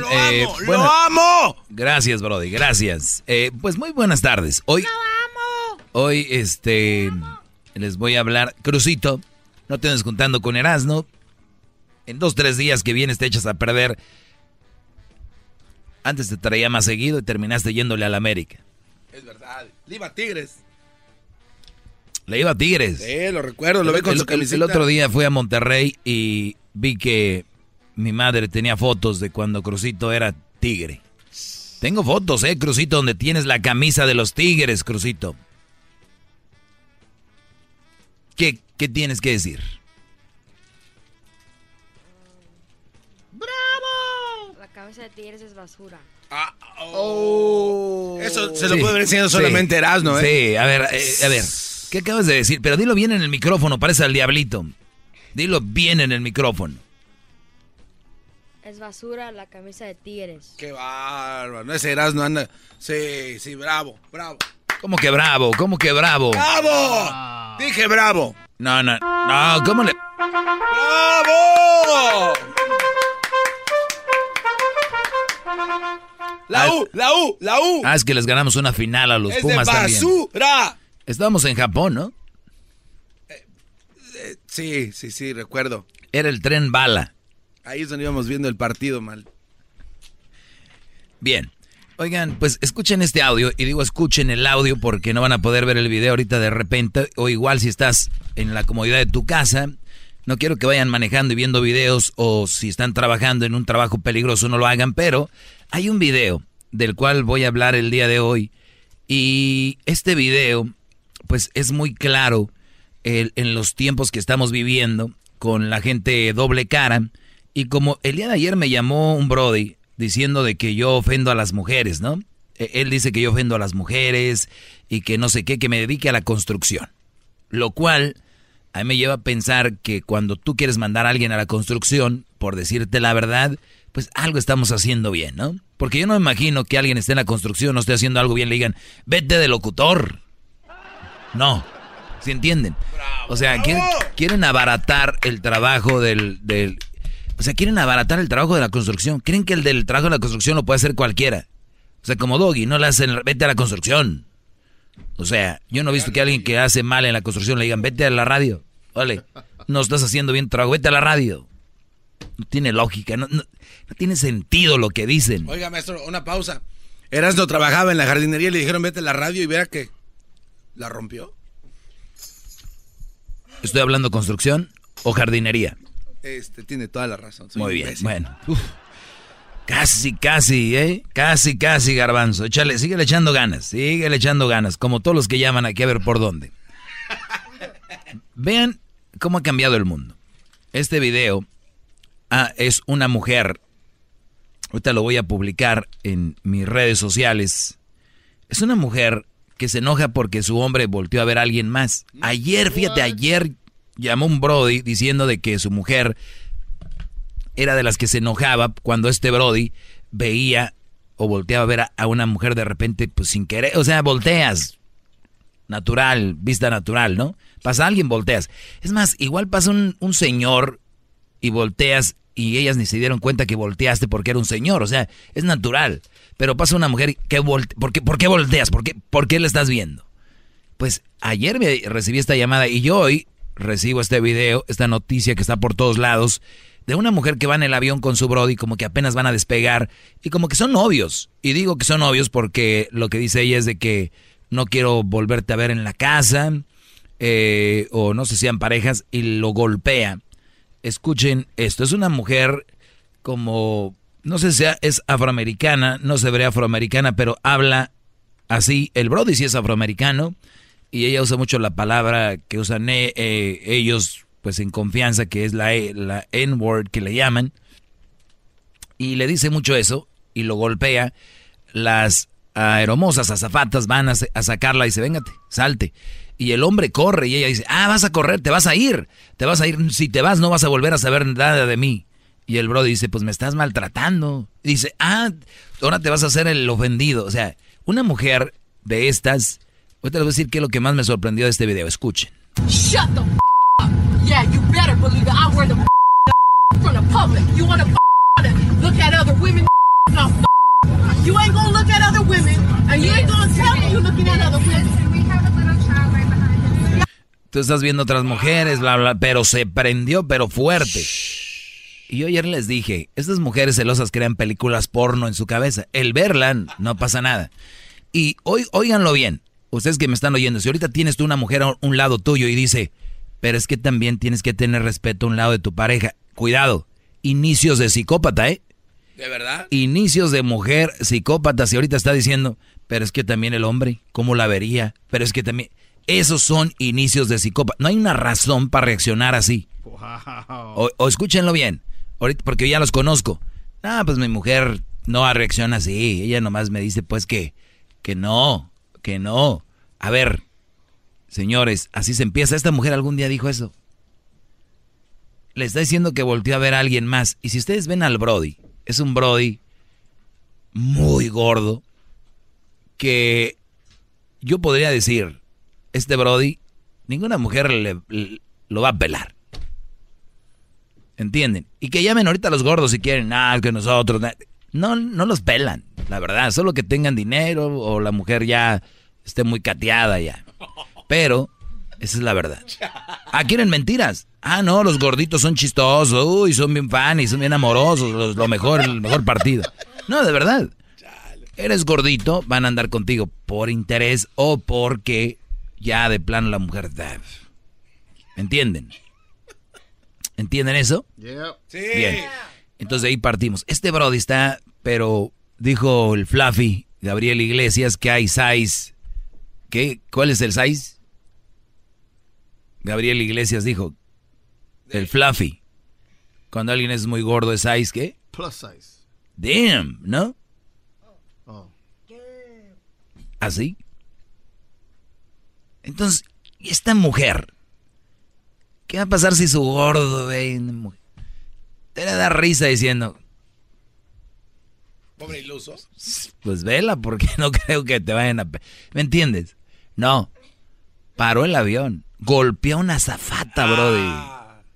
bien, ¡Lo eh, amo! bueno, ¡Lo amo! Gracias, Brody, gracias. Eh, pues muy buenas tardes. Hoy, hoy, este, les voy a hablar, Crucito, no te andes juntando con Erasno. En dos, tres días que vienes te echas a perder. Antes te traía más seguido y terminaste yéndole al América. Es verdad. Le iba a Tigres. Le iba a Tigres. Sí, lo recuerdo, lo ve con el, su el- camiseta. el otro día fui a Monterrey y vi que mi madre tenía fotos de cuando Crucito era tigre. Tengo fotos, eh, Crucito, donde tienes la camisa de los tigres, Crucito. ¿Qué, qué tienes que decir? La cabeza de tigres es basura. Oh. Eso se lo Sí, puede haber enseñado sí, solamente Erasmo, ¿eh? Sí, a ver, eh, a ver. ¿Qué acabas de decir? Pero dilo bien en el micrófono, parece al diablito. Dilo bien en el micrófono. Es basura la camisa de tigres. Qué bárbaro. No, ese Erasmo anda. Sí, sí, bravo, bravo. ¿Cómo que bravo? ¿Cómo que bravo? ¡Bravo! Dije bravo. No, no, no, ¿cómo le...? ¡Bravo! La U, la U, la U. Ah, es que les ganamos una final a los es Pumas de basura. Estábamos en Japón, ¿no? Eh, sí, sí, sí, recuerdo. Era el tren bala. Ahí es donde íbamos viendo el partido mal. Bien. Oigan, pues escuchen este audio y digo escuchen el audio porque no van a poder ver el video ahorita de repente o igual si estás en la comodidad de tu casa. No quiero que vayan manejando y viendo videos o si están trabajando en un trabajo peligroso no lo hagan, pero hay un video del cual voy a hablar el día de hoy y este video pues es muy claro en los tiempos que estamos viviendo con la gente doble cara y como el día de ayer me llamó un Brody diciendo de que yo ofendo a las mujeres, ¿no? E, él dice que yo ofendo a las mujeres y que no sé qué, que me dedique a la construcción. Lo cual a mí me lleva a pensar que cuando tú quieres mandar a alguien a la construcción, por decirte la verdad, pues algo estamos haciendo bien, ¿no? Porque yo no me imagino que alguien esté en la construcción, no esté haciendo algo bien, le digan, vete de locutor. No, ¿se entienden? o sea, quieren, quieren, abaratar el trabajo del, del o sea, quieren abaratar el trabajo de la construcción. Creen que el del trabajo de la construcción lo puede hacer cualquiera. O sea, como Doggy, no le hacen, vete a la construcción. O sea, yo no he visto que alguien que hace mal en la construcción le digan, vete a la radio. Vale, no estás haciendo bien trabajo, vete a la radio. No tiene lógica, no, no, tiene sentido lo que dicen. Oiga, maestro, una pausa. Erasno trabajaba en la jardinería y le dijeron, vete a la radio y vea que la rompió. ¿Estoy hablando construcción o jardinería? Este, tiene toda la razón. Muy bien, bueno. Casi, casi, ¿eh? Casi, casi, garbanzo. Échale, sigue echando ganas, sigue echando ganas, como todos los que llaman aquí a ver por dónde. Vean cómo ha cambiado el mundo. Este video ah, es una mujer, ahorita lo voy a publicar en mis redes sociales. Es una mujer que se enoja porque su hombre volteó a ver a alguien más. Ayer, fíjate, ayer llamó un Brody diciendo de que su mujer era de las que se enojaba cuando este Brody veía o volteaba a ver a, una mujer de repente, pues sin querer, o sea, volteas, natural, vista natural, ¿no? Pasa alguien, volteas. Es más, igual pasa un, un señor y volteas y ellas ni se dieron cuenta que volteaste porque era un señor, o sea, es natural. Pero pasa una mujer que volte ¿por, qué, ¿por qué volteas? ¿Por qué, ¿Por qué le estás viendo? Pues ayer me recibí esta llamada y yo hoy recibo este video, esta noticia que está por todos lados, de una mujer que va en el avión con su brody, como que apenas van a despegar, y como que son novios. Y digo que son novios porque lo que dice ella es de que no quiero volverte a ver en la casa, eh, o no sé si sean parejas, y lo golpea. Escuchen esto, es una mujer como, no sé si es afroamericana, no se ve afroamericana, pero habla así, el brody sí es afroamericano, y ella usa mucho la palabra que usan eh, eh, ellos pues en confianza, que es la, e, la N-word que le llaman, y le dice mucho eso y lo golpea. Las aeromosas azafatas van a, sacarla y dice, véngate, salte. Y el hombre corre y ella dice, ah, vas a correr, te vas a ir, te vas a ir, si te vas no vas a volver a saber nada de mí. Y el bro dice, pues me estás maltratando. dice, ah, ahora te vas a hacer el ofendido. O sea, una mujer de estas Ahorita les voy a decir qué es lo que más me sorprendió de este video. Escuchen. Shut the up. Yeah, you better believe that I wear the from the public. You want to look at other women? No, you ain't gonna look at other women, and you ain't gonna tell me you're looking at other women. Tú estás viendo otras mujeres, bla, bla, pero se prendió, pero fuerte. Y yo ayer les dije, estas mujeres celosas crean películas porno en su cabeza. El verla no pasa nada. Y hoy, óiganlo bien, ustedes que me están oyendo, si ahorita tienes tú una mujer a un lado tuyo y dice, pero es que también tienes que tener respeto a un lado de tu pareja, cuidado, inicios de psicópata, ¿eh? ¿De verdad? Inicios de mujer psicópata, si ahorita está diciendo, pero es que también el hombre, ¿cómo la vería? Pero es que también... Esos son inicios de psicópata. No hay una razón para reaccionar así. O, escúchenlo bien, ahorita, porque ya los conozco. Ah, pues mi mujer no reacciona así. Ella nomás me dice, pues que, que no, que no. A ver, señores, así se empieza. Esta mujer algún día dijo eso. Le está diciendo que volteó a ver a alguien más. Y si ustedes ven al Brody, es un Brody muy gordo que yo podría decir, este Brody, ninguna mujer le, lo va a pelar. ¿Entienden? Y que llamen ahorita a los gordos si quieren, ah, que nosotros. no, no los pelan, la verdad. Solo que tengan dinero o la mujer ya esté muy cateada ya. Pero, esa es la verdad. Ah, quieren mentiras. Ah, no, los gorditos son chistosos, uy, son bien fan y son bien amorosos, lo mejor, el mejor partido. No, de verdad. Eres gordito, van a andar contigo por interés o porque ya de plano la mujer... ¿Entienden? ¿Entienden eso? Sí. Bien. Entonces de ahí partimos. Este Brody está, pero dijo el Fluffy, Gabriel Iglesias, que hay size. ¿Qué? ¿Cuál es el size? Gabriel Iglesias dijo, el Fluffy. Cuando alguien es muy gordo, ¿es size qué? Plus size. Damn, ¿no? Oh. ¿Así? Entonces, ¿y esta mujer? ¿Qué va a pasar si su gordo mujer? Te le da risa diciendo, Pobre iluso. pues vela, porque (laughs) no creo que te vayan a... ¿Me entiendes? No. Paró el avión. Golpeó a una zafata, brody.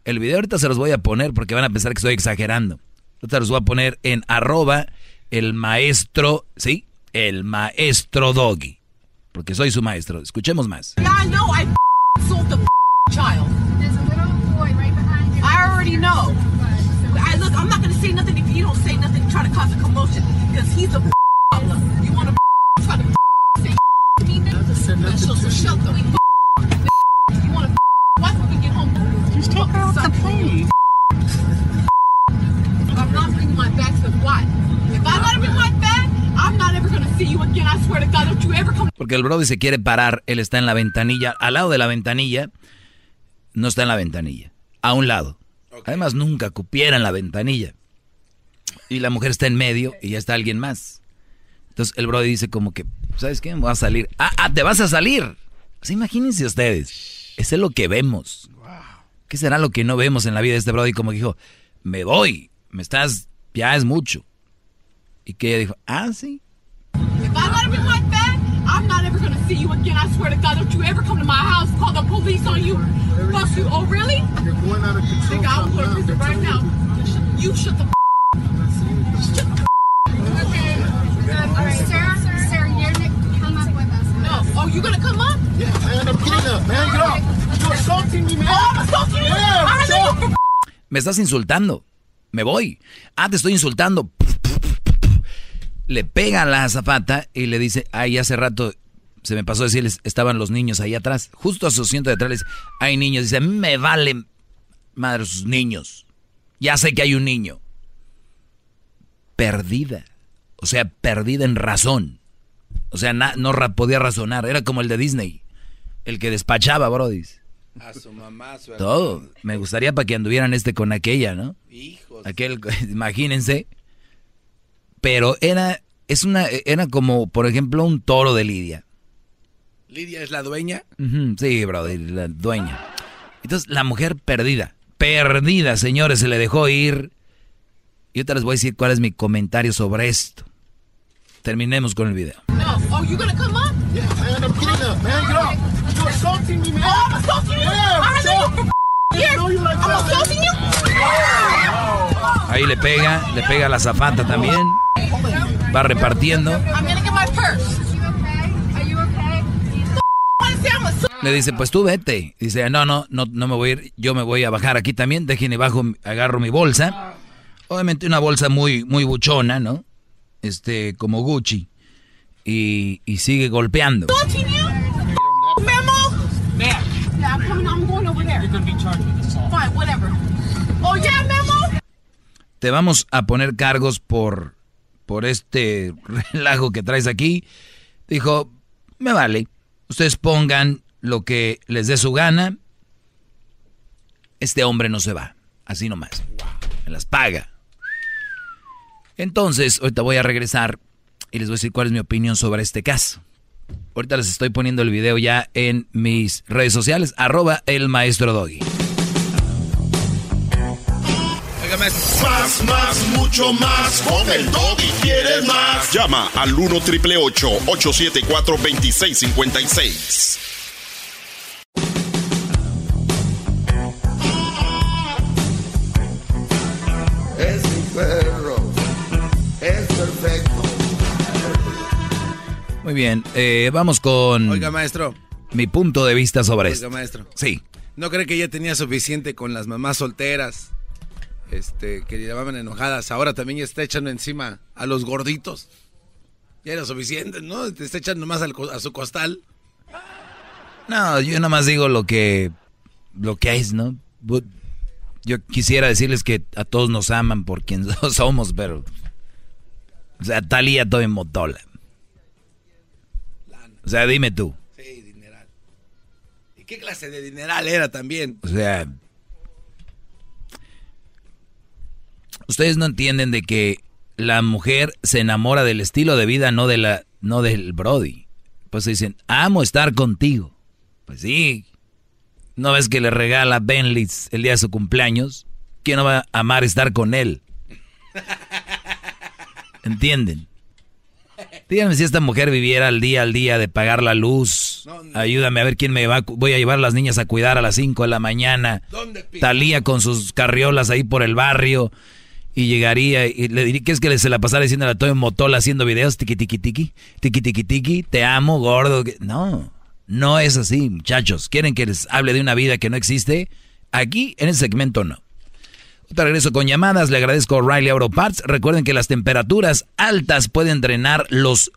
El video ahorita se los voy a poner porque van a pensar que estoy exagerando. Ahorita los voy a poner en arroba el maestro, ¿sí? El maestro doggy. Porque soy su maestro. Escuchemos más. Yeah, I know I sold the child. There's a little boy right behind you. I already know. I, look, I'm not going to say nothing if you don't say nothing to try to cause a commotion because he's the problem. You want to try to say to me? Then she'll so shut the You want to watch when we get home? Just take her off the plane. I'm not bringing my back to what? If I let him in my bag, I'm not ever going to see you again. I swear to God, don't you ever come Porque el Brody se quiere parar. Él está en la ventanilla. Al lado de la ventanilla. No está en la ventanilla. A un lado. Además, nunca cupiera en la ventanilla. Y la mujer está en medio y ya está alguien más. Entonces el Brody dice como que, ¿sabes qué? Me voy a salir. Ah, ah, te vas a salir. Así imagínense ustedes. Eso es lo que vemos. ¿Qué será lo que no vemos en la vida de este Brody? Como que dijo, me voy. Me estás, ya es mucho. Y que ella dijo, ah, sí. I'm not ever gonna see you again. I swear to God, don't you ever come to my house, call the police on you. Fuck you. Oh, really? You're going out of control. Nigga, I'll put a prison right now. You shut the Shut the Okay. Um, all right, Sarah, Sarah, you're gonna come up with us. No. Oh, you gonna come up? Yeah, man, I'm getting up, man. Get off. You're assaulting me, man. Oh, I'm assaulting you? Yeah, I know sure. Me estás insultando. Me voy. Ah, te estoy insultando. Le pega la azafata y le dice, ay, hace rato se me pasó decirles, estaban los niños ahí atrás. Justo a su asiento de atrás hay niños. Dice, me vale madre sus niños. Ya sé que hay un niño. Perdida. O sea, perdida en razón. O sea, no podía razonar. Era como el de Disney. El que despachaba, brodis. A su mamá, su Todo. Me gustaría para que anduvieran este con aquella, ¿no? Hijos. Aquel, imagínense. Pero era, es una, era como, por ejemplo, un toro de Lidia. Lidia es la dueña. Sí, brother, la dueña. Entonces, la mujer perdida. Perdida, señores, se le dejó ir. Y ahorita les voy a decir cuál es mi comentario sobre esto. Terminemos con el video. No. Oh, Ahí le pega, le pega a la zafata también. Va repartiendo. Le dice, pues tú vete. Dice, no, no, no, no me voy a ir. Yo me voy a bajar aquí también. Déjenme bajo, agarro mi bolsa. Obviamente una bolsa muy, muy buchona, ¿no? Este, como Gucci. Y, y sigue golpeando. assaulting you? Memo? Ma'am, Yeah, I'm coming. I'm going over there. you're gonna be charged with assault. Fine, whatever. Oh, yeah, Memo? Te vamos a poner cargos por, por este (laughs) relajo que traes aquí. Dijo, me vale. Ustedes pongan lo que les dé su gana. Este hombre no se va. Así nomás. Me las paga. Entonces, ahorita voy a regresar y les voy a decir cuál es mi opinión sobre este caso. Ahorita les estoy poniendo el video ya en mis redes sociales, arroba el maestro Doggy. Más, más, mucho más. Con el y quieres más. Llama al 1 triple 874 2656. Es mi perro, es Muy bien, eh, vamos con... Oiga, maestro. Mi punto de vista sobre Oiga, esto. maestro. Sí. ¿No cree que ya tenía suficiente con las mamás solteras? Este, que llamaban enojadas. Ahora también ya está echando encima a los gorditos. Ya era suficiente, ¿no? Te está echando más al a su costal. No, yo nada más digo lo que, lo que es, ¿no? Yo quisiera decirles que a todos nos aman por quien (laughs) somos, pero... O sea, Talía todo en motola. O sea, dime tú. Sí, dineral. ¿Y qué clase de dineral era también? O sea... Ustedes no entienden de que la mujer se enamora del estilo de vida, no de la, no del Brody. Pues dicen, amo estar contigo. Pues sí. ¿No ves que le regala Bentleys el día de su cumpleaños? ¿Quién no va a amar estar con él? (laughs) ¿Entienden? Díganme si esta mujer viviera al día al día de pagar la luz. Ayúdame a ver quién me va. Voy a llevar a las niñas a cuidar a las 5 de la mañana. Talía con sus carriolas ahí por el barrio. Y llegaría y le diría que es que se la pasara diciendo a Toyo Motola haciendo videos. Tiki tiki tiki. Tiki tiki tiki. Te amo, gordo. No. No es así, muchachos. ¿Quieren que les hable de una vida que no existe? Aquí, en ese segmento, no. Te regreso con llamadas. Le agradezco a O'Reilly Auto Parts. Recuerden que las temperaturas altas pueden drenar los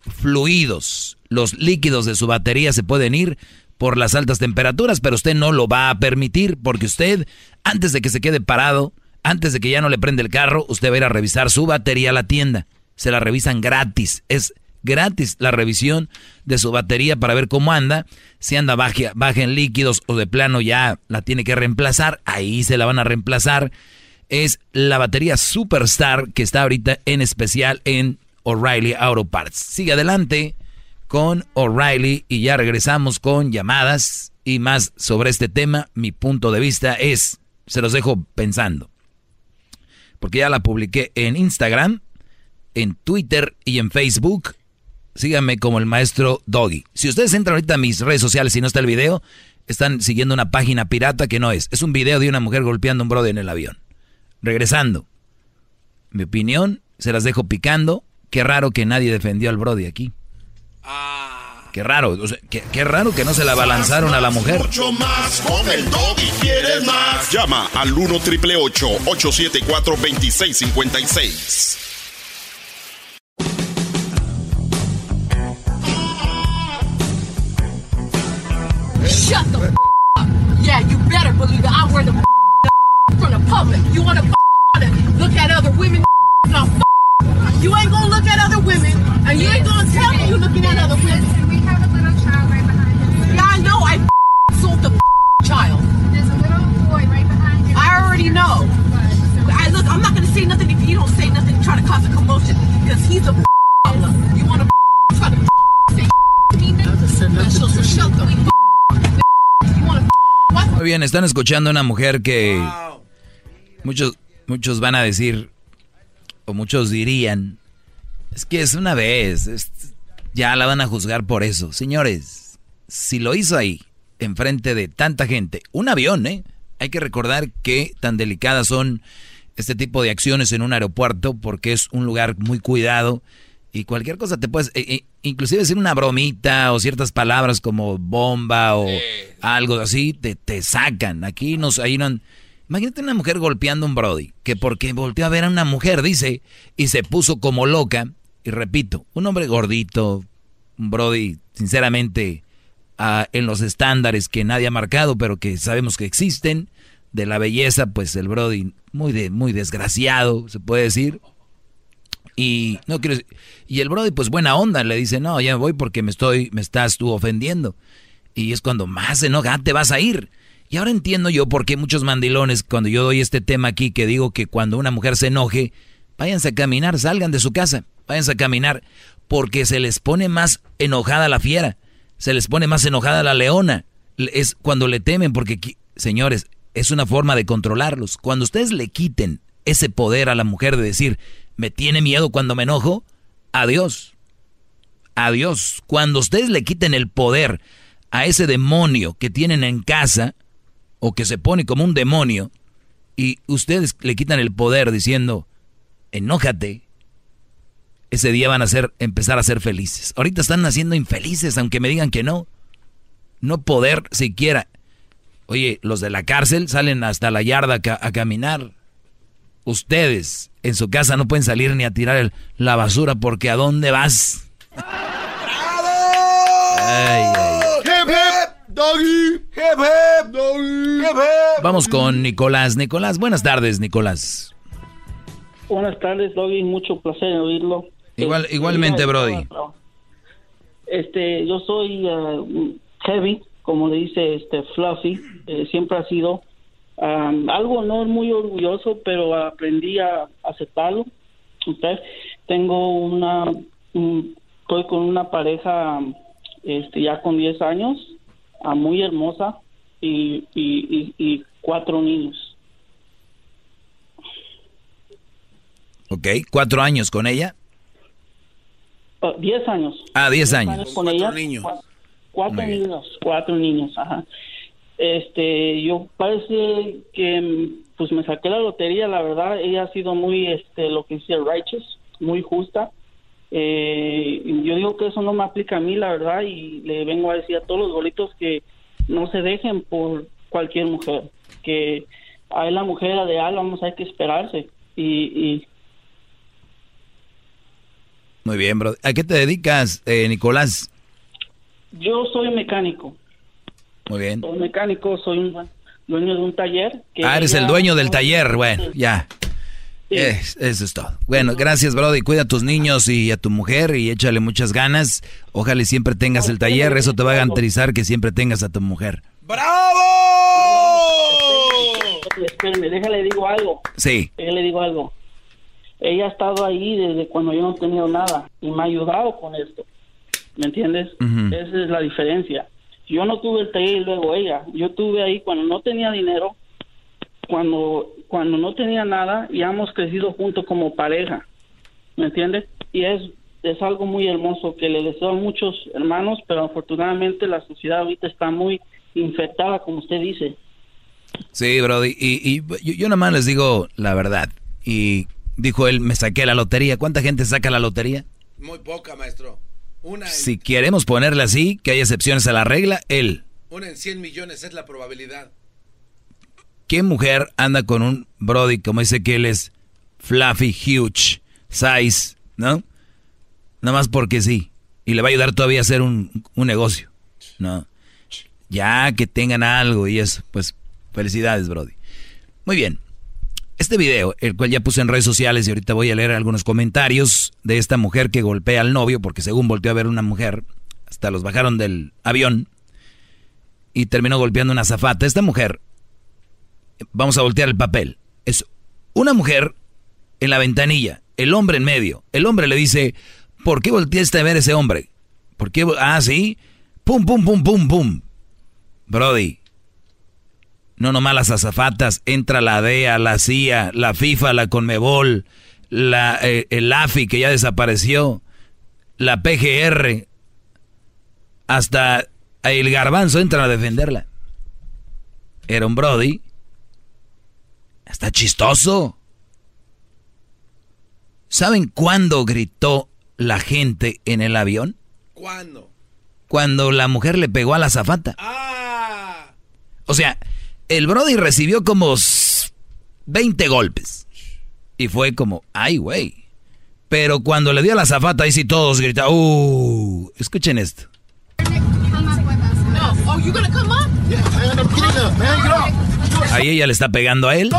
fluidos. Los líquidos de su batería se pueden ir por las altas temperaturas, pero usted no lo va a permitir porque usted, antes de que se quede parado, antes de que ya no le prende el carro, usted va a ir a revisar su batería a la tienda. Se la revisan gratis. Es gratis la revisión de su batería para ver cómo anda. Si anda baja, baja en líquidos o de plano ya la tiene que reemplazar, ahí se la van a reemplazar. Es la batería Superstar que está ahorita en especial en O'Reilly Auto Parts. Sigue adelante con O'Reilly y ya regresamos con llamadas y más sobre este tema. Mi punto de vista es, se los dejo pensando, porque ya la publiqué en Instagram, en Twitter y en Facebook. Síganme como el maestro Doggy. Si ustedes entran ahorita a mis redes sociales y no está el video, están siguiendo una página pirata que no es. Es un video de una mujer golpeando a un brother en el avión. Regresando. Mi opinión, se las dejo picando. Qué raro que nadie defendió al brody aquí. Qué raro, o sea, qué, qué raro que no se la balanzaron a la mujer. Mucho más con el doggy. ¿Quieres más? Llama al 1 triple 874 2656. Shut the f- up. Yeah, you better believe it. I wear the f- from the public. You want to look at other women? No, f- you ain't gonna look at other women, and you ain't gonna tell me you're looking at other women. We have a little child right behind you. Yeah, I know. I (laughs) sold the (laughs) child. There's a little boy right behind you. I already know. I look. I'm not gonna say nothing if you don't say nothing. Try to cause a commotion because he's a (laughs) problem. You want to try to say me? So, so shut the f- Muy bien, están escuchando a una mujer que muchos, muchos van a decir, o muchos dirían, es que es una vez, es- ya la van a juzgar por eso. Señores, si lo hizo ahí, enfrente de tanta gente, un avión, ¿eh? Hay que recordar que tan delicadas son este tipo de acciones en un aeropuerto porque es un lugar muy cuidado y cualquier cosa te puedes, eh, eh, inclusive decir una bromita o ciertas palabras como bomba o algo así, te, te sacan. Aquí nos, ahí no, imagínate una mujer golpeando a un Brody, que porque volteó a ver a una mujer, dice, y se puso como loca, y repito, un hombre gordito, un Brody, sinceramente, ah, en los estándares que nadie ha marcado, pero que sabemos que existen, de la belleza, pues el Brody muy, de, muy desgraciado, se puede decir. Y no quiero decir- y el Brody pues buena onda le dice, "No, ya me voy porque me estoy me estás tú ofendiendo." Y es cuando más se enoja, "Ah, te vas a ir. Y ahora entiendo yo por qué muchos mandilones cuando yo doy este tema aquí que digo que cuando una mujer se enoje, váyanse a caminar, salgan de su casa, váyanse a caminar porque se les pone más enojada la fiera, se les pone más enojada la leona. Es cuando le temen porque señores, es una forma de controlarlos. Cuando ustedes le quiten ese poder a la mujer de decir, me tiene miedo cuando me enojo, adiós. Adiós. Cuando ustedes le quiten el poder a ese demonio que tienen en casa, o que se pone como un demonio, y ustedes le quitan el poder diciendo, enójate, ese día van a ser, empezar a ser felices. Ahorita están naciendo infelices, aunque me digan que no. No poder siquiera. Oye, los de la cárcel salen hasta la yarda a, caminar. Ustedes en su casa no pueden salir ni a tirar la basura porque ¿a dónde vas? ¡Bravo! Doggy. Vamos con Nicolás. Nicolás, buenas tardes, Nicolás. Buenas tardes, Doggy. Mucho placer oírlo. Igual, este, igualmente, Brody. Este, yo soy uh, heavy, como le dice este Fluffy. Eh, siempre ha sido um, algo no muy orgulloso, pero aprendí a aceptarlo. Okay. Tengo una, estoy con una pareja este, ya con 10 años muy hermosa y, y, cuatro niños. Ok, ¿cuatro años con ella? Uh, diez años. Ah, diez, años. con cuatro niños. Cuatro, niños, cuatro niños, ajá. Este, yo parece que pues me saqué la lotería, la verdad, ella ha sido muy, este, lo que dice righteous, muy justa eh, yo digo que eso no me aplica a mí, la verdad, y le vengo a decir a todos los bolitos que no se dejen por cualquier mujer, que a la mujer de algo vamos hay que esperarse. Y, Muy bien, bro. ¿A qué te dedicas, eh, Nicolás? Yo soy mecánico. Muy bien. Soy mecánico, soy un dueño de un taller. ah, eres el dueño del taller, bueno, ya eso es todo. Bueno, gracias, Brody. Cuida a tus niños y a tu mujer y échale muchas ganas. Ojalá siempre tengas el taller. Eso te va a garantizar que siempre tengas a tu mujer. ¡Bravo! Espérame, déjale digo algo. Sí. Déjale digo algo. Ella ha estado ahí desde cuando yo no tenía nada y me ha ayudado con esto. ¿Me entiendes? Esa es la diferencia. Yo no tuve el taller y luego ella. Yo tuve ahí cuando no tenía dinero cuando, cuando no tenía nada y hemos crecido juntos como pareja, ¿me entiendes? Y es, es algo muy hermoso que le deseo a muchos hermanos, pero afortunadamente la sociedad ahorita está muy infectada, como usted dice. Sí, Brody, y, y yo, nada más les digo la verdad. Y dijo él, me saqué la lotería. ¿Cuánta gente saca la lotería? Muy poca, maestro. Una Si queremos ponerle así, que hay excepciones a la regla, él. Una en 100 millones es la probabilidad. ¿Qué mujer anda con un Brody como dice que él es fluffy, huge, size, ¿no? Nada más porque sí. Y le va a ayudar todavía a hacer un, negocio, ¿no? Ya que tengan algo y eso, pues felicidades, Brody. Muy bien. Este video, el cual ya puse en redes sociales y ahorita voy a leer algunos comentarios de esta mujer que golpea al novio porque según volteó a ver una mujer, hasta los bajaron del avión y terminó golpeando una zafata. Esta mujer vamos a voltear el papel. Es una mujer en la ventanilla, el hombre en medio. El hombre le dice, ¿por qué volteaste a ver ese hombre? ¿Por qué? Ah, sí. Pum, pum, pum, pum, pum. Brody. No nomás las azafatas, entra la DEA, la CIA, la FIFA, la Conmebol, la, eh, el AFI que ya desapareció, la PGR, hasta el garbanzo entra a defenderla. Era un Brody Está chistoso. ¿Saben cuándo gritó la gente en el avión? ¿Cuándo? Cuando la mujer le pegó a la zafata. Ah. O sea, el Brody recibió como 20 golpes. Y fue como, ay, güey. Pero cuando le dio a la zafata, ahí sí todos gritaron, uh, escuchen esto. Oh, Ahí ella le está pegando a él.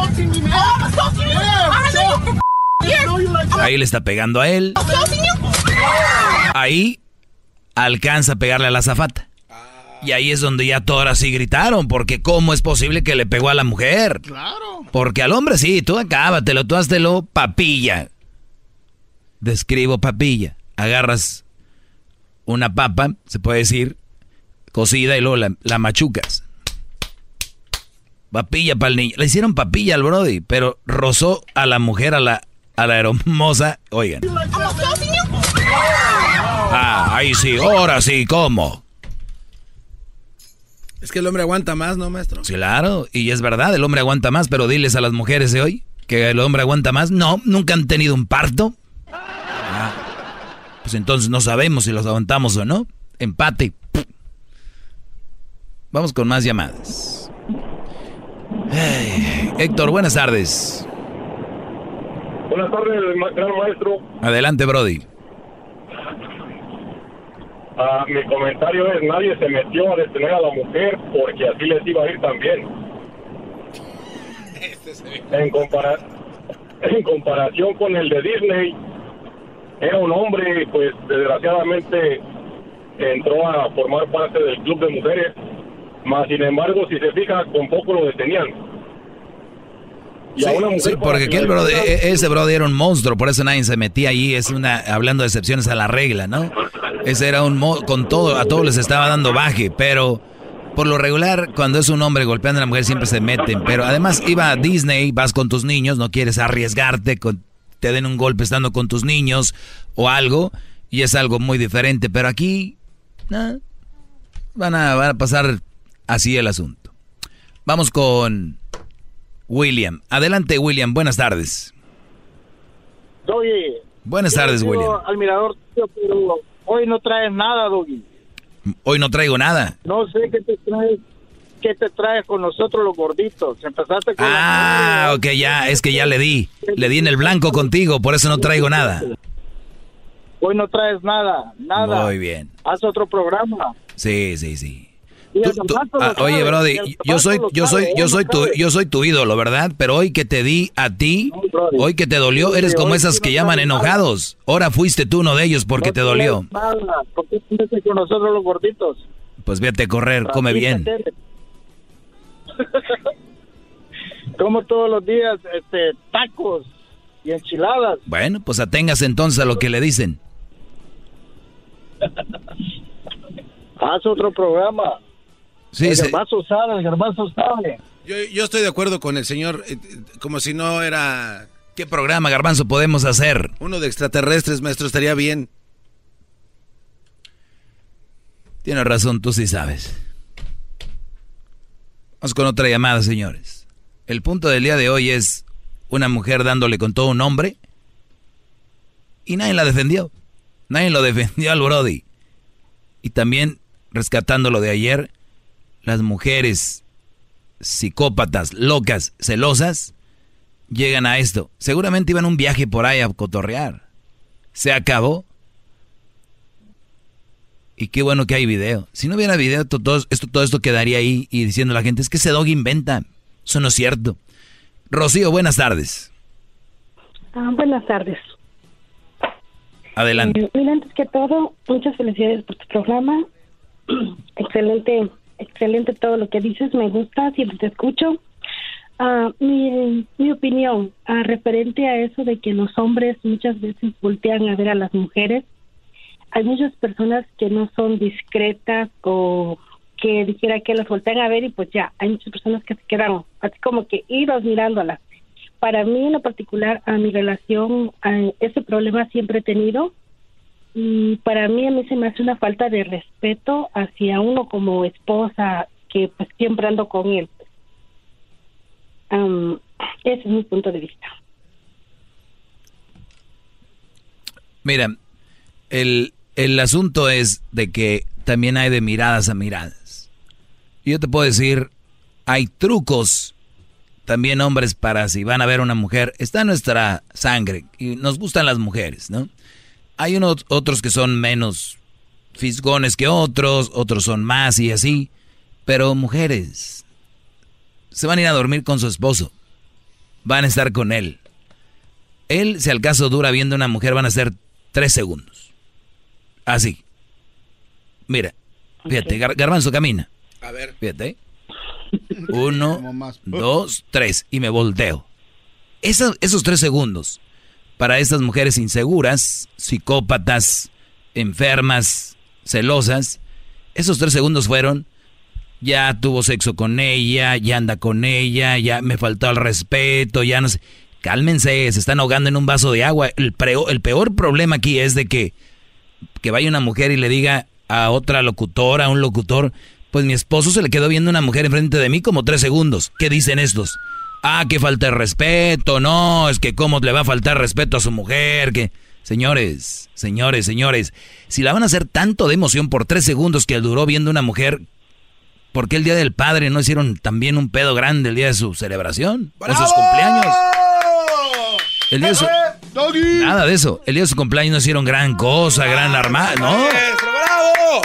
Ahí le está pegando a él. Ahí alcanza a pegarle a la zafata. Y ahí es donde ya todas así gritaron, porque ¿cómo es posible que le pegó a la mujer? Claro. Porque al hombre sí, tú acábatelo, tú haztelo papilla. Describo papilla. Agarras una papa, se puede decir, cocida y luego la machucas. Papilla para el niño. Le hicieron papilla al Brody, pero rozó a la mujer, a la, a la hermosa. Oigan. Ah, ahí sí, ahora sí, ¿cómo? Es que el hombre aguanta más, ¿no, maestro? Claro, y es verdad, el hombre aguanta más, pero diles a las mujeres de hoy que el hombre aguanta más. No, nunca han tenido un parto. Ah, Pues entonces no sabemos si los aguantamos o no. Empate. Vamos con más llamadas. Héctor, buenas tardes. Buenas tardes, gran maestro. Adelante, Brody. Ah, mi comentario es, nadie se metió a detener a la mujer porque así les iba a ir también. En, compara en comparación con el de Disney, era un hombre, pues desgraciadamente entró a formar parte del club de mujeres, más sin embargo, si se fija, con poco lo detenían. Sí, porque aquel brody, e-, ese brody era un monstruo, por eso nadie se metía ahí, es una, hablando de excepciones a la regla, ¿no? Ese era un, con todo, a todos les estaba dando baje, pero por lo regular, cuando es un hombre golpeando a la mujer siempre se meten, pero además iba a Disney, vas con tus niños, no quieres arriesgarte, con, te den un golpe estando con tus niños o algo, y es algo muy diferente, pero aquí, van, a, van a pasar así el asunto. Vamos con William. Adelante, William. Buenas tardes. Doggy. Buenas tardes, William. Al mirador, pero hoy no traes nada, Doggy. Hoy no traigo nada. No sé qué te traes. ¿Qué te traes con nosotros los gorditos? Empezaste con Ah, ok, ya, es que ya le di. Le di en el blanco contigo, por eso no traigo nada. Hoy no traes nada, nada. Muy bien. Haz otro programa. Sí, sí, sí. Ah, oye, Brody, yo soy, yo soy, yo soy tu, yo soy tu ídolo, ¿verdad? Pero hoy que te di a ti, hoy que te dolió, eres como esas que llaman enojados. Ahora fuiste tú uno de ellos porque te dolió. ¿Por qué con nosotros los gorditos? Pues vete a correr, come bien. (laughs) Como todos los días, este, tacos y enchiladas. Bueno, pues aténgase entonces a lo que le dicen. (laughs) Haz otro programa. Sí, el garbanzo sabe, el garbanzo sabe. Yo, yo estoy de acuerdo con el señor, eh, como si no era... ¿Qué programa, garbanzo, podemos hacer? Uno de extraterrestres, maestro, estaría bien. Tienes razón, tú sí sabes. Vamos con otra llamada, señores. El punto del día de hoy es una mujer dándole con todo un hombre y nadie la defendió. Nadie lo defendió al Brody. Y también rescatando lo de ayer, las mujeres psicópatas, locas, celosas, llegan a esto. Seguramente iban a un viaje por ahí a cotorrear. Se acabó. Y qué bueno que hay video. Si no hubiera video, todo, esto, todo esto quedaría ahí y diciendo a la gente, es que ese dog inventa. Eso no es cierto. Rocío, buenas tardes. Ah, buenas tardes. Adelante. Eh, mira, antes que todo, muchas felicidades por tu programa. (clears throat) excelente, excelente todo lo que dices, me gusta, siempre te escucho. Ah, mi, mi opinión ah, referente a eso de que los hombres muchas veces voltean a ver a las mujeres, hay muchas personas que no son discretas o que dijera que las voltean a ver y pues ya, hay muchas personas que se quedan así como que idos mirándolas. Para mí en lo particular, a mi relación, a ese problema siempre he tenido y para mí a mí se me hace una falta de respeto hacia uno como esposa que pues siempre ando con él. ese es mi punto de vista. Mira, el, el asunto es de que también hay de miradas a miradas. Yo te puedo decir, hay trucos también hombres para si van a ver una mujer, está nuestra sangre y nos gustan las mujeres, ¿no? Hay unos otros que son menos fisgones que otros, otros son más y así, pero mujeres se van a ir a dormir con su esposo, van a estar con él. Él, si al caso dura viendo a una mujer, van a ser tres segundos. Así. Mira, fíjate, Garbanzo camina. A ver. Fíjate. Uno, (laughs) dos, tres. Y me volteo. Esos, esos tres segundos para estas mujeres inseguras, psicópatas, enfermas, celosas, esos tres segundos fueron, ya tuvo sexo con ella, ya anda con ella, ya me faltó el respeto, ya no sé. Cálmense, se están ahogando en un vaso de agua. El, el peor problema aquí es de que, que vaya una mujer y le diga a otra locutora, a un locutor, pues mi esposo se le quedó viendo una mujer enfrente de mí como tres segundos. ¿Qué dicen estos? Ah, que falta de respeto, no, es que cómo le va a faltar respeto a su mujer, que... Señores, señores, señores, si la van a hacer tanto de emoción por tres segundos que duró viendo una mujer, ¿por qué el Día del Padre no hicieron también un pedo grande el día de su celebración? O sus cumpleaños. El día de su... Nada de eso. El día de su cumpleaños no hicieron gran cosa, gran armada, ¿no? ¡Bravo!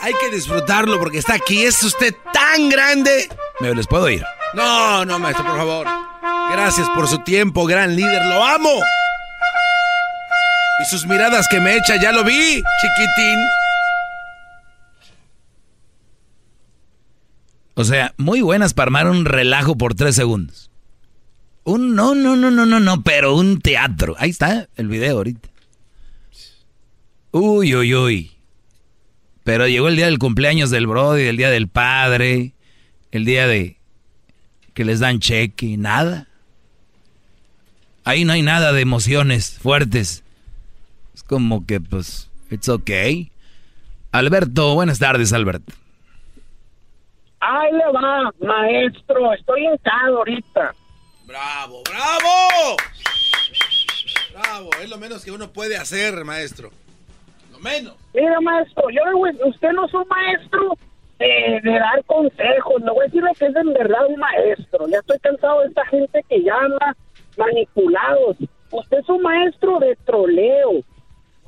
Hay que disfrutarlo porque está aquí. Es usted tan grande. ¿Me les puedo ir? No, no, maestro, por favor. Gracias por su tiempo, gran líder. Lo amo. Y sus miradas que me echa, ya lo vi, chiquitín. O sea, muy buenas para armar un relajo por tres segundos. Un no, no, no, no, no, no, pero un teatro. Ahí está el video ahorita. Uy, uy, uy. Pero llegó el día del cumpleaños del Brody, el día del padre, el día de que les dan cheque, nada. Ahí no hay nada de emociones fuertes como que pues, it's okay. Alberto, buenas tardes, Alberto. Ahí le va, maestro, estoy en ahorita. Bravo, bravo. Bravo, es lo menos que uno puede hacer, maestro. Lo menos. Mira, maestro, yo usted no es un maestro de, de, dar consejos, no voy a decir lo que es en verdad un maestro. Ya estoy cansado de esta gente que llama manipulados. Usted es un maestro de troleo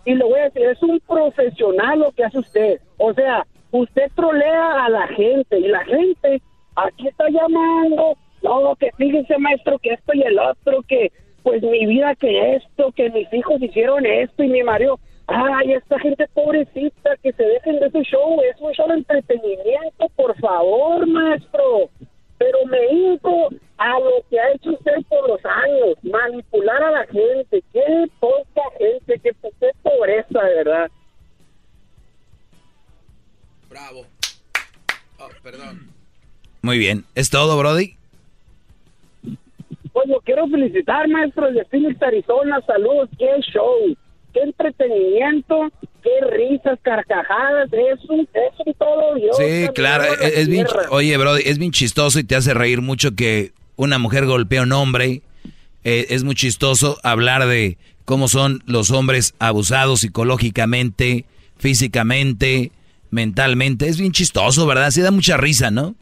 y lo voy a decir, es un profesional lo que hace usted. O sea, usted trolea a la gente y la gente aquí está llamando, no, que fíjese maestro que esto y el otro, que pues mi vida que esto, que mis hijos hicieron esto y mi marido, ay, esta gente pobrecita, que se dejen de ese show, es un show de entretenimiento, por favor, maestro pero me hinco a lo que ha hecho usted por los años, manipular a la gente, qué poca gente, qué, qué pobreza, de verdad. Bravo. Oh, perdón. Muy bien, ¿es todo, Brody? Pues lo quiero felicitar, maestro de Phoenix, Arizona, saludos, qué show qué entretenimiento, qué risas, carcajadas, es un, es todo Dios. Sí, claro, es, bien, oye, bro, es bien chistoso y te hace reír mucho que una mujer golpea a un hombre. Eh, es muy chistoso hablar de cómo son los hombres abusados psicológicamente, físicamente, mentalmente. Es bien chistoso, ¿verdad? Sí da mucha risa, ¿no?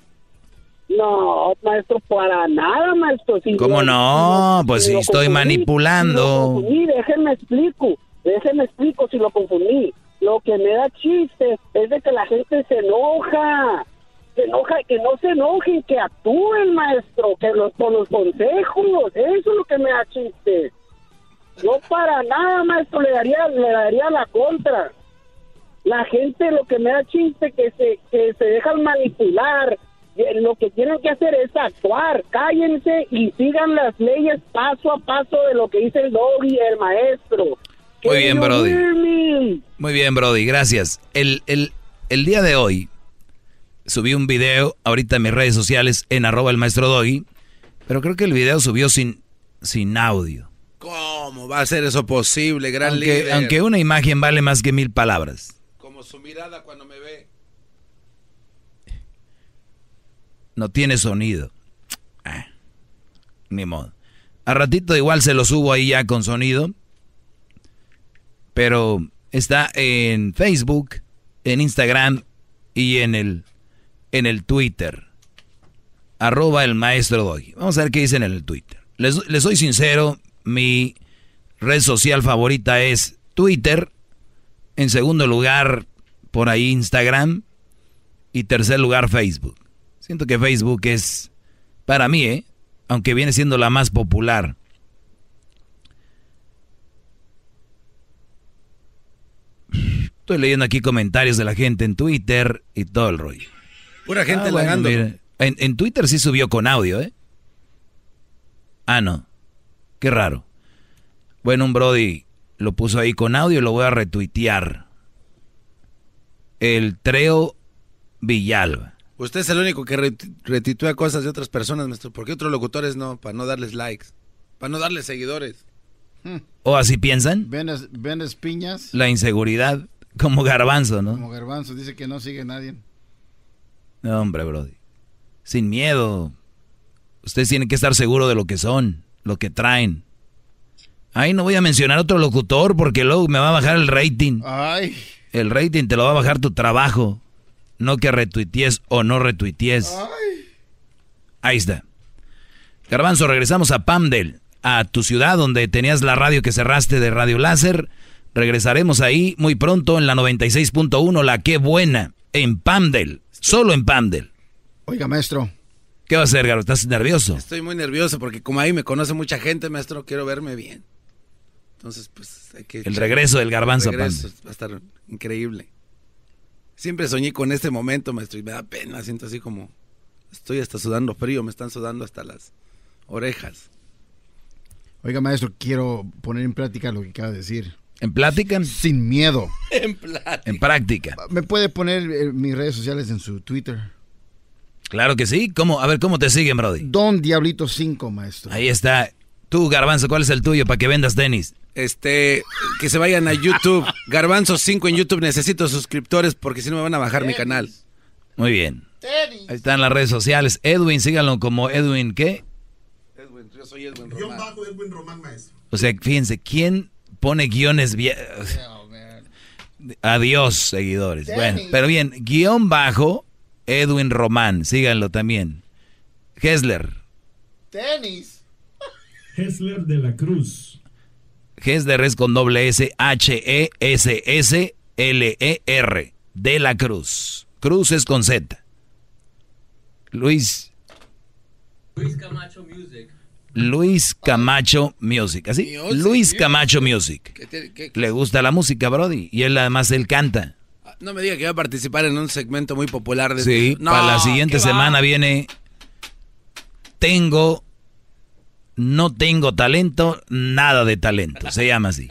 No, maestro, para nada, maestro. ¿Cómo no? pues si, estoy manipulando. déjenme explico. Déjeme explico si lo confundí. Lo que me da chiste es de que la gente se enoja. Se enoja, que no se enojen, que actúen, maestro, que los, con los consejos. Eso es lo que me da chiste. No para nada, maestro, le daría, le daría la contra. La gente lo que me da chiste que se, que se dejan manipular. Lo que tienen que hacer es actuar. Cállense y sigan las leyes paso a paso de lo que dice el doggy el maestro. Muy bien, Brody. Muy bien, Brody, gracias. El, el, día de hoy subí un video ahorita en mis redes sociales en arroba el maestro Doggy, pero creo que el video subió sin, sin audio. ¿Cómo va a ser eso posible, gran aunque, líder? Aunque una imagen vale más que mil palabras. Como su mirada cuando me ve. No tiene sonido. Ah, ni modo. A ratito igual se lo subo ahí ya con sonido pero está en Facebook, en Instagram y en el, en el Twitter. Arroba el maestro Doggy. Vamos a ver qué dicen en el Twitter. Les, les soy sincero, mi red social favorita es Twitter. En segundo lugar, por ahí Instagram. Y tercer lugar, Facebook. Siento que Facebook es, para mí, ¿eh? aunque viene siendo la más popular. Estoy leyendo aquí comentarios de la gente en Twitter y todo el rollo. Pura gente ah, en, Twitter sí subió con audio, ¿eh? Ah, no. Qué raro. Bueno, un Brody lo puso ahí con audio y lo voy a retuitear. El Treo Villalba. Usted es el único que retuitea cosas de otras personas, maestro. ¿Por qué otros locutores no? Para no darles likes. Para no darles seguidores. ¿O así piensan? ¿Vendes, piñas? La inseguridad. Como garbanzo, ¿no? Como garbanzo, dice que no sigue nadie. No, hombre, Brody. Sin miedo. Ustedes tienen que estar seguros de lo que son, lo que traen. Ahí no voy a mencionar otro locutor porque luego me va a bajar el rating. Ay. El rating te lo va a bajar tu trabajo. No que retuities o no retuities. Ahí está. Garbanzo, regresamos a Pamdel, a tu ciudad donde tenías la radio que cerraste de Radio Láser. Regresaremos ahí muy pronto en la 96.1, la que buena, en Pamdel, solo en Pamdel. Oiga, maestro. ¿Qué va a hacer, Garo? ¿Estás nervioso? Estoy muy nervioso porque como ahí me conoce mucha gente, maestro, quiero verme bien. Entonces, pues hay que... El regreso del garbanzo el regreso, Va a estar increíble. Siempre soñé con este momento, maestro, y me da pena. Siento así como... Estoy hasta sudando frío, me están sudando hasta las orejas. Oiga, maestro, quiero poner en práctica lo que acaba de decir. ¿En plática? Sin miedo. (laughs) en plática. En práctica. ¿Me puede poner eh, mis redes sociales en su Twitter? Claro que sí. ¿Cómo? A ver, ¿cómo te siguen, Brody? Don Diablito 5, maestro. Ahí está. Tú, Garbanzo, ¿cuál es el tuyo para que vendas tenis? Este, que se vayan a YouTube. (laughs) Garbanzo 5 en YouTube. Necesito suscriptores porque si no me van a bajar mi canal. Muy bien. Ahí están las redes sociales. Edwin, síganlo como Edwin, ¿qué? Edwin, yo soy Edwin Román. Guión bajo Edwin Román, maestro. O sea, fíjense, ¿quién pone guiones bien? Adiós, seguidores. Bueno, pero bien, guion bajo Edwin Román, síganlo también. Hesler. Tenis. Hesler de la Cruz. Hesler es con doble S, H-E-S-S-L-E-R. De la Cruz. Cruz es con Z. Luis. Luis Camacho Music. Luis Camacho Music. ¿Así? Luis Camacho Music. Le gusta la música, Brody. Y él además él canta. Ah, No me diga que va a participar en un segmento muy popular de Sí, No, para la siguiente semana viene Tengo no tengo talento, nada de talento. Se llama así.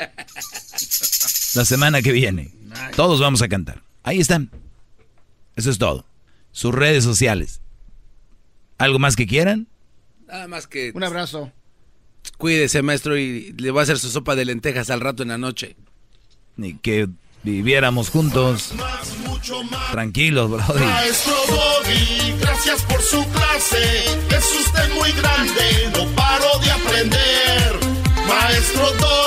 La semana que viene. Todos vamos a cantar. Ahí están. Eso es todo. Sus redes sociales. ¿Algo más que quieran? Nada más que... Un abrazo. Cuídese, maestro, y le voy a hacer su sopa de lentejas al rato en la noche. Ni que viviéramos juntos. Tranquilos, brody. Maestro Doggy, gracias por su clase. Es usted muy grande, no paro de aprender. Maestro Doggy,